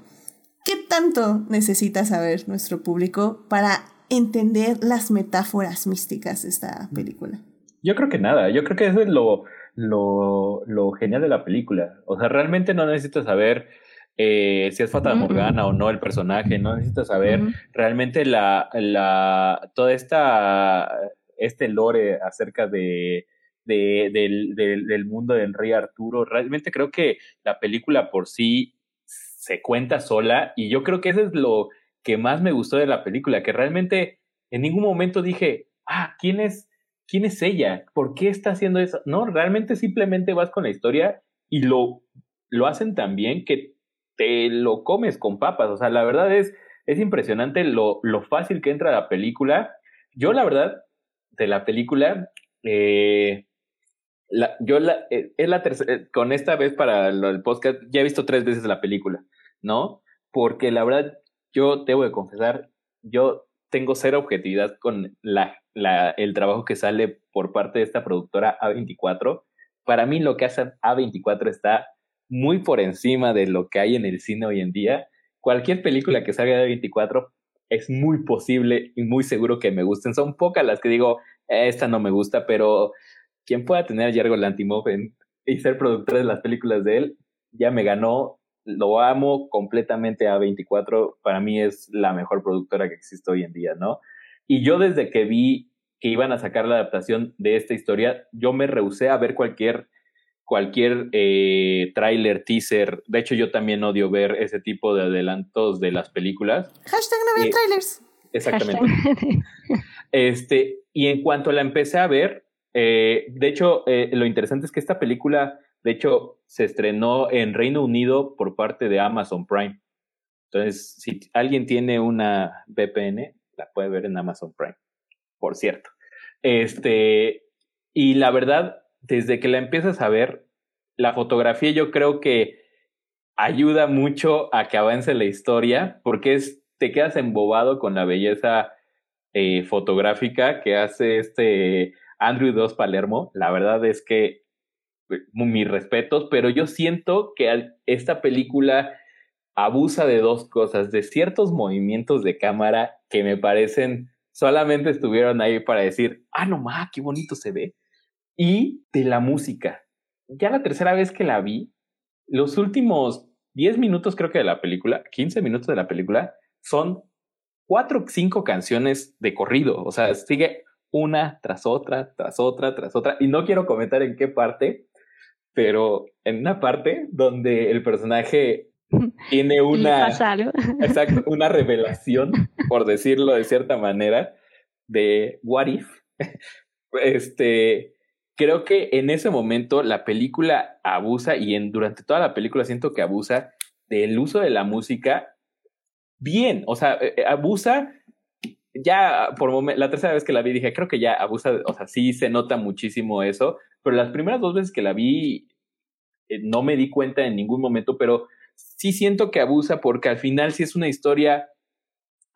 ¿Qué tanto necesita saber nuestro público para entender las metáforas místicas de esta película? Yo creo que nada, yo creo que eso es lo, lo, lo genial de la película. O sea, realmente no necesitas saber eh, si es Fata Morgana o no el personaje, no necesitas saber realmente la, la, toda esta, este lore acerca de, de, del, del, mundo del rey Arturo. Realmente creo que la película por sí se cuenta sola y yo creo que eso es lo que más me gustó de la película, que realmente en ningún momento dije, ah, ¿quién es, quién es ella? ¿Por qué está haciendo eso? No, realmente simplemente vas con la historia y lo, lo hacen tan bien que te lo comes con papas. O sea, la verdad es, es impresionante lo, lo fácil que entra la película. Yo, la verdad, de la película, eh, yo eh, es la tercera, eh, con esta vez para el podcast, ya he visto tres veces la película, ¿no? Porque la verdad, yo debo de confesar, yo tengo cero objetividad con la, el trabajo que sale por parte de esta productora A24. Para mí lo que hace A24 está muy por encima de lo que hay en el cine hoy en día. Cualquier película que salga de A24 es muy posible y muy seguro que me gusten. Son pocas las que digo, esta no me gusta, pero quien pueda tener a Yergo Lantimov y ser productor de las películas de él, ya me ganó. Lo amo completamente a 24. Para mí es la mejor productora que existe hoy en día, ¿no? Y yo desde que vi que iban a sacar la adaptación de esta historia, yo me rehusé a ver cualquier cualquier eh, tráiler, teaser. De hecho, yo también odio ver ese tipo de adelantos de las películas. Hashtag no vean eh, trailers. Exactamente. este, y en cuanto la empecé a ver, eh, de hecho, eh, lo interesante es que esta película, de hecho, se estrenó en Reino Unido por parte de Amazon Prime. Entonces, si alguien tiene una VPN, la puede ver en Amazon Prime, por cierto. Este, y la verdad, desde que la empiezas a ver, la fotografía yo creo que ayuda mucho a que avance la historia, porque es, te quedas embobado con la belleza eh, fotográfica que hace este Andrew Dos Palermo, la verdad es que eh, mis respetos, pero yo siento que esta película abusa de dos cosas, de ciertos movimientos de cámara que me parecen solamente estuvieron ahí para decir, ah, no ma, qué bonito se ve, y de la música. Ya la tercera vez que la vi, los últimos 10 minutos creo que de la película, 15 minutos de la película, son cuatro o cinco canciones de corrido, o sea, sigue una tras otra, tras otra, tras otra. Y no quiero comentar en qué parte, pero en una parte donde el personaje tiene una, exacto, una revelación, por decirlo de cierta manera, de What If. Este, creo que en ese momento la película abusa y en, durante toda la película siento que abusa del uso de la música bien, o sea, eh, eh, abusa ya por la tercera vez que la vi dije, creo que ya abusa, o sea, sí se nota muchísimo eso, pero las primeras dos veces que la vi eh, no me di cuenta en ningún momento, pero sí siento que abusa porque al final sí es una historia,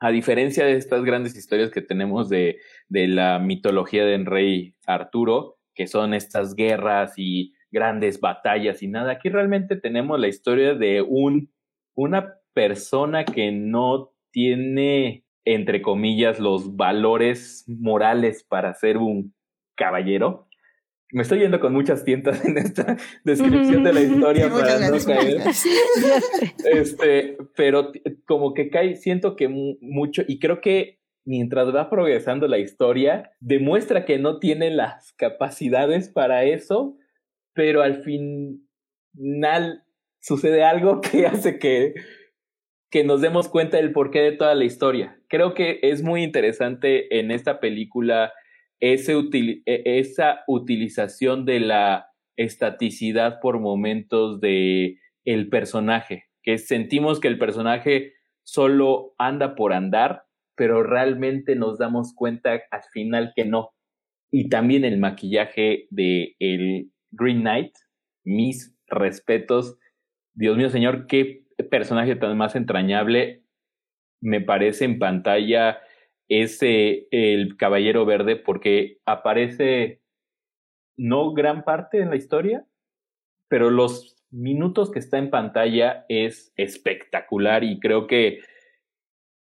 a diferencia de estas grandes historias que tenemos de, de la mitología del rey Arturo, que son estas guerras y grandes batallas y nada, aquí realmente tenemos la historia de un, una persona que no tiene entre comillas, los valores morales para ser un caballero. Me estoy yendo con muchas tientas en esta descripción de la historia para no caer. este, pero como que cae, siento que mucho, y creo que mientras va progresando la historia, demuestra que no tiene las capacidades para eso, pero al final sucede algo que hace que que nos demos cuenta del porqué de toda la historia. Creo que es muy interesante en esta película e, esa utilización de la estaticidad por momentos de el personaje, que sentimos que el personaje solo anda por andar, pero realmente nos damos cuenta al final que no. Y también el maquillaje de el Green Knight, mis respetos. Dios mío, señor, qué personaje tan más entrañable me parece en pantalla ese el Caballero Verde porque aparece no gran parte en la historia, pero los minutos que está en pantalla es espectacular y creo que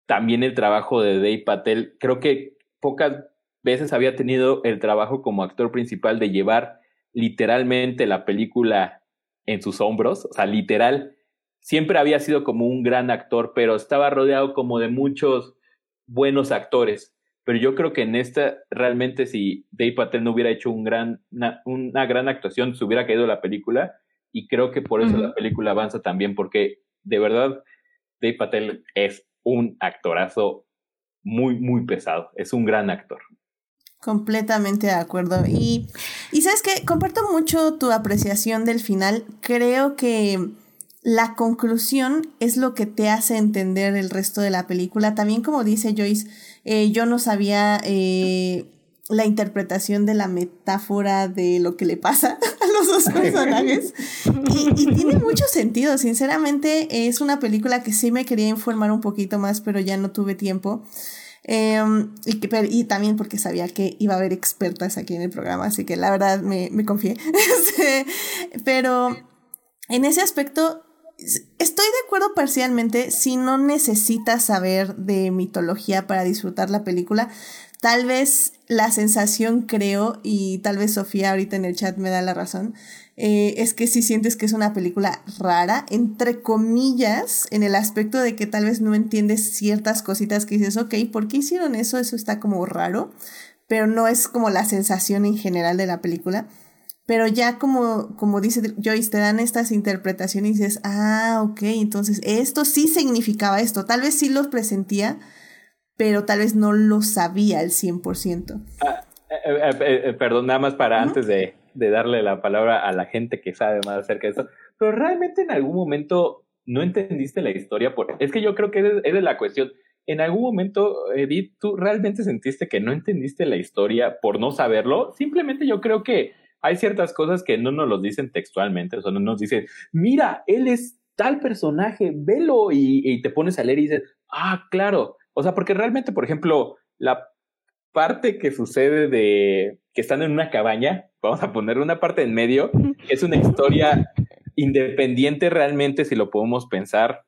también el trabajo de Dave Patel, creo que pocas veces había tenido el trabajo como actor principal de llevar literalmente la película en sus hombros, o sea, literal, siempre había sido como un gran actor, pero estaba rodeado como de muchos buenos actores. Pero yo creo que en esta, realmente, si Dave Patel no hubiera hecho un gran, una, gran actuación, se hubiera caído la película. Y creo que por eso la película avanza también, porque de verdad, Dave Patel es un actorazo muy, muy pesado. Es un gran actor. Completamente de acuerdo. Y, y sabes que comparto mucho tu apreciación del final. Creo que la conclusión es lo que te hace entender el resto de la película. También como dice Joyce, eh, yo no sabía eh, la interpretación de la metáfora de lo que le pasa a los dos personajes. Y, y, tiene mucho sentido, sinceramente es una película que sí me quería informar un poquito más, pero ya no tuve tiempo. Em, y, y, también porque sabía que iba a haber expertas aquí en el programa, así que la verdad me, me confié. Este, pero en ese aspecto Estoy de acuerdo parcialmente si no necesitas saber de mitología para disfrutar la película. Tal vez la sensación creo, y tal vez Sofía ahorita en el chat me da la razón, eh, es que si sientes que es una película rara, entre comillas, en el aspecto de que tal vez no entiendes ciertas cositas que dices, ok, ¿por qué hicieron eso? Eso está como raro, pero no es como la sensación en general de la película. Pero ya como, como dice Joyce, te dan estas interpretaciones y dices, ah, ok, entonces esto sí significaba esto. Tal vez sí lo presentía, pero tal vez no lo sabía al 100%. Ah, eh, eh, eh, perdón, nada más para antes de, de, darle la palabra a la gente que sabe más acerca de eso. Pero realmente en algún momento no entendiste la historia. Por... Es que yo creo que esa es la cuestión. En algún momento, Edith, ¿tú realmente sentiste que no entendiste la historia por no saberlo? Simplemente yo creo que hay ciertas cosas que no nos los dicen textualmente, o sea, no nos dicen, mira, él es tal personaje, velo, y, te pones a leer y dices, ah, claro. O sea, porque realmente, por ejemplo, la parte que sucede de que están en una cabaña, vamos a poner una parte en medio, es una historia independiente realmente, si lo podemos pensar,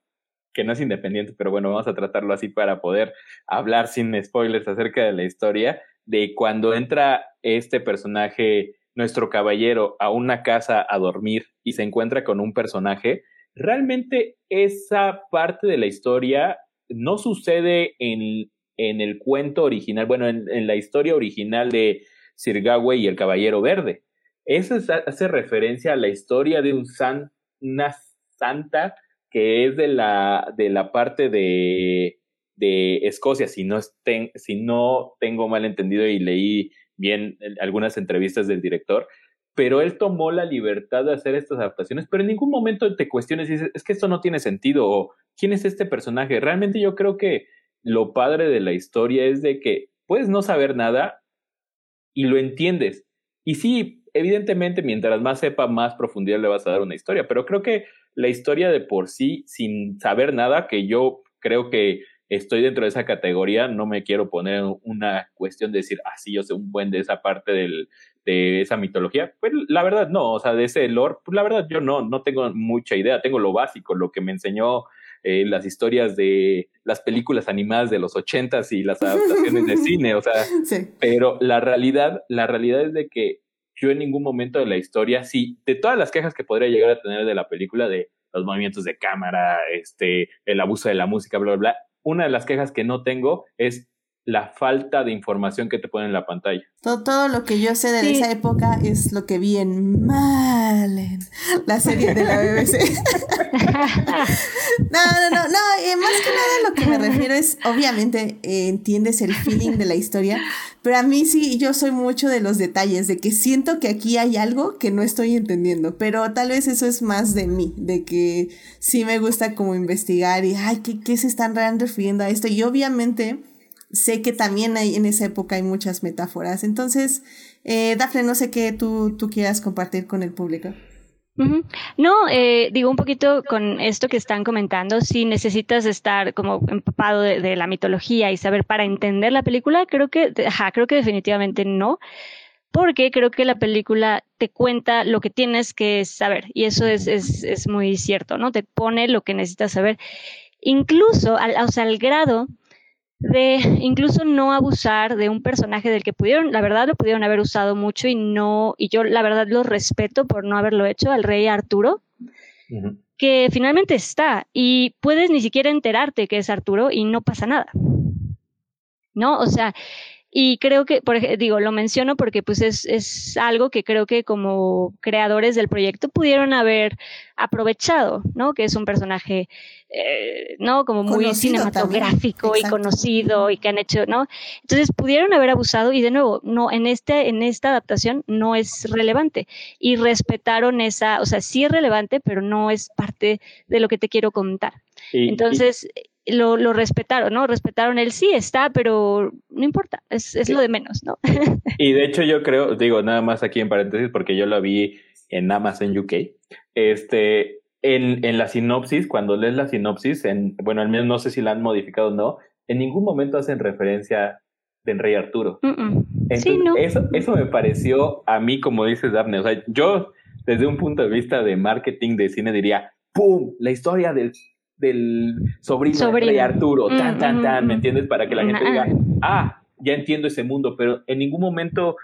que no es independiente, pero bueno, vamos a tratarlo así para poder hablar sin spoilers acerca de la historia, de cuando entra este personaje nuestro caballero a una casa a dormir y se encuentra con un personaje, realmente esa parte de la historia no sucede en, en el cuento original, bueno, en, la historia original de Sir Gawain y el Caballero Verde. Eso hace referencia a la historia de un san, una santa que es de la, de la parte de, de Escocia, si no, si no tengo mal entendido y leí bien algunas entrevistas del director, pero él tomó la libertad de hacer estas adaptaciones, pero en ningún momento te cuestiones y dices, es que esto no tiene sentido, o quién es este personaje. Realmente yo creo que lo padre de la historia es de que puedes no saber nada y lo entiendes. Y sí, evidentemente, mientras más sepa, más profundidad le vas a dar una historia, pero creo que la historia de por sí, sin saber nada, que yo creo que estoy dentro de esa categoría, no me quiero poner una cuestión de decir, ah, sí, yo sé un buen de esa parte del, de esa mitología. Pues la verdad no, o sea, de ese lore, pues la verdad yo no, no tengo mucha idea, tengo lo básico, lo que me enseñó eh, las historias de las películas animadas de los ochentas y las adaptaciones de cine, o sea, pero la realidad, la realidad es de que yo en ningún momento de la historia, sí, de todas las quejas que podría llegar a tener de la película, de los movimientos de cámara, este, el abuso de la música, bla, bla, bla, una de las quejas que no tengo es la falta de información que te ponen en la pantalla. Todo, todo lo que yo sé de esa época es lo que vi en Malen, la serie de la BBC. no, no, no, no, eh, más que nada lo que me refiero es, obviamente, eh, entiendes el feeling de la historia, pero a mí sí, yo soy mucho de los detalles, de que siento que aquí hay algo que no estoy entendiendo, pero tal vez eso es más de mí, de que sí me gusta como investigar y, ay, ¿qué, qué se están refiriendo a esto? Y obviamente sé que también hay, en esa época hay muchas metáforas. Entonces, eh, Dafne, no sé qué tú, tú quieras compartir con el público. No, eh, digo un poquito con esto que están comentando, si necesitas estar como empapado de, la mitología y saber para entender la película, creo que, ajá, creo que definitivamente no, porque creo que la película te cuenta lo que tienes que saber y eso es, es, es muy cierto, ¿no? Te pone lo que necesitas saber. Incluso, o sea, al grado de incluso no abusar de un personaje del que pudieron, la verdad lo pudieron haber usado mucho y no, y yo la verdad lo respeto por no haberlo hecho, al rey Arturo, que finalmente está y puedes ni siquiera enterarte que es Arturo y no pasa nada. ¿No? O sea, y creo que, por ejemplo, digo, lo menciono porque pues es, es algo que creo que como creadores del proyecto pudieron haber aprovechado, ¿no? Que es un personaje, eh, ¿no? Como muy cinematográfico y conocido y que han hecho, ¿no? Entonces pudieron haber abusado y de nuevo, no, en este, en esta adaptación no es relevante y respetaron esa, o sea, sí es relevante, pero no es parte de lo que te quiero contar. Entonces, lo, lo, respetaron, ¿no? Respetaron el sí está, pero no importa, es, es lo de menos, ¿no? y de hecho yo creo, digo nada más aquí en paréntesis, porque yo lo vi en Amazon UK, este, en, en la sinopsis, cuando lees la sinopsis, en, bueno, al menos no sé si la han modificado o no, en ningún momento hacen referencia del rey Arturo. sí, no. eso, eso me pareció a mí, como dices Daphne, o sea, yo desde un punto de vista de marketing de cine diría, ¡pum! La historia del del sobrino, de Arturo, tan, tan, tan, ¿me entiendes? Para que la gente diga, ah, ya entiendo ese mundo, pero en ningún momento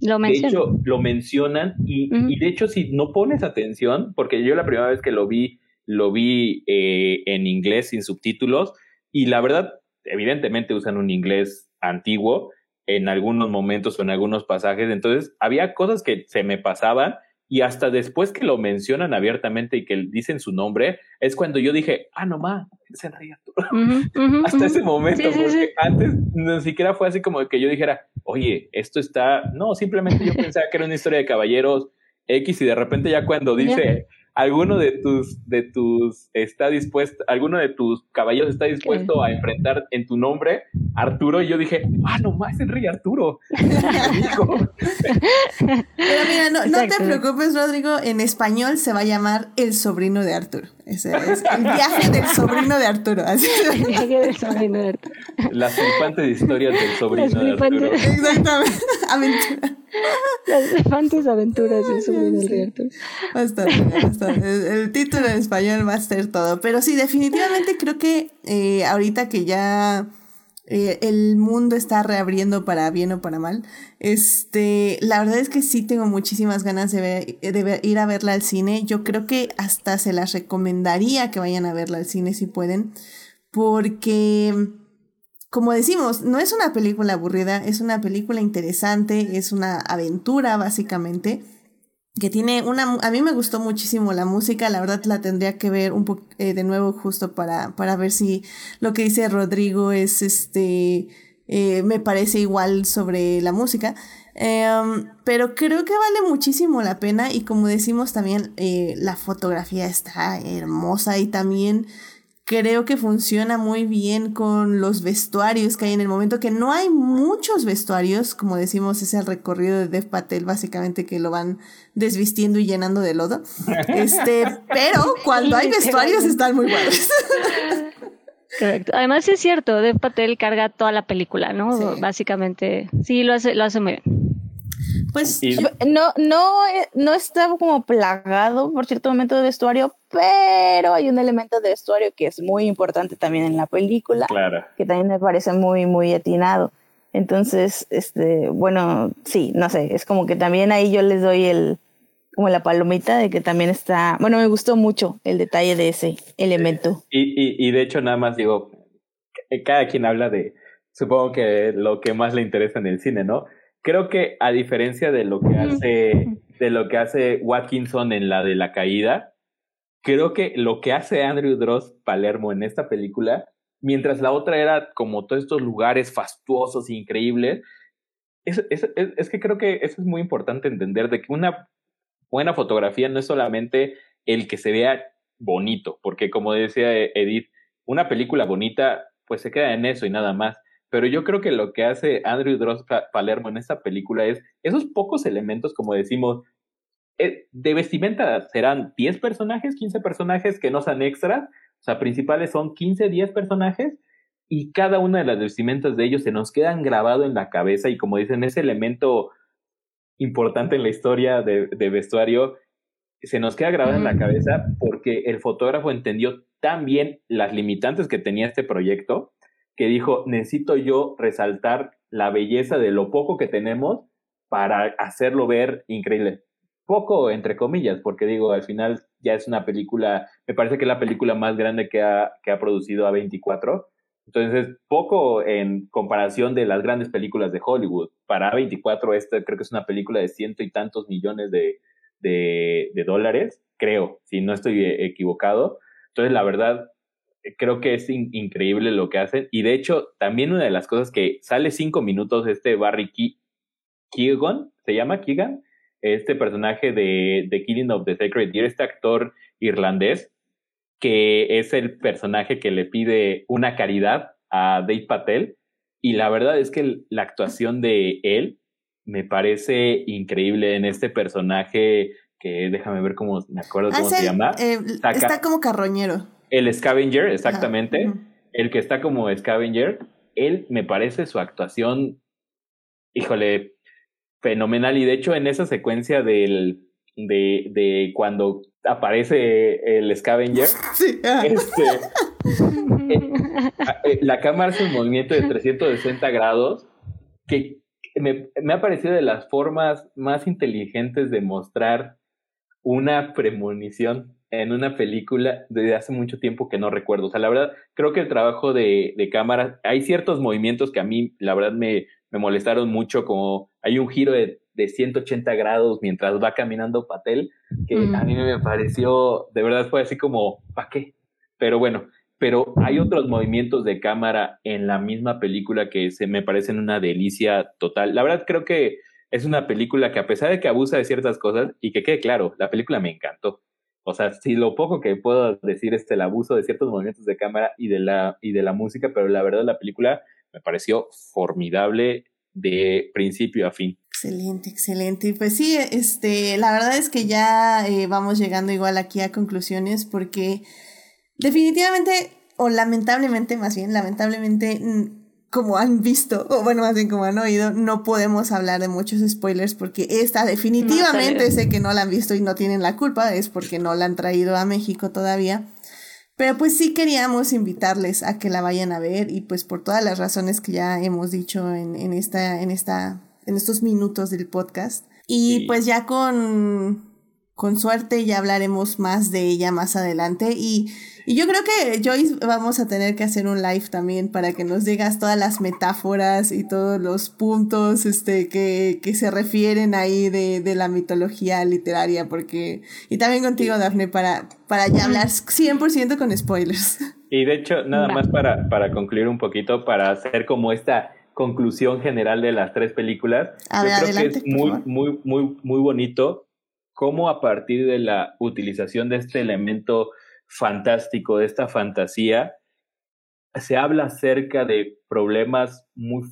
lo de hecho, lo mencionan y, y, de hecho si no pones atención, porque yo la primera vez que lo vi, lo vi eh, en inglés sin subtítulos y la verdad, evidentemente usan un inglés antiguo en algunos momentos o en algunos pasajes, entonces había cosas que se me pasaban y hasta después que lo mencionan abiertamente y que dicen su nombre, es cuando yo dije, ah, no más, es Arturo. hasta ese momento, porque antes ni siquiera fue así como que yo dijera, oye, esto está, no, simplemente yo pensaba que era una historia de caballeros X y de repente ya cuando dice alguno de tus, de tus está dispuesto, alguno de tus caballos está dispuesto a enfrentar en tu nombre Arturo, y yo dije, ah, no más el rey Arturo. Pero mira, no, no, te preocupes, Rodrigo, en español se va a llamar El sobrino de Arturo. Ese es el viaje del sobrino de Arturo. Así el viaje del sobrino de Arturo. Las flipantes historias del sobrino de Arturo. Exactamente. Aventura. Las elefantes aventuras de Arturo. Bastante, El, título en español va a ser todo. Pero sí, definitivamente creo que eh, ahorita que ya eh, el mundo está reabriendo para bien o para mal, este, la verdad es que sí tengo muchísimas ganas de, ver, de ir a verla al cine. Yo creo que hasta se las recomendaría que vayan a verla al cine si pueden. Porque como decimos, no es una película aburrida, es una película interesante, es una aventura básicamente, que tiene una... A mí me gustó muchísimo la música, la verdad la tendría que ver un poco eh, de nuevo justo para, para ver si lo que dice Rodrigo es este... Eh, me parece igual sobre la música. Em, pero creo que vale muchísimo la pena y como decimos también, eh, la fotografía está hermosa y también creo que funciona muy bien con los vestuarios que hay en el momento, que no hay muchos vestuarios, como decimos, es el recorrido de Dev Patel, básicamente que lo van desvistiendo y llenando de lodo. Este, pero cuando hay vestuarios están muy buenos. Correcto. Además es cierto, Dev Patel carga toda la película, ¿no? Básicamente, sí, lo hace, lo hace muy bien. Pues no, no, eh, no estaba como plagado por cierto momento de vestuario, pero hay un elemento de vestuario que es muy importante también en la película, que también me parece muy, muy atinado. Entonces, este, bueno, sí, no sé, es como que también ahí yo les doy el, como la palomita de que también está, bueno, me gustó mucho el detalle de ese elemento. Y, y, y de hecho nada más digo, cada quien habla de supongo que lo que más le interesa en el cine, ¿no? Creo que a diferencia de lo que hace, de lo que hace Watkinson en la de la caída, creo que lo que hace Andrew Dross Palermo en esta película, mientras la otra era como todos estos lugares fastuosos, increíbles, es, es, es, que creo que eso es muy importante entender, de que una buena fotografía no es solamente el que se vea bonito, porque como decía Edith, una película bonita pues se queda en eso y nada más. Pero yo creo que lo que hace Andrew Dross Palermo en esta película es esos pocos elementos, como decimos, eh, de vestimenta serán 10 personajes, 15 personajes que no sean extras, o sea, principales son 15, 10 personajes, y cada una de las vestimentas de ellos se nos quedan grabado en la cabeza y como dicen, ese elemento importante en la historia de, de vestuario se nos queda grabado en la cabeza porque el fotógrafo entendió tan bien las limitantes que tenía este proyecto que dijo, necesito yo resaltar la belleza de lo poco que tenemos para hacerlo ver increíble. Poco, entre comillas, porque digo, al final ya es una película, me parece que es la película más grande que ha, que ha producido A24. Entonces, poco en comparación de las grandes películas de Hollywood. Para A24, esta creo que es una película de ciento y tantos millones de, de, de dólares, creo, si no estoy equivocado. Entonces, la verdad, creo que es increíble lo que hacen. Y de hecho, también una de las cosas que sale cinco minutos este Barry Keegan, ¿se llama Keegan? Este personaje de, de Killing of the Sacred Deer, este actor irlandés, que es el personaje que le pide una caridad a Dave Patel. Y la verdad es que la actuación de él me parece increíble en este personaje que déjame ver cómo me acuerdo cómo se llama. Eh, está como carroñero. El Scavenger, exactamente. El que está como Scavenger. Él me parece su actuación, híjole, fenomenal. Y de hecho, en esa secuencia del, de, de cuando aparece el Scavenger, este, eh, la cámara hace un movimiento de 360 grados que me, me ha parecido de las formas más inteligentes de mostrar una premonición en una película desde hace mucho tiempo que no recuerdo. O sea, la verdad, creo que el trabajo de, de cámara, hay ciertos movimientos que a mí, la verdad, me, me molestaron mucho, como hay un giro de, de 180 grados mientras va caminando Patel, que a mí me pareció, de verdad fue así como, ¿para qué? Pero bueno, pero hay otros movimientos de cámara en la misma película que se me parecen una delicia total. La verdad creo que es una película que a pesar de que abusa de ciertas cosas, y que quede claro, la película me encantó. O sea, sí, lo poco que puedo decir es el abuso de ciertos movimientos de cámara y de la, y de la música, pero la verdad la película me pareció formidable de principio a fin. Excelente, excelente. Pues sí, este, la verdad es que ya eh, vamos llegando igual aquí a conclusiones porque definitivamente, o lamentablemente, más bien, lamentablemente, como han visto, o bueno, más bien como han oído, no podemos hablar de muchos spoilers porque esta definitivamente sé que no la han visto y no tienen la culpa, es porque no la han traído a México todavía. Pero pues sí queríamos invitarles a que la vayan a ver y pues por todas las razones que ya hemos dicho en, en esta, en esta, en estos minutos del podcast. Y pues ya con, con suerte ya hablaremos más de ella más adelante y y yo creo que Joyce vamos a tener que hacer un live también para que nos digas todas las metáforas y todos los puntos este, que, que se refieren ahí de, de, la mitología literaria, porque... Y también contigo, Dafne, para, para ya hablar 100% con spoilers. Y de hecho, nada más para, para concluir un poquito, para hacer como esta conclusión general de las tres películas, yo creo que es muy, muy, muy, muy bonito cómo a partir de la utilización de este elemento fantástico, de esta fantasía, se habla acerca de problemas muy,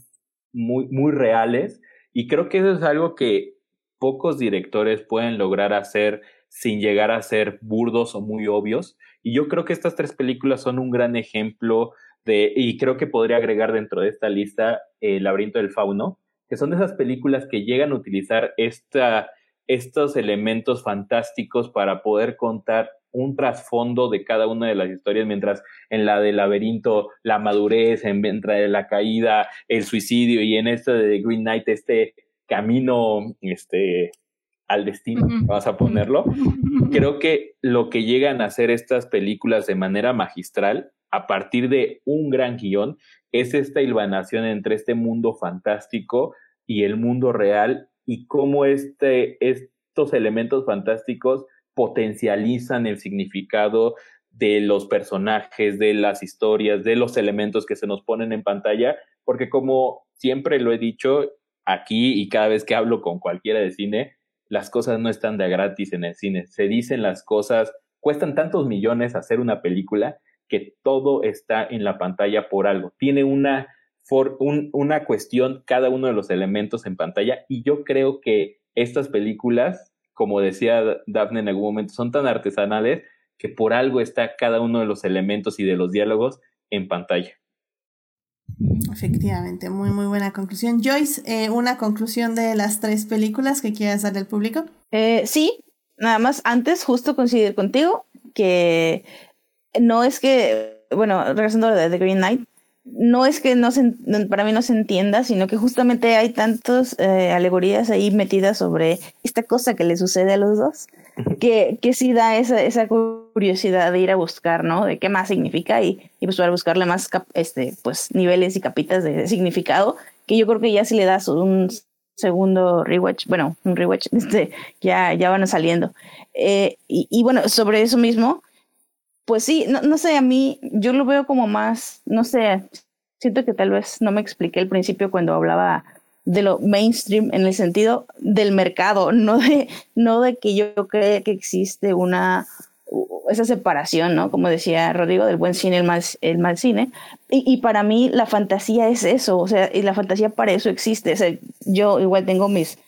muy, muy reales y creo que eso es algo que pocos directores pueden lograr hacer sin llegar a ser burdos o muy obvios. Y yo creo que estas tres películas son un gran ejemplo de, y creo que podría agregar dentro de esta lista El laberinto del fauno, que son esas películas que llegan a utilizar esta, estos elementos fantásticos para poder contar un trasfondo de cada una de las historias, mientras en la del laberinto, la madurez, en de la caída, el suicidio, y en esta de Green Knight, este camino este, al destino, vas a ponerlo. Creo que lo que llegan a hacer estas películas de manera magistral, a partir de un gran guion, es esta hilvanación entre este mundo fantástico y el mundo real y cómo este, estos elementos fantásticos potencializan el significado de los personajes, de las historias, de los elementos que se nos ponen en pantalla, porque como siempre lo he dicho aquí y cada vez que hablo con cualquiera de cine, las cosas no están de gratis en el cine, se dicen las cosas, cuestan tantos millones hacer una película que todo está en la pantalla por algo, tiene una, una cuestión cada uno de los elementos en pantalla y yo creo que estas películas, como decía Daphne en algún momento, son tan artesanales que por algo está cada uno de los elementos y de los diálogos en pantalla. Efectivamente, muy muy buena conclusión. Joyce, eh, ¿una conclusión de las tres películas que quieras dar al público? Eh, sí, nada más antes justo coincidir contigo que no es que, bueno, regresando a The Green Knight, no es que no se, para mí no se entienda, sino que justamente hay tantas eh, alegorías ahí metidas sobre esta cosa que le sucede a los dos, que, que sí da esa, esa curiosidad de ir a buscar, ¿no? De qué más significa y, y pues para buscarle más este, pues, niveles y capitas de significado, que yo creo que ya si le das un segundo rewatch, bueno, un rewatch, este, ya, ya van saliendo. Eh, y, y bueno, sobre eso mismo, pues sí, no, no sé, a mí yo lo veo como más, no sé, siento que tal vez no me expliqué al principio cuando hablaba de lo mainstream en el sentido del mercado, no de, no de que yo crea que existe una esa separación, ¿no? Como decía Rodrigo, del buen cine, el mal, el mal cine. Y, y, para mí la fantasía es eso, o sea, y la fantasía para eso existe. O sea, yo igual tengo mis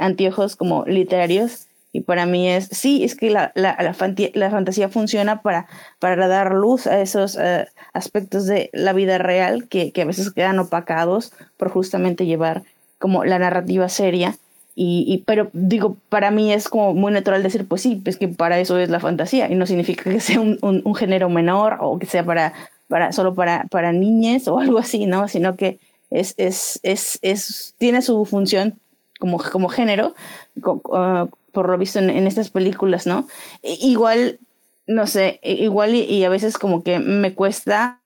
anteojos como literarios y para mí es, sí, es que la, la, la, fantasía funciona para, para dar luz a esos uh, aspectos de la vida real que, que, a veces quedan opacados por justamente llevar como la narrativa seria. Y, y, pero digo, para mí es como muy natural decir, pues sí, es que para eso es la fantasía y no significa que sea un, un, un género menor o que sea para, para solo para, para niñes o algo así, ¿no? Sino que es, es, es, es, tiene su función como, como género, uh, por lo visto en, estas películas, ¿no? igual, no sé, igual y, y, a veces como que me cuesta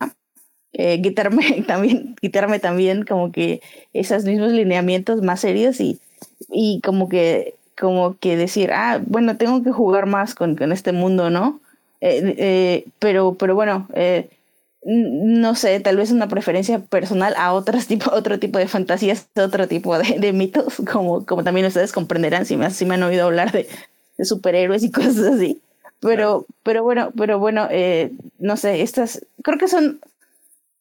eh, quitarme también, quitarme también como que esos mismos lineamientos más serios y, y como que como que decir, ah, bueno, tengo que jugar más con, con este mundo, ¿no? Eh, eh, pero, pero bueno, eh, no sé, tal vez una preferencia personal a otros tipo, otro tipo de fantasías, otro tipo de, de mitos, como, como también ustedes comprenderán si me, si me han oído hablar de, de superhéroes y cosas así. Pero, pero bueno, pero bueno, eh, no sé, estas creo que son,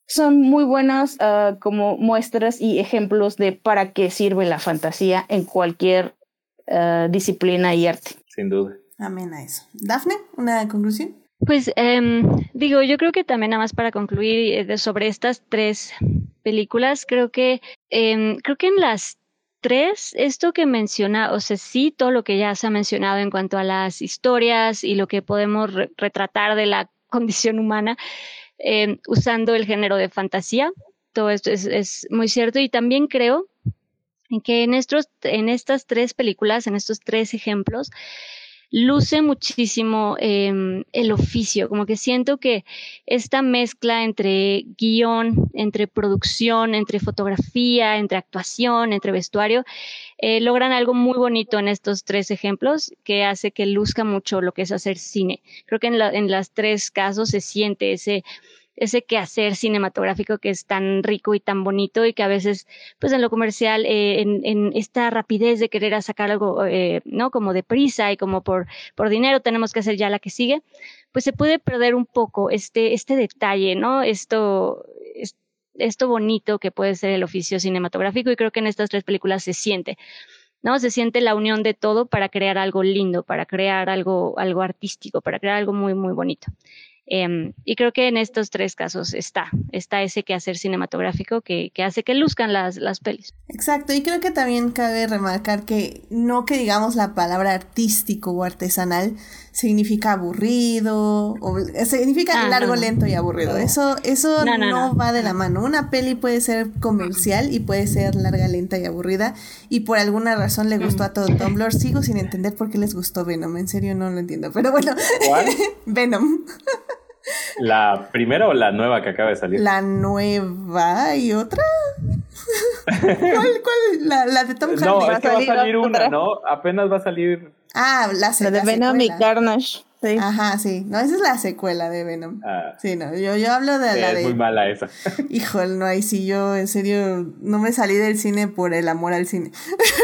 son muy buenas uh, como muestras y ejemplos de para qué sirve la fantasía en cualquier uh, disciplina y arte. Sin duda. Amén a eso. Dafne, ¿una conclusión? Pues eh, digo, yo creo que también nada más para concluir eh, sobre estas tres películas, creo que eh, creo que en las tres, esto que menciona, o sea, sí, todo lo que ya se ha mencionado en cuanto a las historias y lo que podemos re retratar de la condición humana eh, usando el género de fantasía, todo esto es, es muy cierto. Y también creo que en, estos, en estas tres películas, en estos tres ejemplos, luce muchísimo eh, el oficio, como que siento que esta mezcla entre guion, entre producción, entre fotografía, entre actuación, entre vestuario, eh, logran algo muy bonito en estos tres ejemplos que hace que luzca mucho lo que es hacer cine. Creo que en, la, en las tres casos se siente ese ese quehacer cinematográfico que es tan rico y tan bonito y que a veces, pues en lo comercial, eh, en, esta rapidez de querer sacar algo, eh, ¿no? Como de prisa y como por, por dinero tenemos que hacer ya la que sigue, pues se puede perder un poco este, este detalle, ¿no? Esto, esto bonito que puede ser el oficio cinematográfico y creo que en estas tres películas se siente. ¿no? Se siente la unión de todo para crear algo lindo, para crear algo, algo artístico, para crear algo muy, muy bonito. Eh, y creo que en estos tres casos está, está ese quehacer cinematográfico que, que hace que luzcan las, las pelis. Exacto, y creo que también cabe remarcar que no que digamos la palabra artístico o artesanal significa aburrido, o significa ah, largo, no, lento y aburrido. Eso, eso no, no, no, va de la mano. Una peli puede ser comercial y puede ser larga, lenta y aburrida, y por alguna razón le gustó a todo Tumblr. Sigo sin entender por qué les gustó Venom, en serio no lo entiendo, pero bueno, Venom. ¿La primera o la nueva que acaba de salir? La nueva y otra. ¿Cuál, cuál? La, la de Tom Hardy. No, es que va a salir una, ¿no? Apenas va a salir. Ah, la, la de Venom y Carnage. Sí. Ajá, sí. No, esa es la secuela de Venom. Ah. Sí, no. Yo, yo hablo de la es de. Es muy mala esa. Híjole, no, ahí sí yo, en serio, no me salí del cine por el amor al cine.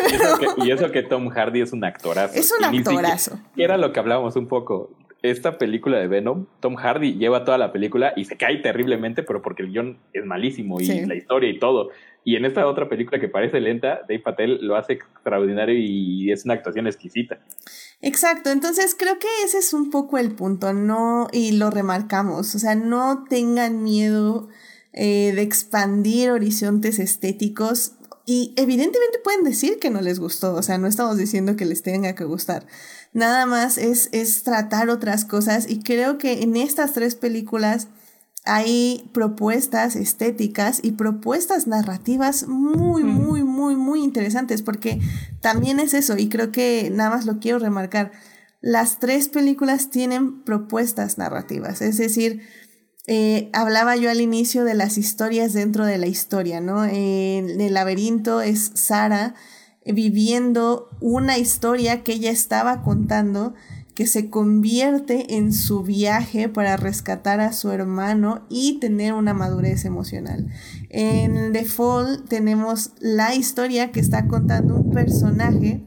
Y eso que, y eso que Tom Hardy es un actorazo. Es un actorazo. Que era lo que hablábamos un poco esta película de Venom, Tom Hardy lleva toda la película y se cae terriblemente, pero porque el guion es malísimo y la historia y todo. Y en esta otra película que parece lenta, Dave Patel lo hace extraordinario y es una actuación exquisita. Exacto, entonces creo que ese es un poco el punto, no, y lo remarcamos, o sea, no tengan miedo eh, de expandir horizontes estéticos y evidentemente pueden decir que no les gustó, o sea, no estamos diciendo que les tenga que gustar, nada más es, es tratar otras cosas y creo que en estas tres películas hay propuestas estéticas y propuestas narrativas muy, muy, muy, muy interesantes, porque también es eso, y creo que nada más lo quiero remarcar, las tres películas tienen propuestas narrativas, es decir, eh, hablaba yo al inicio de las historias dentro de la historia, ¿no? en el laberinto es Sara viviendo una historia que ella estaba contando que se convierte en su viaje para rescatar a su hermano y tener una madurez emocional. En The Fall tenemos la historia que está contando un personaje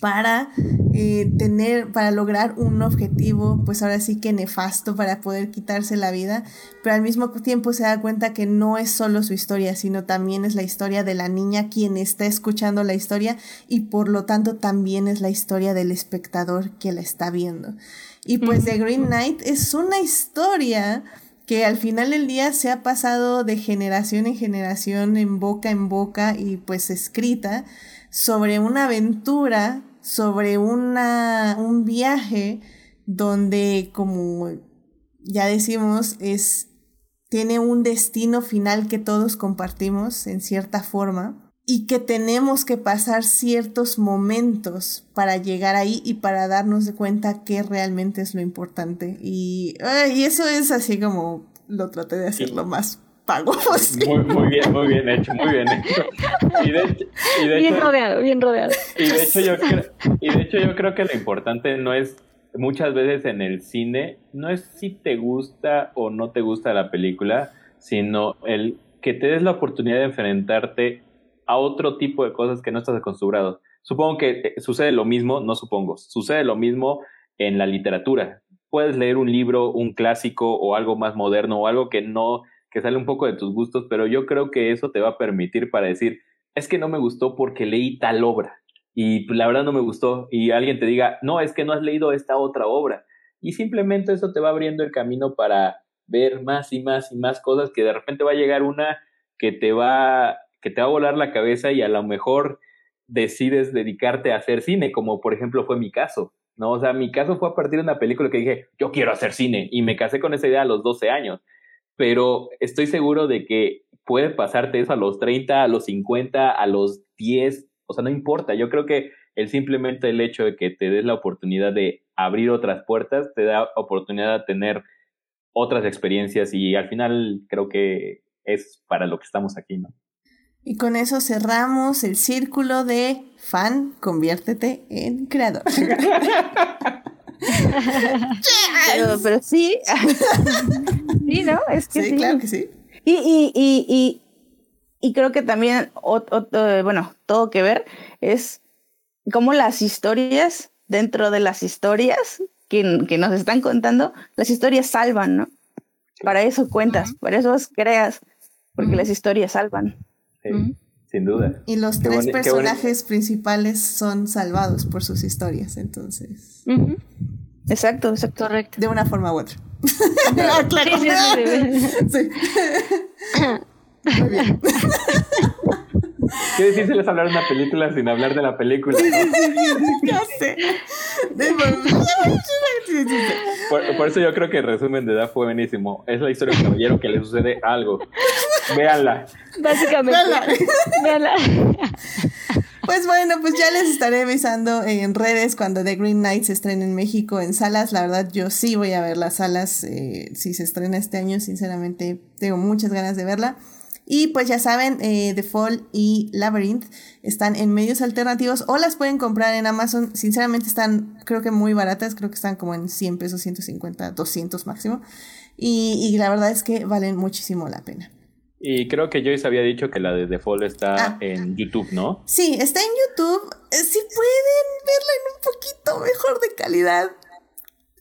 para eh, tener, para lograr un objetivo, pues ahora sí que nefasto para poder quitarse la vida, pero al mismo tiempo se da cuenta que no es solo su historia, sino también es la historia de la niña quien está escuchando la historia y por lo tanto también es la historia del espectador que la está viendo. Y pues The Green Knight es una historia que al final del día se ha pasado de generación en generación, en boca en boca y pues escrita sobre una aventura sobre una, un viaje donde, como ya decimos, es, tiene un destino final que todos compartimos en cierta forma y que tenemos que pasar ciertos momentos para llegar ahí y para darnos de cuenta qué realmente es lo importante. Y, y eso es así como lo traté de hacerlo más muy, bien, muy bien hecho, muy bien hecho. bien rodeado, bien rodeado. Y de, hecho yo y de hecho yo creo que lo importante no es, muchas veces en el cine, no es si te gusta o no te gusta la película, sino el que te des la oportunidad de enfrentarte a otro tipo de cosas que no estás acostumbrado. Supongo que sucede lo mismo, no supongo, sucede lo mismo en la literatura. Puedes leer un libro, un clásico o algo más moderno o algo que no que sale un poco de tus gustos, pero yo creo que eso te va a permitir para decir, es que no me gustó porque leí tal obra y la verdad no me gustó y alguien te diga, no, es que no has leído esta otra obra y simplemente eso te va abriendo el camino para ver más y más y más cosas que de repente va a llegar una que te va que te va a volar la cabeza y a lo mejor decides dedicarte a hacer cine, como por ejemplo fue mi caso. ¿no? O sea, mi caso fue a partir de una película que dije, yo quiero hacer cine, y me casé con esa idea a los 12 años pero estoy seguro de que puede pasarte eso a los 30, a los 50, a los 10, o sea, no importa, yo creo que el simplemente el hecho de que te des la oportunidad de abrir otras puertas, te da oportunidad de tener otras experiencias y al final creo que es para lo que estamos aquí, ¿no? Y con eso cerramos el círculo de fan, conviértete en creador. pero, sí. sí, ¿no? Es que sí, claro que sí. Y, y, y, y, creo que también, bueno, todo que ver es cómo las historias, dentro de las historias que, que nos están contando, las historias salvan, ¿no? Para eso cuentas, para eso creas, porque las historias salvan. sin duda. Y los tres personajes principales son salvados por sus historias, entonces. Exacto, exacto. Correcto. De una forma u otra. Ah, claro. Sí, sí, Muy bien. Qué difícil es hablar de una película sin hablar de la película. Por, por, eso yo creo que el resumen de edad fue buenísimo. Es la historia de un caballero que le sucede algo. Véanla. Básicamente. Véanla. Pues bueno, pues ya les estaré avisando en redes cuando The Green Knight se estrene en México en salas. La verdad, yo sí voy a ver las salas eh, si se estrena este año. Sinceramente, tengo muchas ganas de verla. Y pues ya saben, eh, The Fall y Labyrinth están en medios alternativos o las pueden comprar en Amazon. Sinceramente están, creo que muy baratas, creo que están como en 100 pesos, 150, 200 máximo. Y, y la verdad es que valen muchísimo la pena. Y creo que Joyce había dicho que la de The Fall está ah. en YouTube, ¿no? Sí, está en YouTube. Eh, si pueden verla en un poquito mejor de calidad,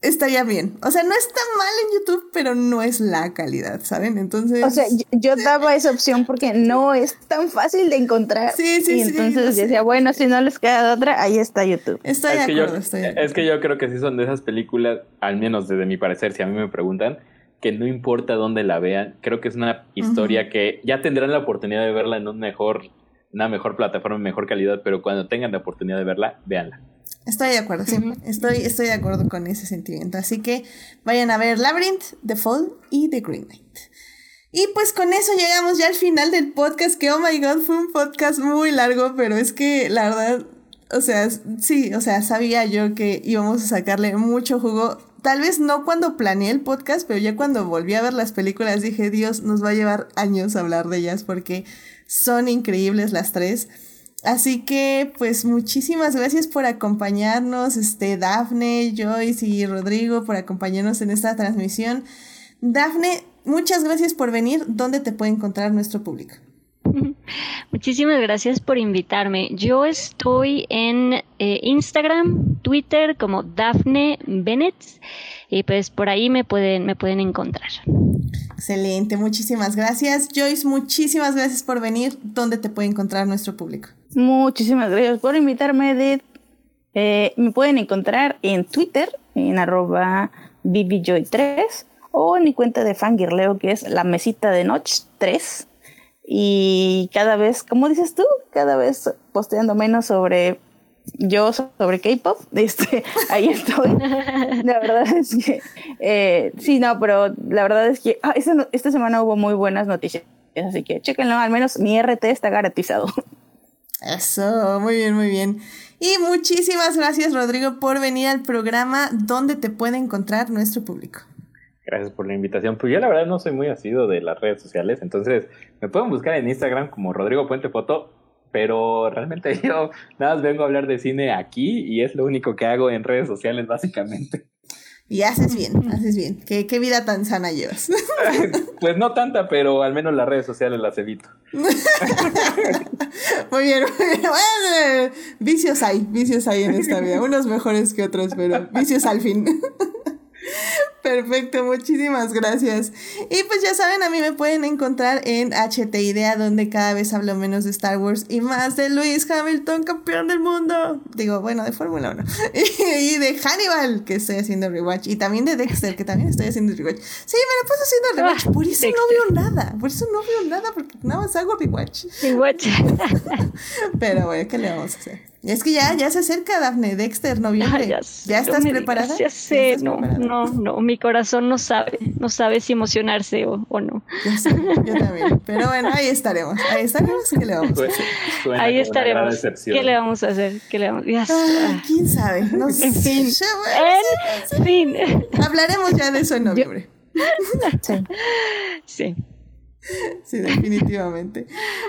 estaría bien. O sea, no está mal en YouTube, pero no es la calidad, ¿saben? Entonces. O sea, yo, daba esa opción porque no es tan fácil de encontrar. Sí, sí, y entonces decía, bueno, si no les queda otra, ahí está YouTube. Estoy de acuerdo, estoy de acuerdo. Es que yo creo que sí son de esas películas, al menos desde mi parecer, si a mí me preguntan que no importa dónde la vean, creo que es una historia que ya tendrán la oportunidad de verla en un mejor, una mejor plataforma, mejor calidad, pero cuando tengan la oportunidad de verla, véanla. Estoy de acuerdo, sí, estoy, estoy de acuerdo con ese sentimiento. Así que vayan a ver Labyrinth, The Fall y The Green Knight. Y pues con eso llegamos ya al final del podcast, que oh my god, fue un podcast muy largo, pero es que la verdad, o sea, sí, o sea, sabía yo que íbamos a sacarle mucho jugo tal vez no cuando planeé el podcast, pero ya cuando volví a ver las películas dije, Dios, nos va a llevar años hablar de ellas porque son increíbles las tres. Así que, pues, muchísimas gracias por acompañarnos, este, Dafne, Joyce y Rodrigo, por acompañarnos en esta transmisión. Dafne, muchas gracias por venir. ¿Dónde te puede encontrar nuestro público? Muchísimas gracias por invitarme. Yo estoy en eh, Instagram, Twitter como Daphne Bennett y pues por ahí me pueden, me pueden encontrar. Excelente, muchísimas gracias. Joyce, muchísimas gracias por venir. ¿Dónde te puede encontrar nuestro público? Muchísimas gracias por invitarme, Edith. Eh, me pueden encontrar en Twitter, en arroba BBJoy3 o en mi cuenta de fangirleo que es la mesita de noche 3 y cada vez, como dices tú, cada vez posteando menos sobre yo sobre K-pop, este, ahí estoy. La verdad es que, eh, sí, no, pero la verdad es que ah, esta, semana hubo muy buenas noticias, así que chéquenlo, al menos mi RT está garantizado. Eso, muy bien, muy bien. Y muchísimas gracias, Rodrigo, por venir al programa donde te puede encontrar nuestro público. Gracias por la invitación. Pues yo la verdad no soy muy asido de las redes sociales, entonces me pueden buscar en Instagram como Rodrigo Puente Foto, pero realmente yo nada más vengo a hablar de cine aquí y es lo único que hago en redes sociales básicamente. Y haces bien, haces bien. ¿Qué, qué vida tan sana llevas? pues no tanta, pero al menos las redes sociales las evito. muy bien, Bueno, vicios hay, vicios hay en esta vida. Unos mejores que otros, pero vicios al fin. Perfecto, muchísimas gracias. Y pues ya saben, a mí me pueden encontrar en HT Idea, donde cada vez hablo menos de Star Wars y más de Luis Hamilton, campeón del mundo. Digo, bueno, de Fórmula 1. y de Hannibal, que estoy haciendo rewatch. Y también de Dexter, que también estoy haciendo rewatch. Sí, me lo paso haciendo rewatch. Ah, por eso no veo nada. Por eso no veo nada, porque nada más hago rewatch. Rewatch. Pero bueno, ¿qué le vamos a hacer? Es que ya, ya se acerca Daphne Dexter, noviembre. ya, ¿Ya estás preparada? Ya sé, no, no, no, mi corazón no sabe, no sabe si emocionarse o, o no. yo también. Pero bueno, ahí estaremos, ahí estaremos, ¿qué le vamos a hacer? ahí estaremos. ¿Qué le vamos a hacer? ¿Qué le vamos a hacer? ¿Quién sabe? No en fin. En fin. Hablaremos ya de eso en noviembre. sí. Sí. Sí, definitivamente.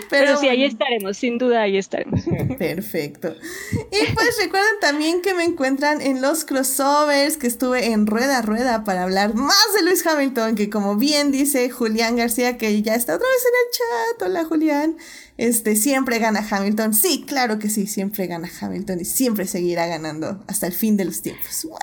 Pero, sí, ahí estaremos, sin duda ahí estaremos. Perfecto. Y pues recuerden también que me encuentran en los crossovers, que estuve en Rueda a Rueda para hablar más de Luis Hamilton, que como bien dice Julián García, que ya está otra vez en el chat. Hola Julián. Este, siempre gana Hamilton. Sí, claro que sí, siempre gana Hamilton y siempre seguirá ganando hasta el fin de los tiempos. ¡Wow!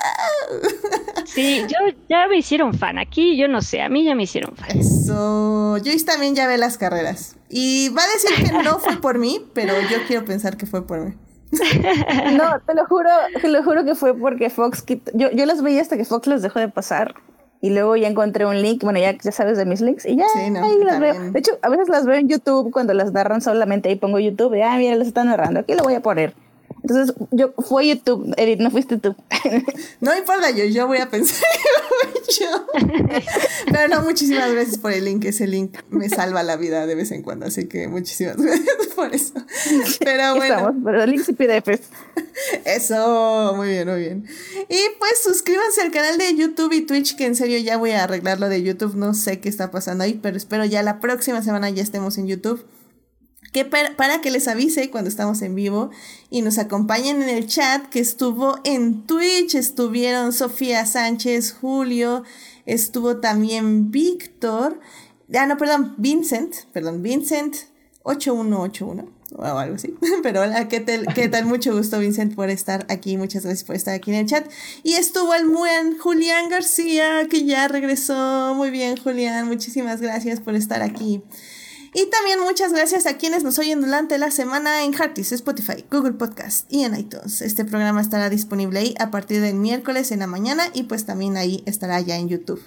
Sí, yo ya me hicieron fan. Aquí yo no sé, a mí ya me hicieron fan. Eso. Joyce también ya ve las carreras. Y va a decir que no fue por mí, pero yo quiero pensar que fue por mí. No, te lo juro, te lo juro que fue porque Fox Yo, yo los veía hasta que Fox los dejó de pasar. Y luego ya encontré un link, bueno, ya, ya sabes de mis links, y ya ahí las veo. De hecho, a veces las veo en YouTube cuando las narran solamente ahí pongo YouTube, y ah, mira, las están narrando, aquí lo voy a poner. Entonces, yo fue YouTube, Edith, no fuiste tú. No importa, yo, yo voy a pensar yo. Pero no, muchísimas gracias por el link. Ese link me salva la vida de vez en cuando, así que muchísimas gracias por eso. Pero bueno. Estamos, pero links y PDFs. Eso, muy bien, muy bien. Y pues suscríbanse al canal de YouTube y Twitch, que en serio ya voy a arreglar lo de YouTube. No sé qué está pasando ahí, pero espero ya la próxima semana ya estemos en YouTube para, que les avise cuando estamos en vivo y nos acompañen en el chat que estuvo en Twitch, estuvieron Sofía Sánchez, Julio, estuvo también Víctor, ah no, perdón, Vincent, perdón, Vincent 8181 o algo así. Pero hola, ¿qué tal, ¿qué tal? Mucho gusto, Vincent, por estar aquí. Muchas gracias por estar aquí en el chat. Y estuvo el buen Julián García, que ya regresó. Muy bien, Julián. Muchísimas gracias por estar aquí. Y también muchas gracias a quienes nos oyen durante la semana en Heartis, Spotify, Google Podcast y en iTunes. Este programa estará disponible ahí a partir del miércoles en la mañana y pues también ahí estará ya en YouTube.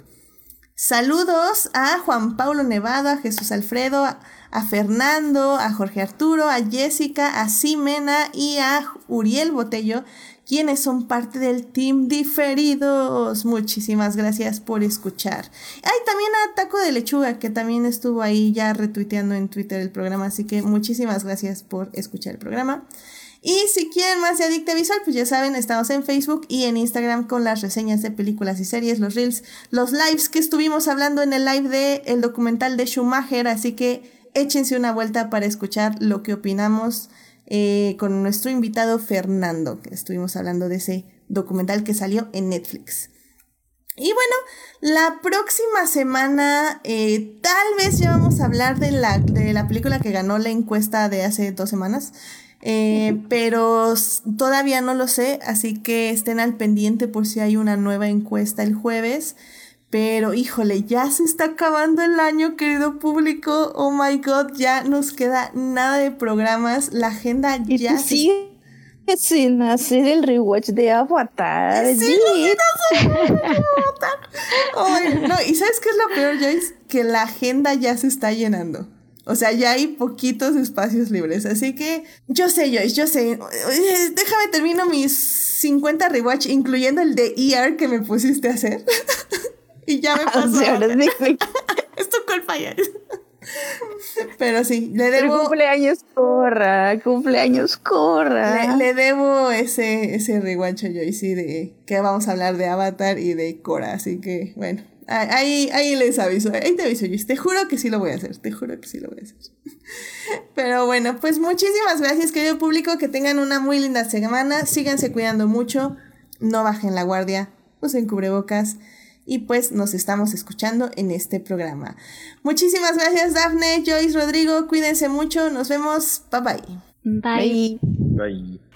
Saludos a Juan Pablo Nevado, a Jesús Alfredo, a Fernando, a Jorge Arturo, a Jessica, a Simena y a Uriel Botello, quienes son parte del team diferidos. Muchísimas gracias por escuchar. Hay también a Taco de Lechuga, que también estuvo ahí ya retuiteando en Twitter el programa, así que muchísimas gracias por escuchar el programa. Y si quieren más de Adicta Visual, pues ya saben, estamos en Facebook y en Instagram con las reseñas de películas y series, los reels, los lives que estuvimos hablando en el live de el documental de Schumacher, así que échense una vuelta para escuchar lo que opinamos eh, con nuestro invitado Fernando, que estuvimos hablando de ese documental que salió en Netflix. Y bueno, la próxima semana eh, tal vez ya vamos a hablar de la, de la película que ganó la encuesta de hace dos semanas. Eh, pero todavía no lo sé, así que estén al pendiente por si hay una nueva encuesta el jueves. Pero híjole, ya se está acabando el año, querido público. Oh my god, ya nos queda nada de programas. La agenda ya se... sin hacer el rewatch de Avatar. Sí, no, y ¿sabes qué es lo peor, Joyce? Que la agenda ya se está llenando. O sea, ya hay poquitos espacios libres. Así que yo sé, Joyce, yo sé. Déjame termino mis 50 rewatch, incluyendo el de ER que me pusiste a hacer. y ya me pasó. es tu culpa ya. Pero sí, le debo. Pero cumpleaños corra, cumpleaños corra. Le, debo ese, ese riguancho yo y sí de que vamos a hablar de Avatar y de Cora. Así que, bueno, ahí, ahí les aviso. Ahí te aviso yo. Te juro que sí lo voy a hacer. Te juro que sí lo voy a hacer. Pero bueno, pues muchísimas gracias, querido público. Que tengan una muy linda semana. Síganse cuidando mucho. No bajen la guardia. Usen cubrebocas y pues nos estamos escuchando en este programa. Muchísimas gracias Dafne, Joyce, Rodrigo, cuídense mucho, nos vemos, bye bye. Bye. Bye. bye.